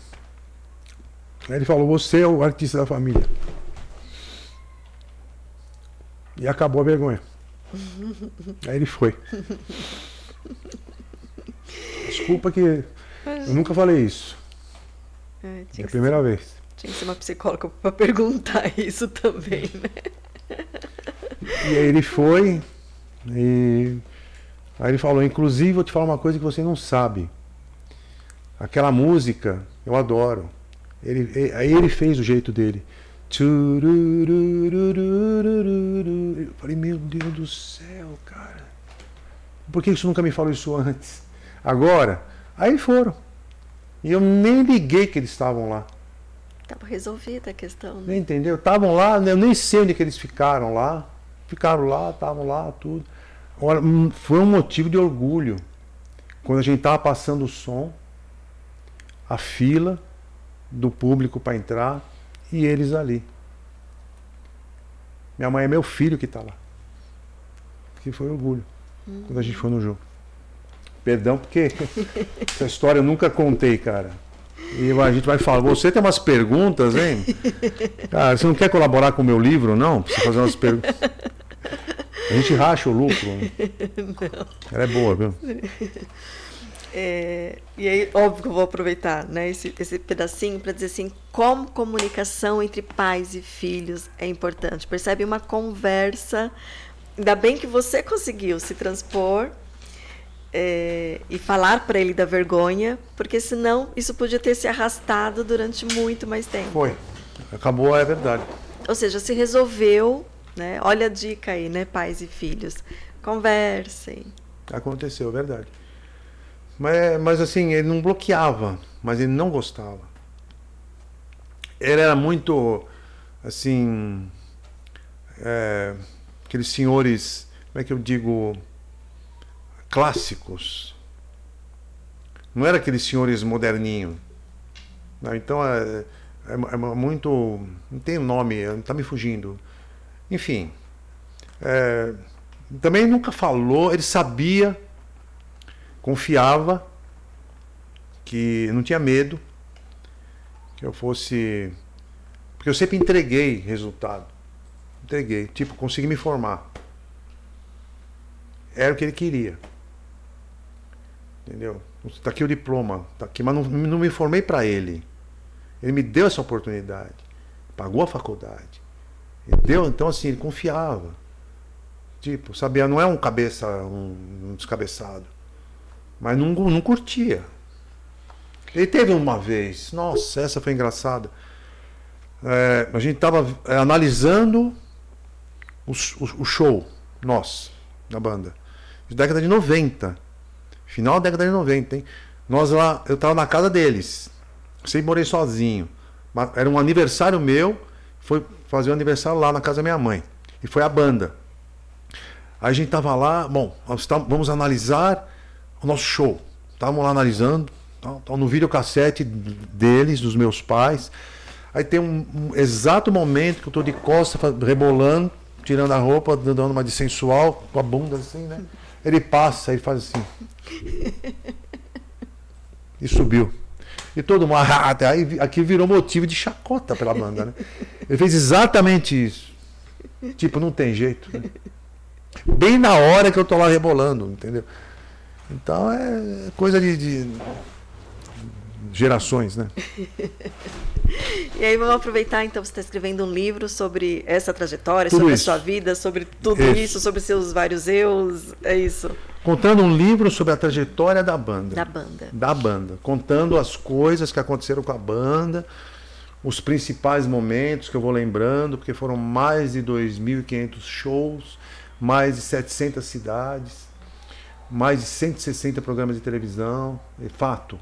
Aí ele falou, você é o artista da família. E acabou a vergonha. Aí ele foi. Desculpa que eu nunca falei isso. É, é a primeira ser, vez. Tinha que ser uma psicóloga para perguntar (laughs) isso também, né? E aí ele foi e aí ele falou, inclusive vou te falar uma coisa que você não sabe. Aquela música eu adoro. Ele, aí ele fez o jeito dele. Eu falei, meu Deus do céu, cara. Por que isso nunca me falou isso antes? Agora, aí foram. E eu nem liguei que eles estavam lá. Estava resolvida a questão. Né? Entendeu? Estavam lá, eu nem sei onde que eles ficaram lá. Ficaram lá, estavam lá, tudo. Agora, hum, foi um motivo de orgulho. Quando a gente estava passando o som, a fila do público para entrar, e eles ali. Minha mãe é meu filho que está lá. Que foi orgulho uhum. quando a gente foi no jogo. Perdão, porque (laughs) essa história eu nunca contei, cara. E a gente vai falar, você tem umas perguntas, hein? Cara, você não quer colaborar com o meu livro, não? Precisa fazer umas perguntas. A gente racha o lucro. (laughs) Não. Ela é boa, viu? (laughs) É, e aí, óbvio que eu vou aproveitar né, esse, esse pedacinho para dizer assim, como comunicação entre pais e filhos é importante. Percebe uma conversa, ainda bem que você conseguiu se transpor é, e falar para ele da vergonha, porque senão isso podia ter se arrastado durante muito mais tempo. Foi, acabou, é verdade. Ou seja, se resolveu, né? Olha a dica aí, né, pais e filhos, conversem. Aconteceu, é verdade. Mas, mas assim, ele não bloqueava, mas ele não gostava. Ele era muito, assim, é, aqueles senhores, como é que eu digo, clássicos. Não era aqueles senhores moderninhos. Não, então é, é, é, muito. Não tem nome, está me fugindo. Enfim. É, também nunca falou, ele sabia, confiava, que não tinha medo, que eu fosse. Porque eu sempre entreguei resultado. Entreguei. Tipo, consegui me formar. Era o que ele queria. Entendeu? Está aqui o diploma, tá aqui, mas não, não me formei para ele. Ele me deu essa oportunidade, pagou a faculdade. Ele deu, então assim, ele confiava. Tipo, sabia, não é um cabeça, um, um descabeçado. Mas não, não curtia. Ele teve uma vez, nossa, essa foi engraçada. É, a gente estava é, analisando o, o, o, show, nós, da banda, de década de 90. Final da década de 90, hein? Nós lá, eu estava na casa deles. Sempre morei sozinho. Era um aniversário meu, foi fazer o um aniversário lá na casa da minha mãe. E foi a banda. Aí a gente tava lá, bom, vamos analisar o nosso show. Estávamos lá analisando, tá, no videocassete deles, dos meus pais. Aí tem um, um exato momento que eu estou de costa, rebolando, tirando a roupa, dando uma de sensual, com a bunda assim, né? Ele passa, ele faz assim. E subiu. E todo mundo, até aí aqui virou motivo de chacota pela banda, né? Ele fez exatamente isso. Tipo, não tem jeito. Né? Bem na hora que eu tô lá rebolando, entendeu? Então é coisa de, de gerações, né? (laughs) e aí vamos aproveitar, então, você está escrevendo um livro sobre essa trajetória, tudo sobre isso. a sua vida, sobre tudo isso. isso, sobre seus vários eus, é isso. Contando um livro sobre a trajetória da banda. Da banda. Da banda. Contando as coisas que aconteceram com a banda, os principais momentos que eu vou lembrando, porque foram mais de 2.500 shows, mais de 700 cidades, mais de 160 programas de televisão. É fato.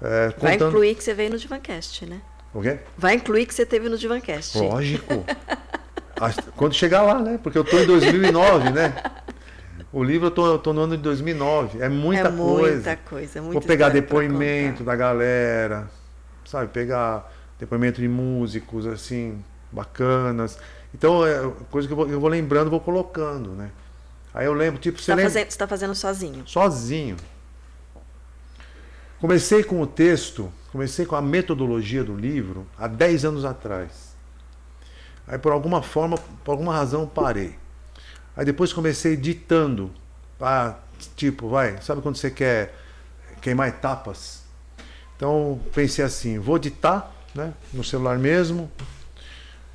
É, contando... Vai incluir que você veio no Divancast, né? O quê? Vai incluir que você teve no Divancast. Lógico. Quando chegar lá, né? Porque eu estou em 2009, né? O livro eu tô, eu tô no ano de 2009. É muita, é muita coisa. coisa. Vou pegar depoimento da galera, sabe? Pegar depoimento de músicos, assim, bacanas. Então, é coisa que eu vou, eu vou lembrando, vou colocando, né? Aí eu lembro, tipo, você, lembra... fazendo, você tá fazendo sozinho? Sozinho. Comecei com o texto, comecei com a metodologia do livro há 10 anos atrás. Aí por alguma forma, por alguma razão, parei. Aí depois comecei ditando. Ah, tipo, vai, sabe quando você quer queimar etapas? Então pensei assim, vou ditar, né, no celular mesmo.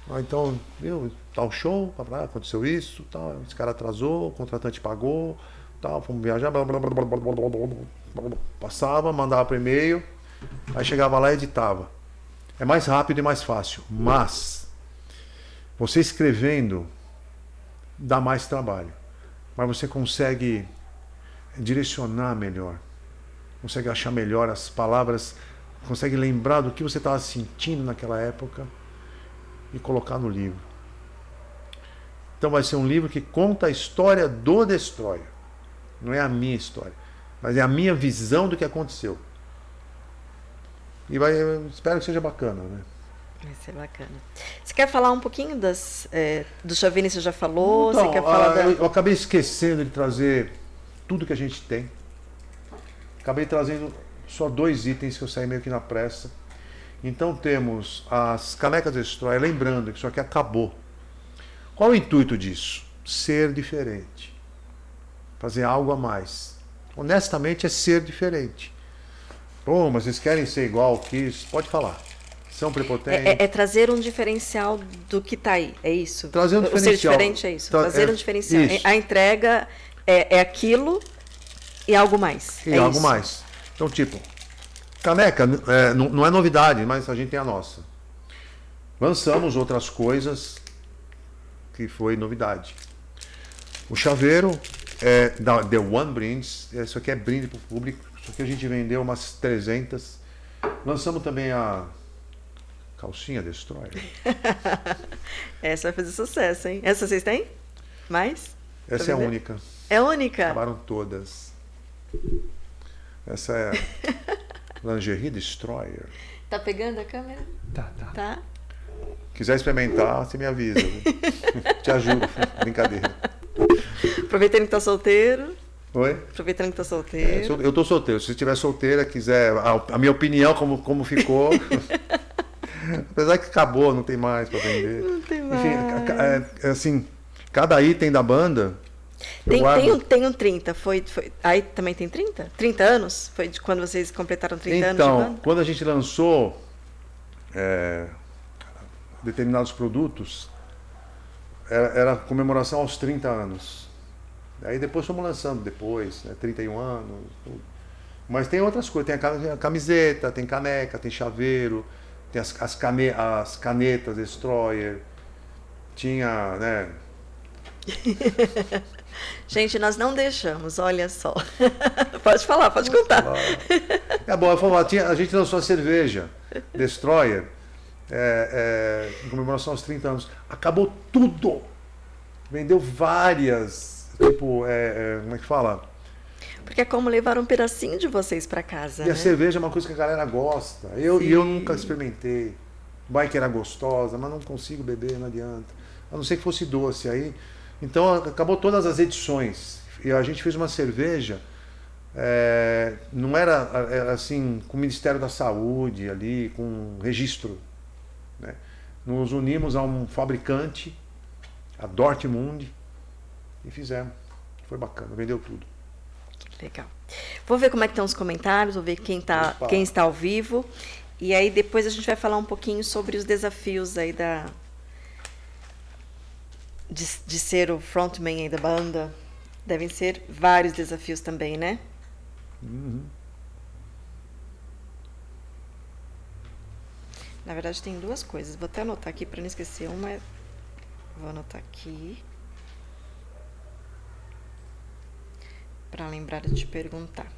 Ah, então, viu, tal show, aconteceu isso, tal, esse cara atrasou, o contratante pagou, tal, fomos viajar, blá, blá, blá, blá, blá, blá, blá, blá, passava, mandava para e-mail, aí chegava lá e editava. É mais rápido e mais fácil, mas você escrevendo dá mais trabalho. Mas você consegue direcionar melhor, consegue achar melhor as palavras, consegue lembrar do que você estava sentindo naquela época e colocar no livro. Então vai ser um livro que conta a história do Destroyer. Não é a minha história, mas é a minha visão do que aconteceu. E vai, espero que seja bacana, né? Vai ser bacana. Você quer falar um pouquinho das, é, do Chavini, você já falou? Então, você quer falar a, da... Eu acabei esquecendo de trazer tudo que a gente tem. Acabei trazendo só dois itens que eu saí meio que na pressa. Então temos as canecas Destroy, lembrando que isso aqui acabou. Qual o intuito disso? Ser diferente. Fazer algo a mais. Honestamente é ser diferente. Pô, mas vocês querem ser igual que isso? Pode falar. São prepotentes. É, é, é, trazer um diferencial do que está aí, é isso? Trazer um diferencial. O ser diferente é isso. Tra trazer é, um diferencial. Isso. A entrega é, é, aquilo e algo mais. E é algo isso. mais. Então, tipo, caneca é, não, não é novidade, mas a gente tem a nossa. Lançamos outras coisas que foi novidade. O chaveiro, É, da The One Brindes. Isso aqui é brinde para o público. Isso aqui a gente vendeu umas 300. Lançamos também a calcinha Destroyer. (laughs) Essa vai fazer sucesso, hein? Essa vocês têm? Mais? Essa é a única. É única? Acabaram todas. Essa é (laughs) Lingerie Destroyer. Tá pegando a câmera? Tá, tá. Tá. Quiser experimentar, você me avisa. (laughs) Te ajudo. Brincadeira. Aproveitando que tá solteiro. Oi? Aproveitando que tá É, solteiro. sou- eu tô solteiro. Se você estiver solteira, quiser a, a minha opinião como, como ficou. (laughs) Apesar que acabou, não tem mais para vender. Não tem Enfim, mais. ca- é, é assim, cada item da banda. Tem, tem, um, tem um 30. Foi, foi, aí também tem 30? 30 anos? Foi de quando vocês completaram 30 anos de Então, quando a gente lançou é, determinados produtos, era, era comemoração aos 30 anos. Aí depois fomos lançando depois, né, 31 anos. tudo. Mas tem outras coisas, tem a camiseta, tem caneca, tem chaveiro, tem as, as, cane, as canetas Destroyer, tinha, né? (laughs) Gente, nós não deixamos, olha só. (laughs) pode falar, pode contar. É bom, falo, tinha, a gente lançou a cerveja Destroyer é, é, em comemoração aos 30 anos. Acabou tudo! Vendeu várias. Tipo, é, é, como é que fala? Porque é como levar um pedacinho de vocês pra casa, E né? a cerveja é uma coisa que a galera gosta. Eu, e eu nunca experimentei. Vai que era gostosa, mas não consigo beber, não adianta. A não ser que fosse doce. Aí, então acabou todas as edições. E a gente fez uma cerveja. é, não era é, assim com o Ministério da Saúde ali, com registro. né? Nos unimos a um fabricante, a Dortmund, e fizemos. Foi bacana, vendeu tudo. Legal. Vou ver como é que estão os comentários, vou ver quem, tá, quem está ao vivo. E aí depois a gente vai falar um pouquinho sobre os desafios aí da. De, de ser o frontman aí da banda. Devem ser vários desafios também, né? Na verdade, tem duas coisas. Vou até anotar aqui para não esquecer. Uma é. Vou anotar aqui. Para lembrar de te perguntar.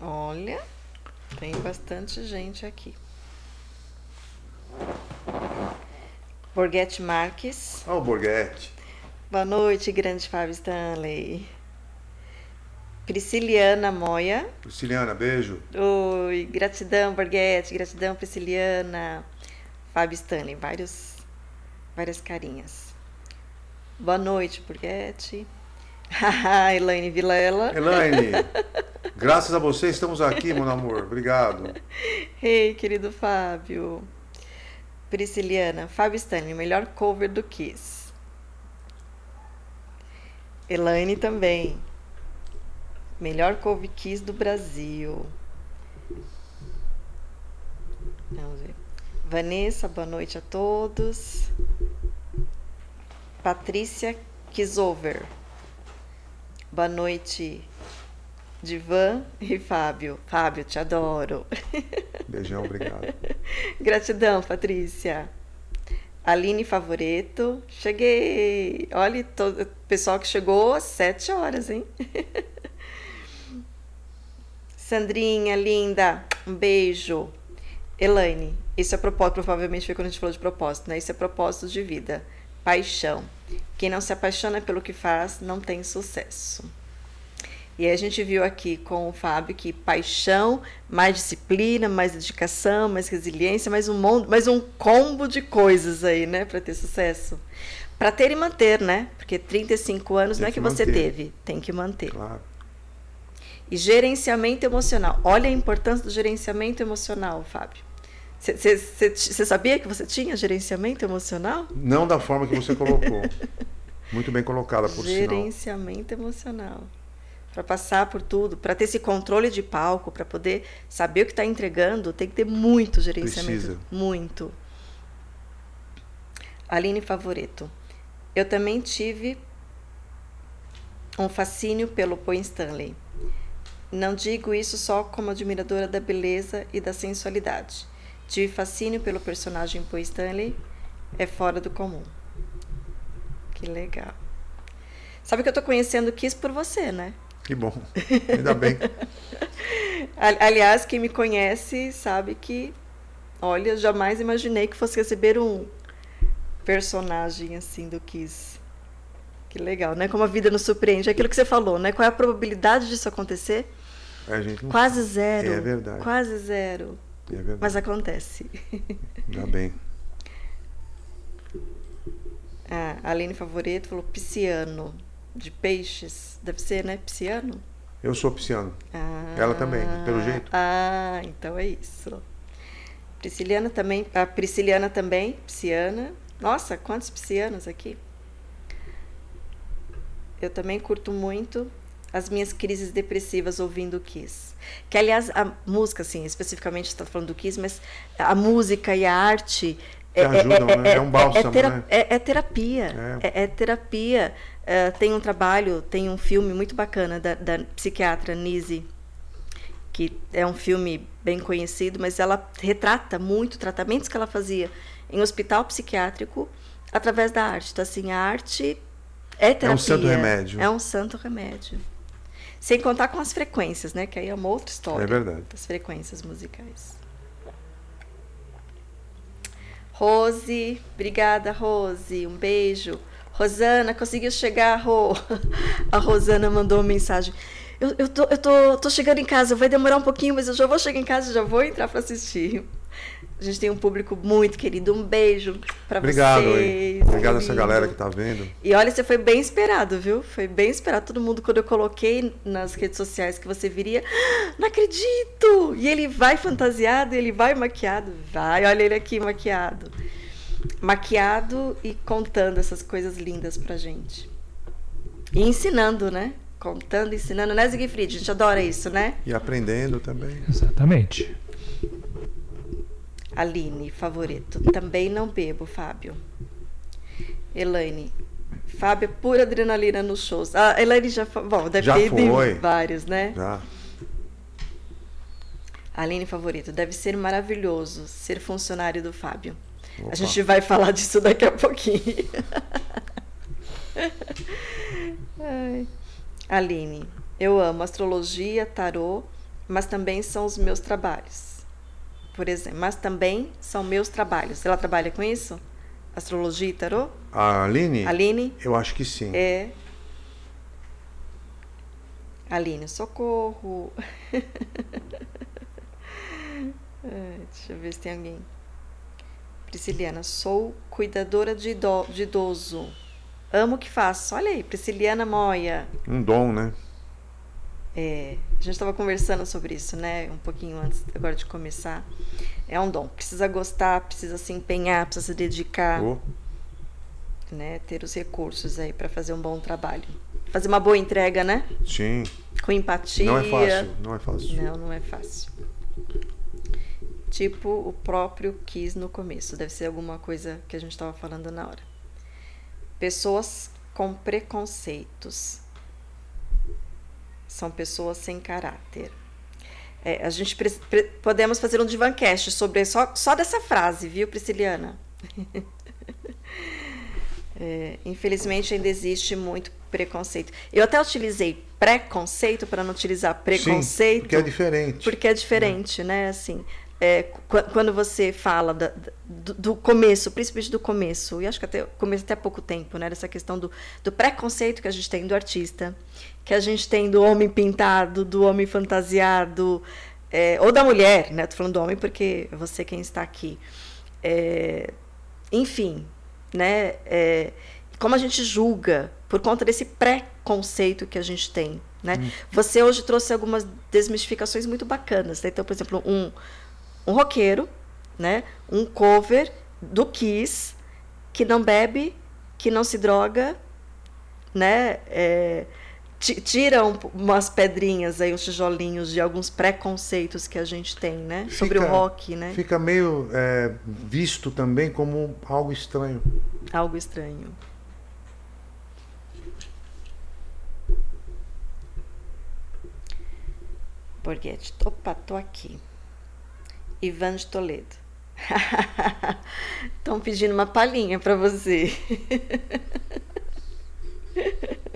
Olha, tem bastante gente aqui. Borghetti Marques. Olha o Borghetti. Boa noite, grande Fábio Stanley. Prisciliana Moia. Prisciliana, beijo. Oi, gratidão, Borghetti, gratidão, Prisciliana. Fábio Stanley, vários, várias carinhas. Boa noite, Borghetti. (laughs) Elaine Vilela. Elaine, (laughs) graças a você estamos aqui, meu amor. Obrigado. Ei, querido Fábio. Prisciliana, Fábio Stanley, melhor cover do Kiss. Elaine também. Melhor cover Kiss do Brasil. Vamos ver. Vanessa, boa noite a todos. Patrícia Kisover. Boa noite, Divan e Fábio. Fábio, te adoro. Beijão, obrigado. (laughs) Gratidão, Patrícia. Aline Favoreto. Cheguei. Olha, todo, pessoal que chegou às sete horas, hein? (laughs) Sandrinha, linda. Um beijo. Elaine, isso é propósito, provavelmente foi quando a gente falou de propósito, né? Isso é propósito de vida. Paixão. Quem não se apaixona pelo que faz, não tem sucesso. E aí a gente viu aqui com o Fábio que paixão, mais disciplina, mais dedicação, mais resiliência, mais um monte, mais um combo de coisas aí, né, para ter sucesso. Para ter e manter, né? Porque 35 anos Tem não é que que você teve, tem que manter. Claro. E gerenciamento emocional. Olha a importância do gerenciamento emocional, Fábio. Você sabia que você tinha gerenciamento emocional? Não da forma que você colocou. Muito bem colocada, por sinal. Gerenciamento emocional. Para passar por tudo, para ter esse controle de palco, para poder saber o que está entregando, tem que ter muito gerenciamento. Precisa. Muito. Aline Favoreto. Eu também tive um fascínio pelo Paul Stanley. Não digo isso só como admiradora da beleza e da sensualidade. Tive fascínio pelo personagem Poe Stanley. É fora do comum. Que legal. Sabe que eu tô conhecendo o Kiss por você, né? Que bom. Ainda bem. (laughs) Aliás, quem me conhece sabe que, olha, jamais imaginei que fosse receber um personagem assim do Kiss. Que legal, né? Como a vida nos surpreende. É aquilo que você falou, né? Qual é a probabilidade disso acontecer? A gente não Quase zero. É verdade. Quase zero. É. Mas acontece. Ainda bem. (laughs) Ah, a Aline Favoreto falou pisciano, de peixes. Deve ser, né? Pisciano? Eu sou pisciano. Ah, Ela também, pelo jeito. Ah, então é isso. Prisciliana também, a Prisciliana também, pisciana. Nossa, quantos piscianos aqui? Eu também curto muito as minhas crises depressivas ouvindo Kiss. Que, aliás, a música, assim, especificamente está falando do Kiss, mas a música e a arte Que ajudam, né? É um bálsamo, tera- né? é- é terapia. É, é terapia. É, tem um trabalho, tem um filme muito bacana da, da psiquiatra Nise, que é um filme bem conhecido, mas ela retrata muito tratamentos que ela fazia em hospital psiquiátrico através da arte. Então, assim, a arte é terapia. santo remédio. É um santo remédio. Sem contar com as frequências, né? Que aí é uma outra história. É verdade. As frequências musicais. Rose, obrigada, Rose. Um beijo. Rosana, conseguiu chegar, Rô. (laughs) A Rosana mandou uma mensagem. Eu, eu, tô, eu tô, tô chegando em casa, vai demorar um pouquinho, mas eu já vou chegar em casa e já vou entrar para assistir. A gente tem um público muito querido. Um beijo para Obrigado vocês. aí. Obrigado a essa galera que tá vendo. E olha, você foi bem esperado, viu? Foi bem esperado. Todo mundo, quando eu coloquei nas redes sociais que você viria, "Ah, não acredito! E ele vai fantasiado, ele vai maquiado. Vai, olha ele aqui maquiado. Maquiado e contando essas coisas lindas pra gente. E ensinando, né? Contando, ensinando, né, Siegfried? A gente adora isso, né? E aprendendo também. Exatamente. Aline, favorito. Também não bebo, Fábio. Elaine. Fábio é pura adrenalina nos shows. Ah, a Elaine já foi. Bom, deve Já ter foi. vários, né? Já. Aline, favorito. Deve ser maravilhoso ser funcionário do Fábio. Opa. A gente vai falar disso daqui a pouquinho. Ai. Aline, eu amo astrologia, tarô, mas também são os meus trabalhos. Por exemplo, mas também são meus trabalhos. Ela trabalha com isso? Astrologia e tarô? A Aline? Aline? Eu acho que sim. É. Aline, socorro. (laughs) Deixa eu ver se tem alguém. Prisciliana, sou cuidadora de idoso. Amo o que faço. Olha aí, Prisciliana Moia. Um dom, né? É, a gente estava conversando sobre isso, né? Um pouquinho antes agora de começar. É um dom. Precisa gostar, precisa se empenhar, precisa se dedicar, Oh, né? Ter os recursos aí para fazer um bom trabalho. Fazer uma boa entrega, né? sim. Com empatia. Não é fácil. Não é fácil. Não, não é fácil. Tipo o próprio quis no começo. Deve ser alguma coisa que a gente estava falando na hora. Pessoas com preconceitos. São pessoas sem caráter. É, a gente podemos fazer um divancast sobre só, só dessa frase, viu, Prisciliana? (laughs) É, infelizmente ainda existe muito preconceito. Eu até utilizei preconceito para não utilizar preconceito. Sim, porque é diferente. Porque é diferente, né? Assim, é, qu- quando você fala da- do, do começo, principalmente do começo, e acho que até começo até há pouco tempo, né? Dessa questão do, do preconceito que a gente tem do artista, que a gente tem do homem pintado, do homem fantasiado, é, ou da mulher, né? Tô falando do homem porque é você quem está aqui. É, enfim, né? É, como a gente julga por conta desse preconceito que a gente tem, né? Você hoje trouxe algumas desmistificações muito bacanas. Né? Então, por exemplo, um, um roqueiro, né? Um cover do Kiss que não bebe, que não se droga, né? É, ti- tira um- umas pedrinhas aí, uns tijolinhos de alguns preconceitos que a gente tem, né? Sobre o Fica- rock, né? Fica meio é, visto também como algo estranho. Algo estranho. Borghetti. Opa, tô aqui. Ivan de Toledo. (laughs) Estão pedindo uma palhinha para você. (laughs)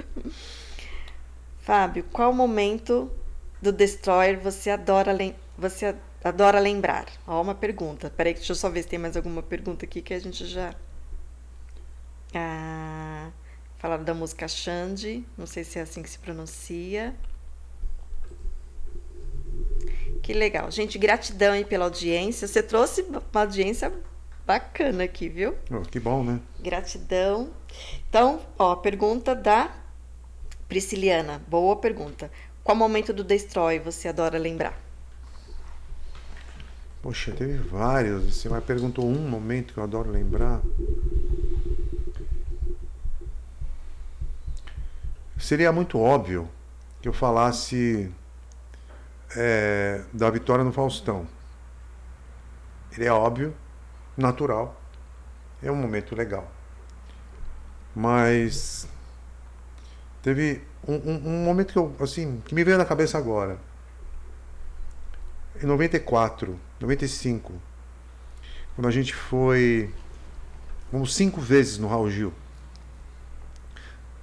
Fábio, qual momento do Destroyer você adora, você adora lembrar? Ó, uma pergunta. Peraí, deixa eu só ver se tem mais alguma pergunta aqui que a gente já. Ah, falaram da música Xande, não sei se é assim que se pronuncia. Que legal. Gente, gratidão aí pela audiência. Você trouxe uma audiência bacana aqui, viu? Oh, que bom, né? Gratidão. Então, ó, pergunta da Prisciliana, boa pergunta. Qual momento do Destroy você adora lembrar? Poxa, teve vários. Você me perguntou um momento que eu adoro lembrar. Seria muito óbvio que eu falasse é, da vitória no Faustão. Ele é óbvio, natural, é um momento legal. Mas Teve um, um, um, momento que eu, assim, que me veio na cabeça agora. Em 94, 95, quando a gente foi vamos cinco vezes no Raul Gil.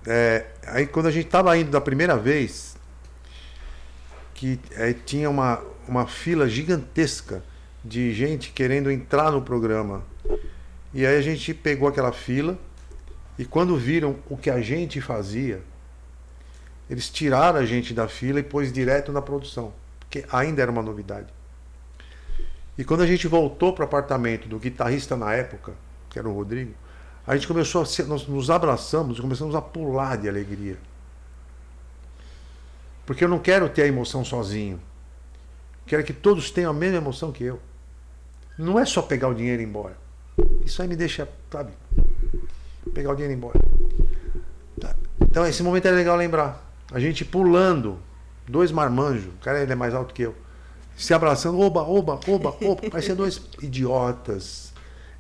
É, aí quando a gente estava indo da primeira vez, que é, tinha uma, uma fila gigantesca de gente querendo entrar no programa. E aí a gente pegou aquela fila e quando viram o que a gente fazia, eles tiraram a gente da fila e pôs direto na produção, porque ainda era uma novidade. E quando a gente voltou para o apartamento do guitarrista na época, que era o Rodrigo, a gente começou a ser, nós nos abraçamos e começamos a pular de alegria. Porque eu não quero ter a emoção sozinho. Quero que todos tenham a mesma emoção que eu. Não é só pegar o dinheiro e ir embora. Isso aí me deixa, sabe? Pegar o dinheiro e ir embora. Tá. Então esse momento é legal lembrar. A gente pulando, dois marmanjos, o cara ele é mais alto que eu, se abraçando, oba, oba, oba, oba, (laughs) parecia dois idiotas.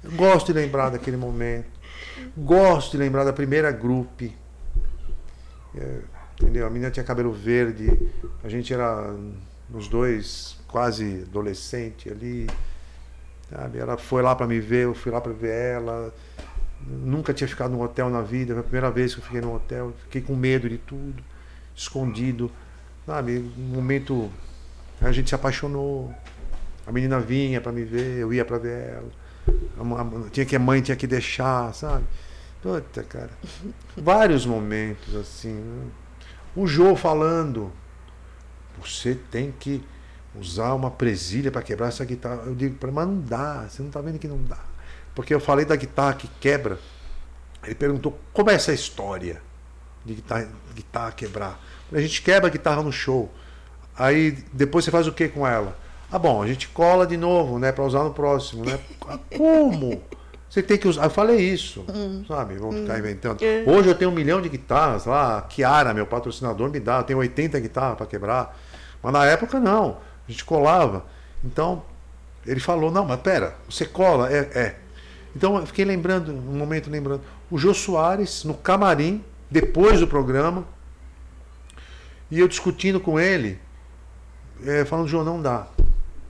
Eu gosto de lembrar daquele momento. Gosto de lembrar da primeira grupo. É, entendeu? A menina tinha cabelo verde, a gente era os dois quase adolescente ali. Sabe? Ela foi lá para me ver, eu fui lá para ver ela. Nunca tinha ficado num hotel na vida, foi a primeira vez que eu fiquei num hotel, fiquei com medo de tudo escondido. Sabe? Um momento. A gente se apaixonou. A menina vinha para me ver, eu ia para ver ela. A, tinha que a mãe tinha que deixar, sabe? Puta, cara. Vários momentos assim. Né? O Jô falando. Você tem que usar uma presilha para quebrar essa guitarra. Eu digo, mas não dá, você não está vendo que não dá. Porque eu falei da guitarra que quebra. Ele perguntou como é essa história de guitarra, guitarra quebrar. A gente quebra a guitarra no show. Aí depois você faz o que com ela? Ah, bom, a gente cola de novo, né, para usar no próximo, né? (laughs) Como? Você tem que usar. Eu falei isso, hum. sabe? Ficar hum. inventando. É. Hoje eu tenho um milhão de guitarras lá. A Kiara, meu patrocinador, me dá. Eu tenho 80 guitarras para quebrar. Mas na época não. A gente colava. Então, ele falou: não, mas pera, você cola? É. é. Então eu fiquei lembrando, um momento lembrando. O Jô Soares, no camarim, depois do programa. E eu discutindo com ele, é, falando, João, não dá.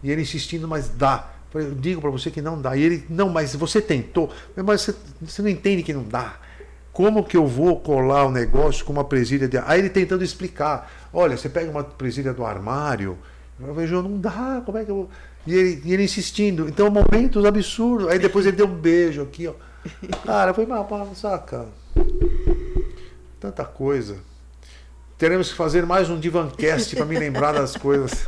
E ele insistindo, mas dá. Eu digo para você que não dá. E ele, não, mas você tentou. Mas você, você não entende que não dá. Como que eu vou colar o negócio com uma presilha de. Aí ele tentando explicar. Olha, você pega uma presilha do armário. Eu vejo, não dá, como é que eu. E ele, e ele insistindo. Então, momentos absurdos. Aí depois ele deu um beijo aqui, ó. Cara, foi uma, saca? Tanta coisa. Teremos que fazer mais um Divancast para me lembrar das coisas.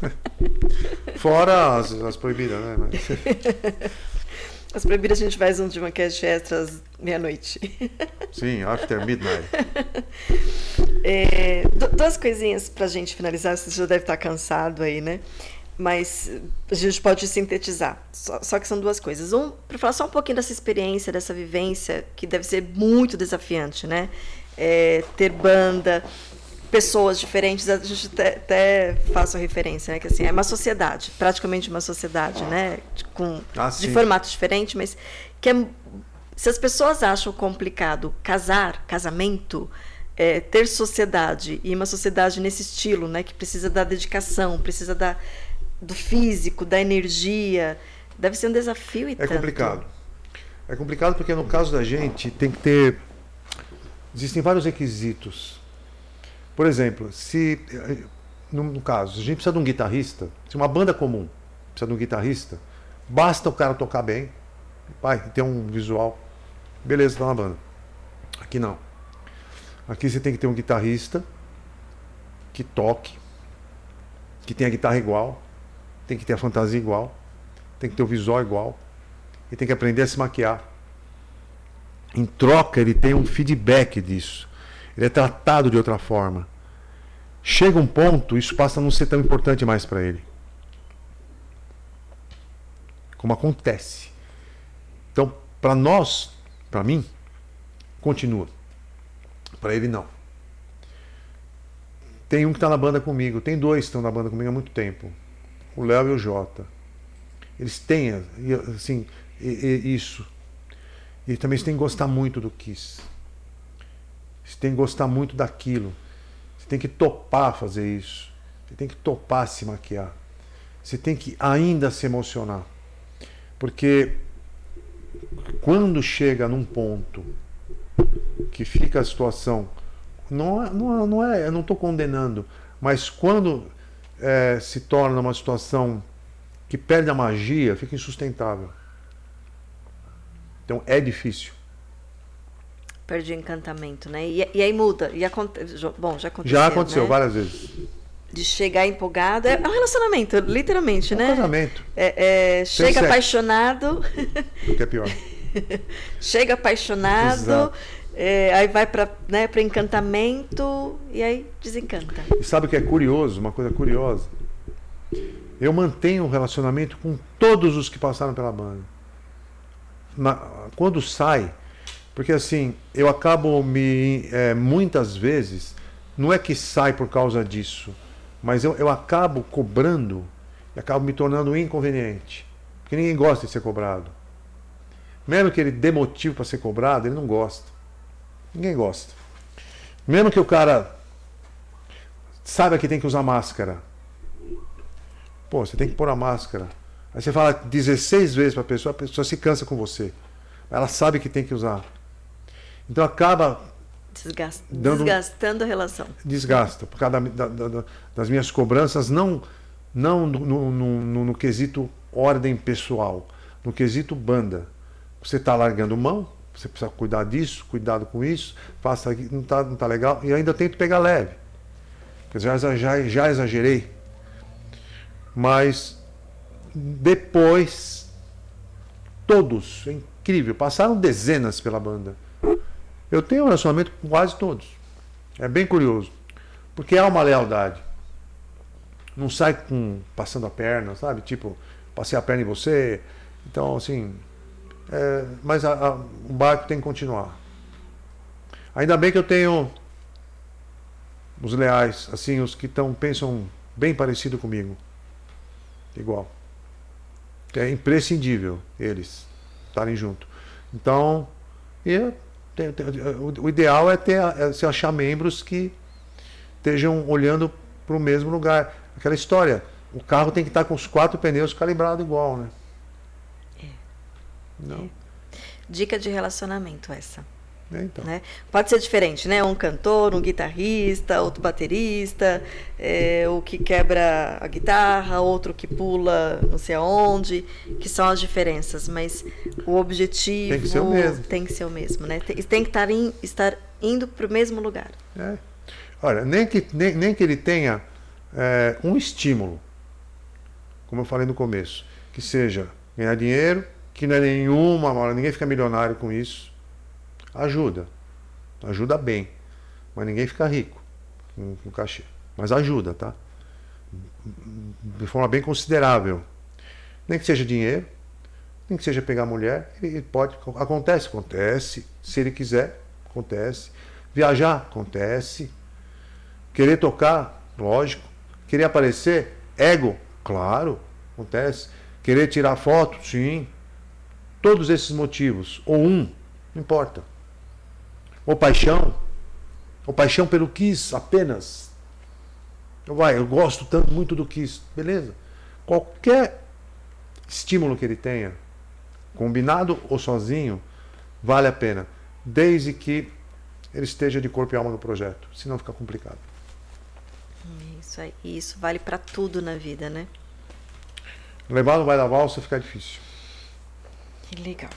(laughs) Fora as, as proibidas, né? Mas... (laughs) As proibidas a gente faz um Divancast extras meia-noite. (laughs) Sim, after midnight. É, duas coisinhas para a gente finalizar, você já deve estar cansado aí, né? Mas a gente pode sintetizar. Só, só que são duas coisas. Um, para falar só um pouquinho dessa experiência, dessa vivência, que deve ser muito desafiante, né? É, ter banda, pessoas diferentes. A gente até, faço a referência, né? Que assim, é uma sociedade, praticamente uma sociedade, né? Com, ah, de formato diferente, mas que é, se as pessoas acham complicado casar, casamento, é, ter sociedade e uma sociedade nesse estilo, né? Que precisa da dedicação, precisa da, do físico, da energia, Deve ser um desafio e É tanto. complicado. É complicado porque no caso da gente tem que ter. Existem vários requisitos. Por exemplo, se. No, no caso, a gente precisa de um guitarrista, se uma banda comum precisa de um guitarrista, basta o cara tocar bem, vai, ter um visual. Beleza, tá na banda. Aqui não. Aqui você tem que ter um guitarrista que toque, que tenha a guitarra igual, tem que ter a fantasia igual, tem que ter o visual igual e tem que aprender a se maquiar. Em troca, ele tem um feedback disso. Ele é tratado de outra forma. Chega um ponto, isso passa a não ser tão importante mais para ele. Como acontece. Então, para nós, para mim, continua. Para ele, não. Tem um que está na banda comigo, tem dois que estão na banda comigo há muito tempo. O Léo e o Jota. Eles têm, assim, isso. E também você tem que gostar muito do Kiss. Você tem que gostar muito daquilo. Você tem que topar fazer isso. Você tem que topar se maquiar. Você tem que ainda se emocionar. Porque quando chega num ponto que fica a situação. Não, é, não, não é, eu não estou condenando, mas quando é, se torna uma situação que perde a magia, fica insustentável. Então é difícil. Perde o encantamento, né? E, e aí muda. E aconte... Bom, já aconteceu. Já aconteceu né? várias vezes. De chegar empolgado. É um relacionamento, literalmente, É um né? casamento. É, é, chega sexo. apaixonado. (laughs) O que é pior. (laughs) chega apaixonado. Exato. é, aí vai para né, pra encantamento e aí desencanta. E sabe o que é curioso? Uma coisa curiosa. Eu mantenho um relacionamento com todos os que passaram pela banda. Na- quando sai, porque assim, eu acabo me. é, muitas vezes, não é que sai por causa disso, mas eu, eu acabo cobrando e acabo me tornando inconveniente. Porque ninguém gosta de ser cobrado. Mesmo que ele dê motivo para ser cobrado, ele não gosta. Ninguém gosta. Mesmo que o cara saiba que tem que usar máscara. Pô, você tem que pôr a máscara. Aí você fala 16 vezes para a pessoa, a pessoa se cansa com você. Ela sabe que tem que usar. Então acaba. Dando- Desgastando a relação. desgasta por causa da- da- da- das minhas cobranças, não, não no, no- no- no quesito ordem pessoal, no quesito banda. Você está largando mão, você precisa cuidar disso, cuidado com isso, faça aqui, não está não tá legal, e ainda tento pegar leve. Já, já, já exagerei. Mas depois, todos, é incrível, passaram dezenas pela banda. Eu tenho um relacionamento com quase todos. É bem curioso. Porque há uma lealdade. Não sai com passando a perna, sabe? Tipo, passei a perna em você. Então, assim. é, mas a- a- o barco tem que continuar. Ainda bem que eu tenho os leais, assim, os que tão, pensam bem parecido comigo. Igual. É imprescindível eles estarem junto. Então, eu tem- tem- o, o ideal é, ter, é se achar membros que estejam olhando para o mesmo lugar. Aquela história, o carro tem que estar com os quatro pneus calibrados igual, né? Não, Dica de relacionamento essa. É, então. né? Pode ser diferente, né? Um cantor, um guitarrista, outro baterista, é, o que quebra a guitarra, outro que pula não sei aonde, que são as diferenças, mas o objetivo Tem que ser o mesmo. tem que ser o mesmo, né? Tem, tem que estar, em- estar indo para o mesmo lugar. É. Olha, nem que, nem, nem que ele tenha é, um estímulo, como eu falei no começo, que seja ganhar dinheiro, que não é nenhuma, ninguém fica milionário com isso. Ajuda. Ajuda bem. Mas ninguém fica rico com, com cachê. Mas ajuda, tá? De forma bem considerável. Nem que seja dinheiro, nem que seja pegar mulher, ele pode. Acontece, acontece. Se ele quiser, acontece. Viajar, acontece. Querer tocar, lógico. Querer aparecer, ego, claro, acontece. Querer tirar foto, sim. Todos esses motivos, ou um, não importa. Ou paixão, ou paixão pelo Kiss apenas. Eu, vai, eu gosto tanto muito do Kiss, beleza. Qualquer estímulo que ele tenha, combinado ou sozinho, vale a pena, desde que ele esteja de corpo e alma no projeto, senão fica complicado. Isso aí, isso vale para tudo na vida, né? Levar no vai da valsa fica difícil. Que legal.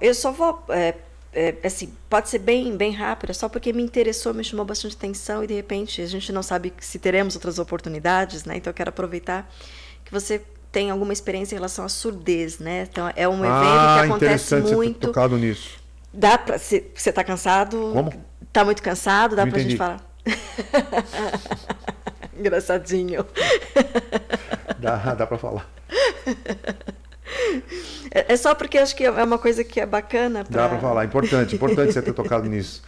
Eu só vou é, é, assim, pode ser bem, bem rápida, só porque me interessou, me chamou bastante atenção e de repente a gente não sabe se teremos outras oportunidades, né? Então eu quero aproveitar que você tem alguma experiência em relação à surdez, né? Então é um evento ah, que acontece muito. Você tocado nisso. Dá para você está cansado? Como? Tá muito cansado? Dá para a gente falar? (laughs) Engraçadinho. Dá, dá para falar. (laughs) É é só porque acho que é uma coisa que é bacana. Pra... Dá para falar. Importante, importante você ter tocado nisso.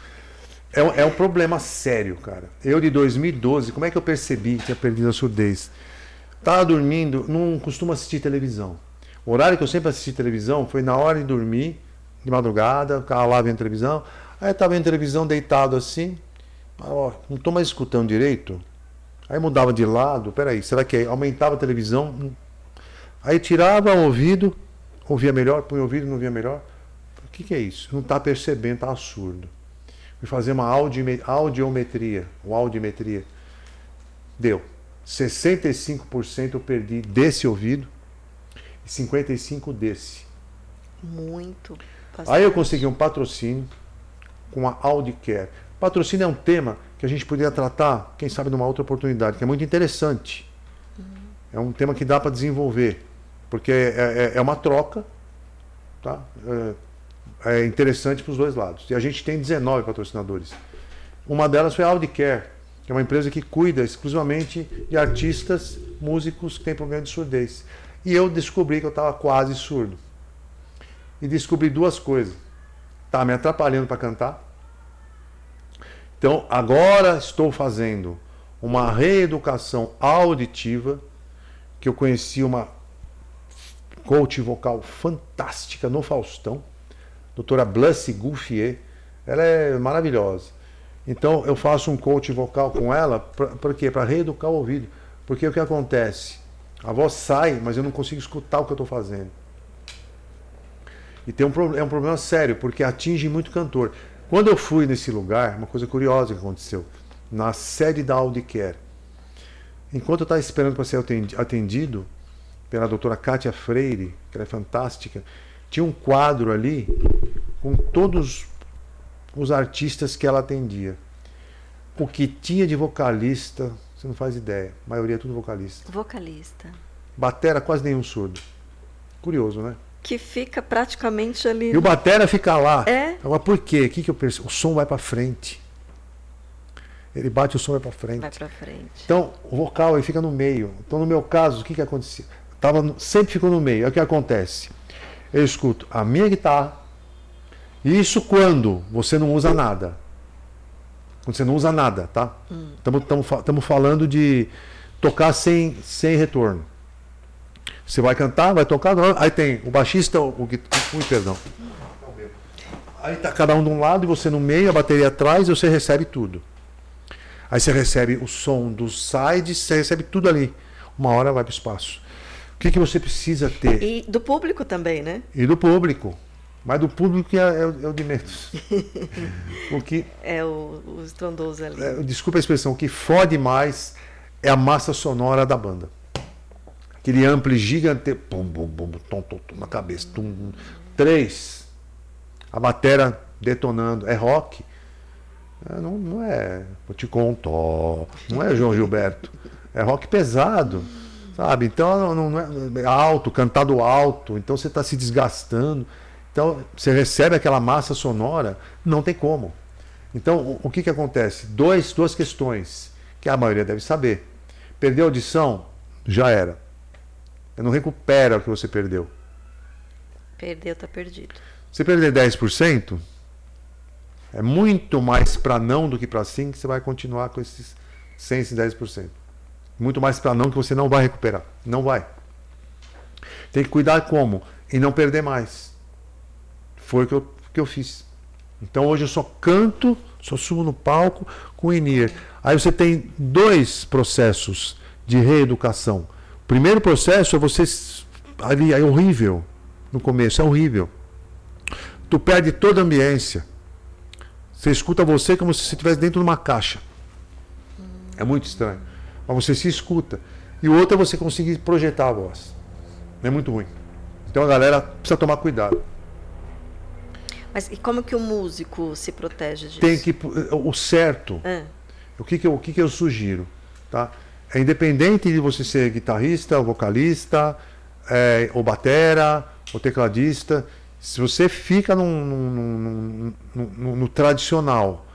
É, um- é um problema sério, cara. Eu de 2012, como é que eu percebi que tinha perdido a surdez? Tava dormindo, não costumo assistir televisão. O horário que eu sempre assisti televisão foi na hora de dormir, de madrugada, ficava lá vendo televisão. Aí eu tava vendo televisão deitado assim. Ó, não tô mais escutando direito. Aí mudava de lado, peraí, será que aumentava a televisão? Aí tirava o ouvido, ouvia melhor, punha o ouvido, não ouvia melhor. O que, que é isso? Não está percebendo, está surdo. Fui fazer uma audiometria, ou audiometria. Deu. 65% eu perdi desse ouvido e 55% desse. Muito. Aí eu consegui um patrocínio com a Audicare. Patrocínio é um tema que a gente poderia tratar, quem sabe, numa outra oportunidade, que é muito interessante. É um tema que dá para desenvolver, porque é, é- é uma troca, tá? É, é interessante para os dois lados. E a gente tem 19 patrocinadores. Uma delas foi a Audicare, que é uma empresa que cuida exclusivamente de artistas, músicos que têm problema de surdez. E eu descobri que eu estava quase surdo e descobri duas coisas. Tá me atrapalhando para cantar. Então, agora estou fazendo uma reeducação auditiva, que eu conheci uma coach vocal fantástica no Faustão, doutora Blassie Gouffier. Ela é maravilhosa. Então, eu faço um coach vocal com ela, para quê? Para reeducar o ouvido. Porque o que acontece? A voz sai, mas eu não consigo escutar o que eu estou fazendo. E tem um, é um problema sério, porque atinge muito cantor. Quando eu fui nesse lugar, uma coisa curiosa que aconteceu, na sede da Audicare, enquanto eu estava esperando para ser atendi- atendido pela doutora Kátia Freire, que ela é fantástica, tinha um quadro ali com todos os artistas que ela atendia. O que tinha de vocalista, você não faz ideia. A maioria é tudo vocalista. Vocalista. Batera quase nenhum surdo. Curioso, né? Que fica praticamente ali. E o batera fica lá. É? Agora por quê? O que, que eu percebo? O som vai para frente. Ele bate, o som vai para frente. Vai pra frente. Então, o vocal ele fica no meio. Então, no meu caso, o que, que acontecia? Tava sempre ficou no meio. É o que acontece. Eu escuto a minha guitarra. E isso quando você não usa nada. Quando você não usa nada, tá? Estamos falando de tocar sem, sem retorno. Você vai cantar, vai tocar, aí tem o baixista, o, gui- ui, perdão. Aí tá cada um de um lado e você no meio, a bateria atrás e você recebe tudo. Aí você recebe o som dos sides, você recebe tudo ali. Uma hora vai para o espaço. O que, que você precisa ter? E do público também, né? E do público. Mas do público é, é o- é o de menos. (laughs) o que, É o, o estrondoso ali. é, desculpa a expressão, o que fode mais é a massa sonora da banda. Aquele ampli gigante, pum, bum, bum, tom, tom, tom, na cabeça. Tum, três. A batera detonando. É rock. É, não, não é. Eu te conto. Não é João Gilberto. É rock pesado. Sabe? Então não, não é, alto, cantado alto. Então você está se desgastando. Então você recebe aquela massa sonora, não tem como. Então o, o que, que acontece? Dois, duas questões que a maioria deve saber. Perdeu a audição? Já era. Você não recupera o que você perdeu. Perdeu, tá perdido. Se perder 10%, é muito mais para não do que para sim que você vai continuar com esses 100, esses 10%. Muito mais para não que você não vai recuperar. Não vai. Tem que cuidar como? E não perder mais. Foi o que eu, que eu fiz. Então hoje eu só canto, só subo no palco com INIR. Aí você tem dois processos de reeducação. O primeiro processo é você ali é horrível. No começo é horrível. Tu perde toda a ambiência. Você escuta você como se você estivesse dentro de uma caixa. É muito estranho. Mas você se escuta. E o outro é você conseguir projetar a voz. É muito ruim. Então a galera precisa tomar cuidado. Mas e como que o músico se protege disso? Tem que o certo. Ah, O que que eu, o que que eu sugiro, tá? É independente de você ser guitarrista, vocalista, é, ou batera, ou tecladista, se você fica num- num- num- no tradicional,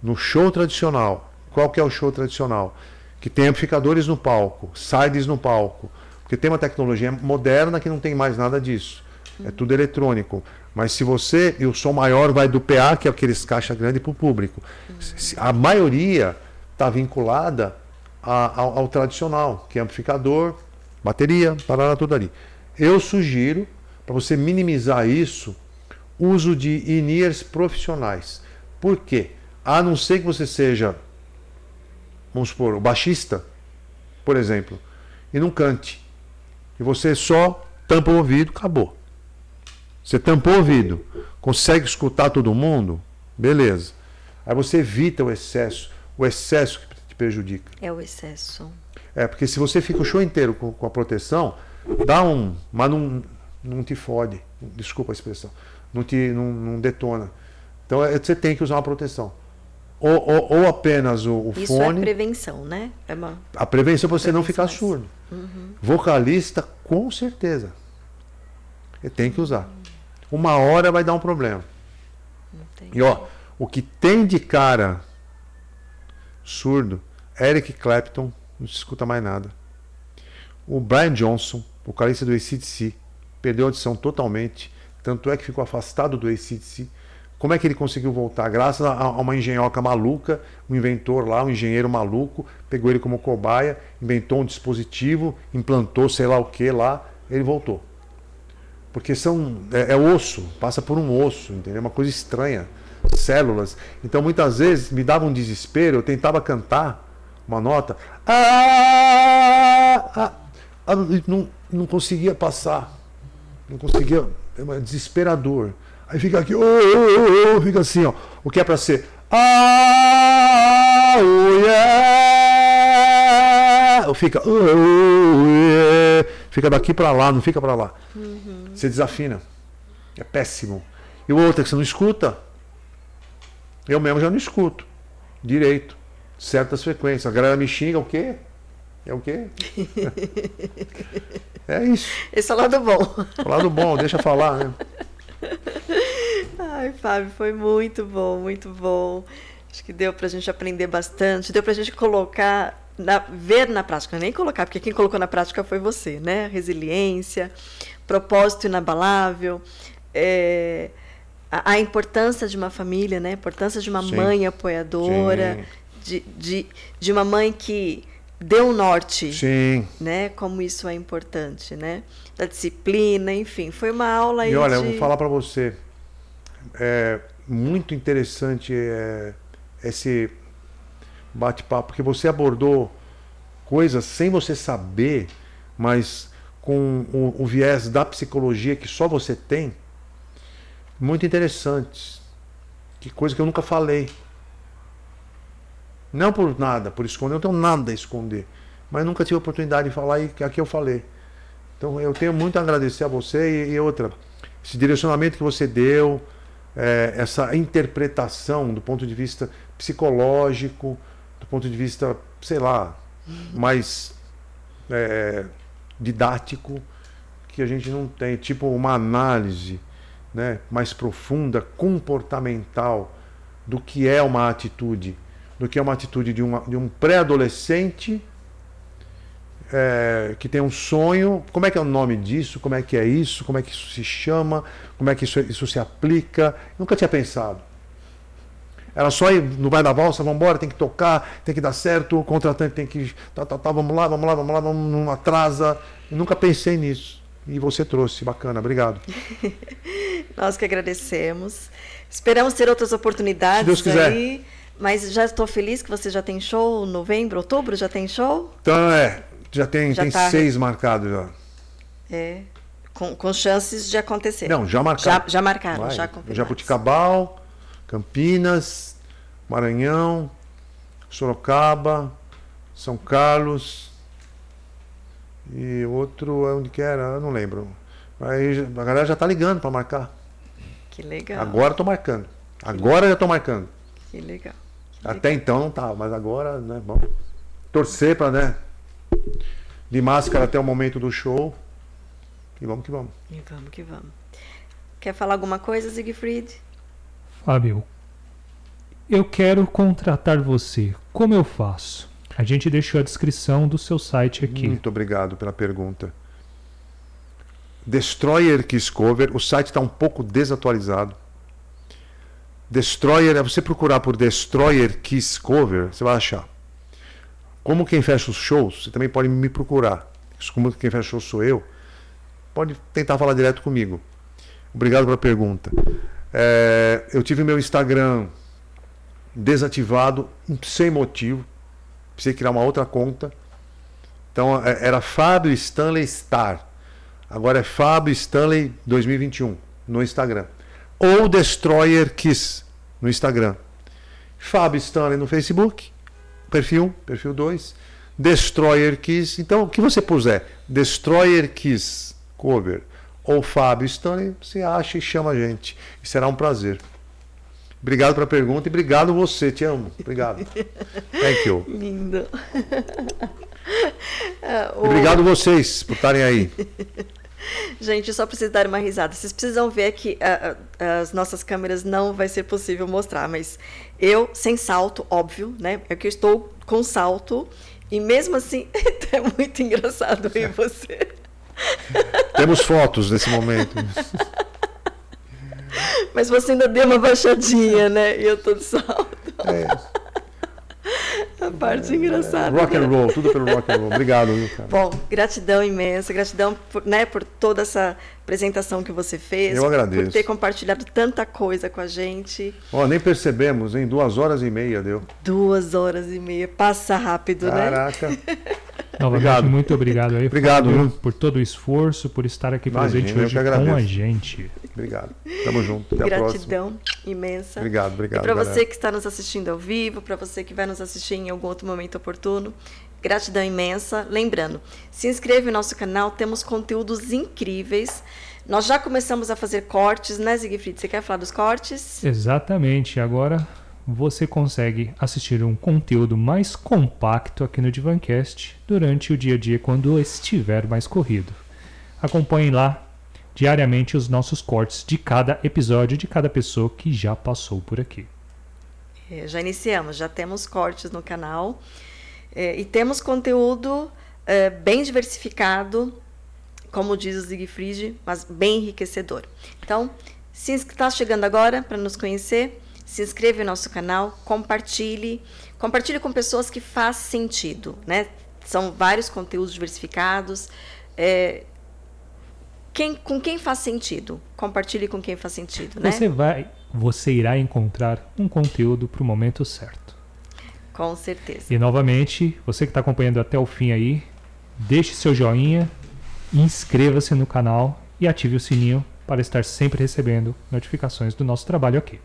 no show tradicional, qual que é o show tradicional? Que tem amplificadores no palco, sides no palco, porque tem uma tecnologia moderna que não tem mais nada disso. É tudo eletrônico. Mas se você. E o som maior vai do PA, que é aqueles caixa grande, para o público. A maioria está vinculada a- ao, ao tradicional, que é amplificador, bateria, parará tudo ali. Eu sugiro, para você minimizar isso, uso de in-ears profissionais. Por quê? A não ser que você seja, vamos supor, o baixista, por exemplo, e não cante. E você só tampa o ouvido, acabou. Você tampou o ouvido, consegue escutar todo mundo? Beleza. Aí você evita o excesso, o excesso que te prejudica. é o excesso. É, porque se você fica o show inteiro com, com a proteção, dá um. Mas não, não te fode. Desculpa a expressão. Não te não, não detona. Então é, você tem que usar uma proteção. Ou, ou, ou apenas o, o Isso é fone. prevenção, né? É uma... A prevenção para você não ficar surdo. Vocalista, com certeza. Tem que usar. Uma hora vai dar um problema. Entendi. E ó, o que tem de cara surdo, Eric Clapton, não se escuta mais nada. O Brian Johnson, vocalista do ACDC, perdeu a audição totalmente. Tanto é que ficou afastado do ACDC. Como é que ele conseguiu voltar? Graças a uma engenhoca maluca, um inventor lá, um engenheiro maluco, pegou ele como cobaia, inventou um dispositivo, implantou sei lá o que lá, ele voltou. Porque são é, é osso, passa por um osso, entendeu? É Uma coisa estranha, células. Então muitas vezes me dava um desespero, eu tentava cantar uma nota, ah, ah, ah, e não, não conseguia passar, não conseguia, é desesperador. Aí fica aqui, oh, oh, oh, fica assim, ó. O que é para ser, ah, oh, yeah. Fica, oh, oh, yeah. fica daqui para lá, não fica para lá. Você desafina. É péssimo. E o outro é que você não escuta. Eu mesmo já não escuto. Direito. Certas frequências. A galera me xinga, o quê? É o quê? (laughs) é isso. Esse é o lado bom. O lado bom, deixa falar, né? (laughs) Ai, Fábio, foi muito bom, muito bom. Acho que deu pra gente aprender bastante, deu pra gente colocar, na- ver na prática, nem colocar, porque quem colocou na prática foi você, né? Resiliência, propósito inabalável, é, a, a importância de uma família, né? A importância de uma Sim. mãe apoiadora, de, de, de uma mãe que deu um norte Sim. né? Como isso é importante, né? Da disciplina, enfim, foi uma aula aí E olha, eu de... vou falar para você. É muito interessante é, esse bate-papo, porque você abordou coisas sem você saber, mas com o, o viés da psicologia que só você tem, muito interessantes. Que coisa que eu nunca falei. Não por nada, por esconder, eu não tenho nada a esconder. Mas nunca tive oportunidade de falar e aqui eu falei. Então eu tenho muito a agradecer a você e, e outra, esse direcionamento que você deu, é, essa interpretação do ponto de vista psicológico, do ponto de vista, sei lá, mais é, didático, que a gente não tem, tipo uma análise né, mais profunda, comportamental, do que é uma atitude, do que é uma atitude de, uma, de um pré-adolescente é, que tem um sonho. Como é que é o nome disso? Como é que é isso? Como é que isso se chama? Como é que isso, isso se aplica? Nunca tinha pensado. Era só ir no vai da valsa, vamos embora, tem que tocar, tem que dar certo, o contratante tem que. Tá, tá, tá, vamos lá, vamos lá, vamos lá, vamos, não atrasa. Eu nunca pensei nisso. E você trouxe, bacana, obrigado. (laughs) Nós que agradecemos. Esperamos ter outras oportunidades Se Deus quiser. aí. Mas já estou feliz que você já tem show novembro, outubro, já tem show? Então é, já tem, Já tem tá- seis marcados já. É. Com, com chances de acontecer. Não, já marcaram. Já, já marcaram, Vai. já confirmaram. Jabuticabal, Campinas, Maranhão, Sorocaba, São Carlos e outro, onde que era? Eu não lembro. Aí a galera já tá ligando para marcar. Que legal. Agora tô marcando. Agora já tô marcando. Que legal. Até então não tava, mas agora, né, vamos torcer para, né, de máscara até o momento do show. E vamos que vamos. E vamos que vamos. Quer falar alguma coisa, Siegfried? Fábio, eu quero contratar você. Como eu faço? A gente deixou a descrição do seu site aqui. Muito obrigado pela pergunta. Destroyer Kiss Cover, o site está um pouco desatualizado. Destroyer, é você procurar por Destroyer Kiss Cover, você vai achar. Como quem fecha os shows, você também pode me procurar. Como quem fecha shows sou eu, pode tentar falar direto comigo. Obrigado pela pergunta. É, eu tive meu Instagram desativado sem motivo. Precisei criar uma outra conta. Então é, era Fábio Stanley Star. Agora é Fábio Stanley 2021 no Instagram. Ou Destroyer Kiss no Instagram. Fábio Stanley no Facebook, perfil, perfil 2. Destroyer Kiss. Então, o que você puser, Destroyer Kiss cover ou Fábio Stanley, você acha e chama a gente. E será um prazer. Obrigado pela pergunta e obrigado você, te amo. Obrigado. Thank you. (laughs) Lindo. Obrigado vocês por estarem aí. (laughs) (laughs) Gente, só preciso dar uma risada. Vocês precisam ver que ah, ah, as nossas câmeras não vai ser possível mostrar, mas eu sem salto, óbvio, né? É que eu estou com salto e mesmo assim (laughs) é muito engraçado ver você. (laughs) Temos fotos nesse momento. Mas você ainda deu uma baixadinha, né? E eu tô de salto. É, A parte engraçada. rock and roll, tudo pelo rock and roll. Obrigado, viu, cara. Bom, gratidão imensa, gratidão por, né, por toda essa apresentação que você fez. Eu agradeço. Por ter compartilhado tanta coisa com a gente. Ó, nem percebemos, em duas horas e meia deu. Duas horas e meia. Passa rápido, né? Caraca. (laughs) Novamente, Obrigado. muito obrigado aí, Obrigado, Fábio, por todo o esforço, por estar aqui Imagina, presente hoje com agradeço. a gente. Obrigado. Tamo junto. Até a próxima. Gratidão imensa. Obrigado, obrigado. E para você que está nos assistindo ao vivo, para você que vai nos assistir em algum outro momento oportuno, gratidão imensa. Lembrando, se inscreve no nosso canal, temos conteúdos incríveis. Nós já começamos a fazer cortes, né, Siegfried? Você quer falar dos cortes? Exatamente. Agora você consegue assistir um conteúdo mais compacto aqui no Divancast durante o dia a dia quando estiver mais corrido. Acompanhem lá diariamente os nossos cortes de cada episódio de cada pessoa que já passou por aqui. É, já iniciamos, já temos cortes no canal é, e temos conteúdo é, bem diversificado, como diz o Siegfried, mas bem enriquecedor. Então, se está chegando agora para nos conhecer, se inscreva no nosso canal, compartilhe, compartilhe com pessoas que faz sentido, né? São vários conteúdos diversificados. é, quem, com quem faz sentido? Compartilhe com quem faz sentido, né? Você vai, você irá encontrar um conteúdo para o momento certo. Com certeza. E novamente, você que está acompanhando até o fim aí, deixe seu joinha, inscreva-se no canal e ative o sininho para estar sempre recebendo notificações do nosso trabalho aqui.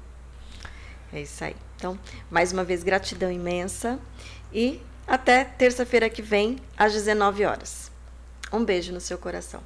É isso aí. Então, mais uma vez, gratidão imensa. E até terça-feira que vem, às 19 horas. Um beijo no seu coração.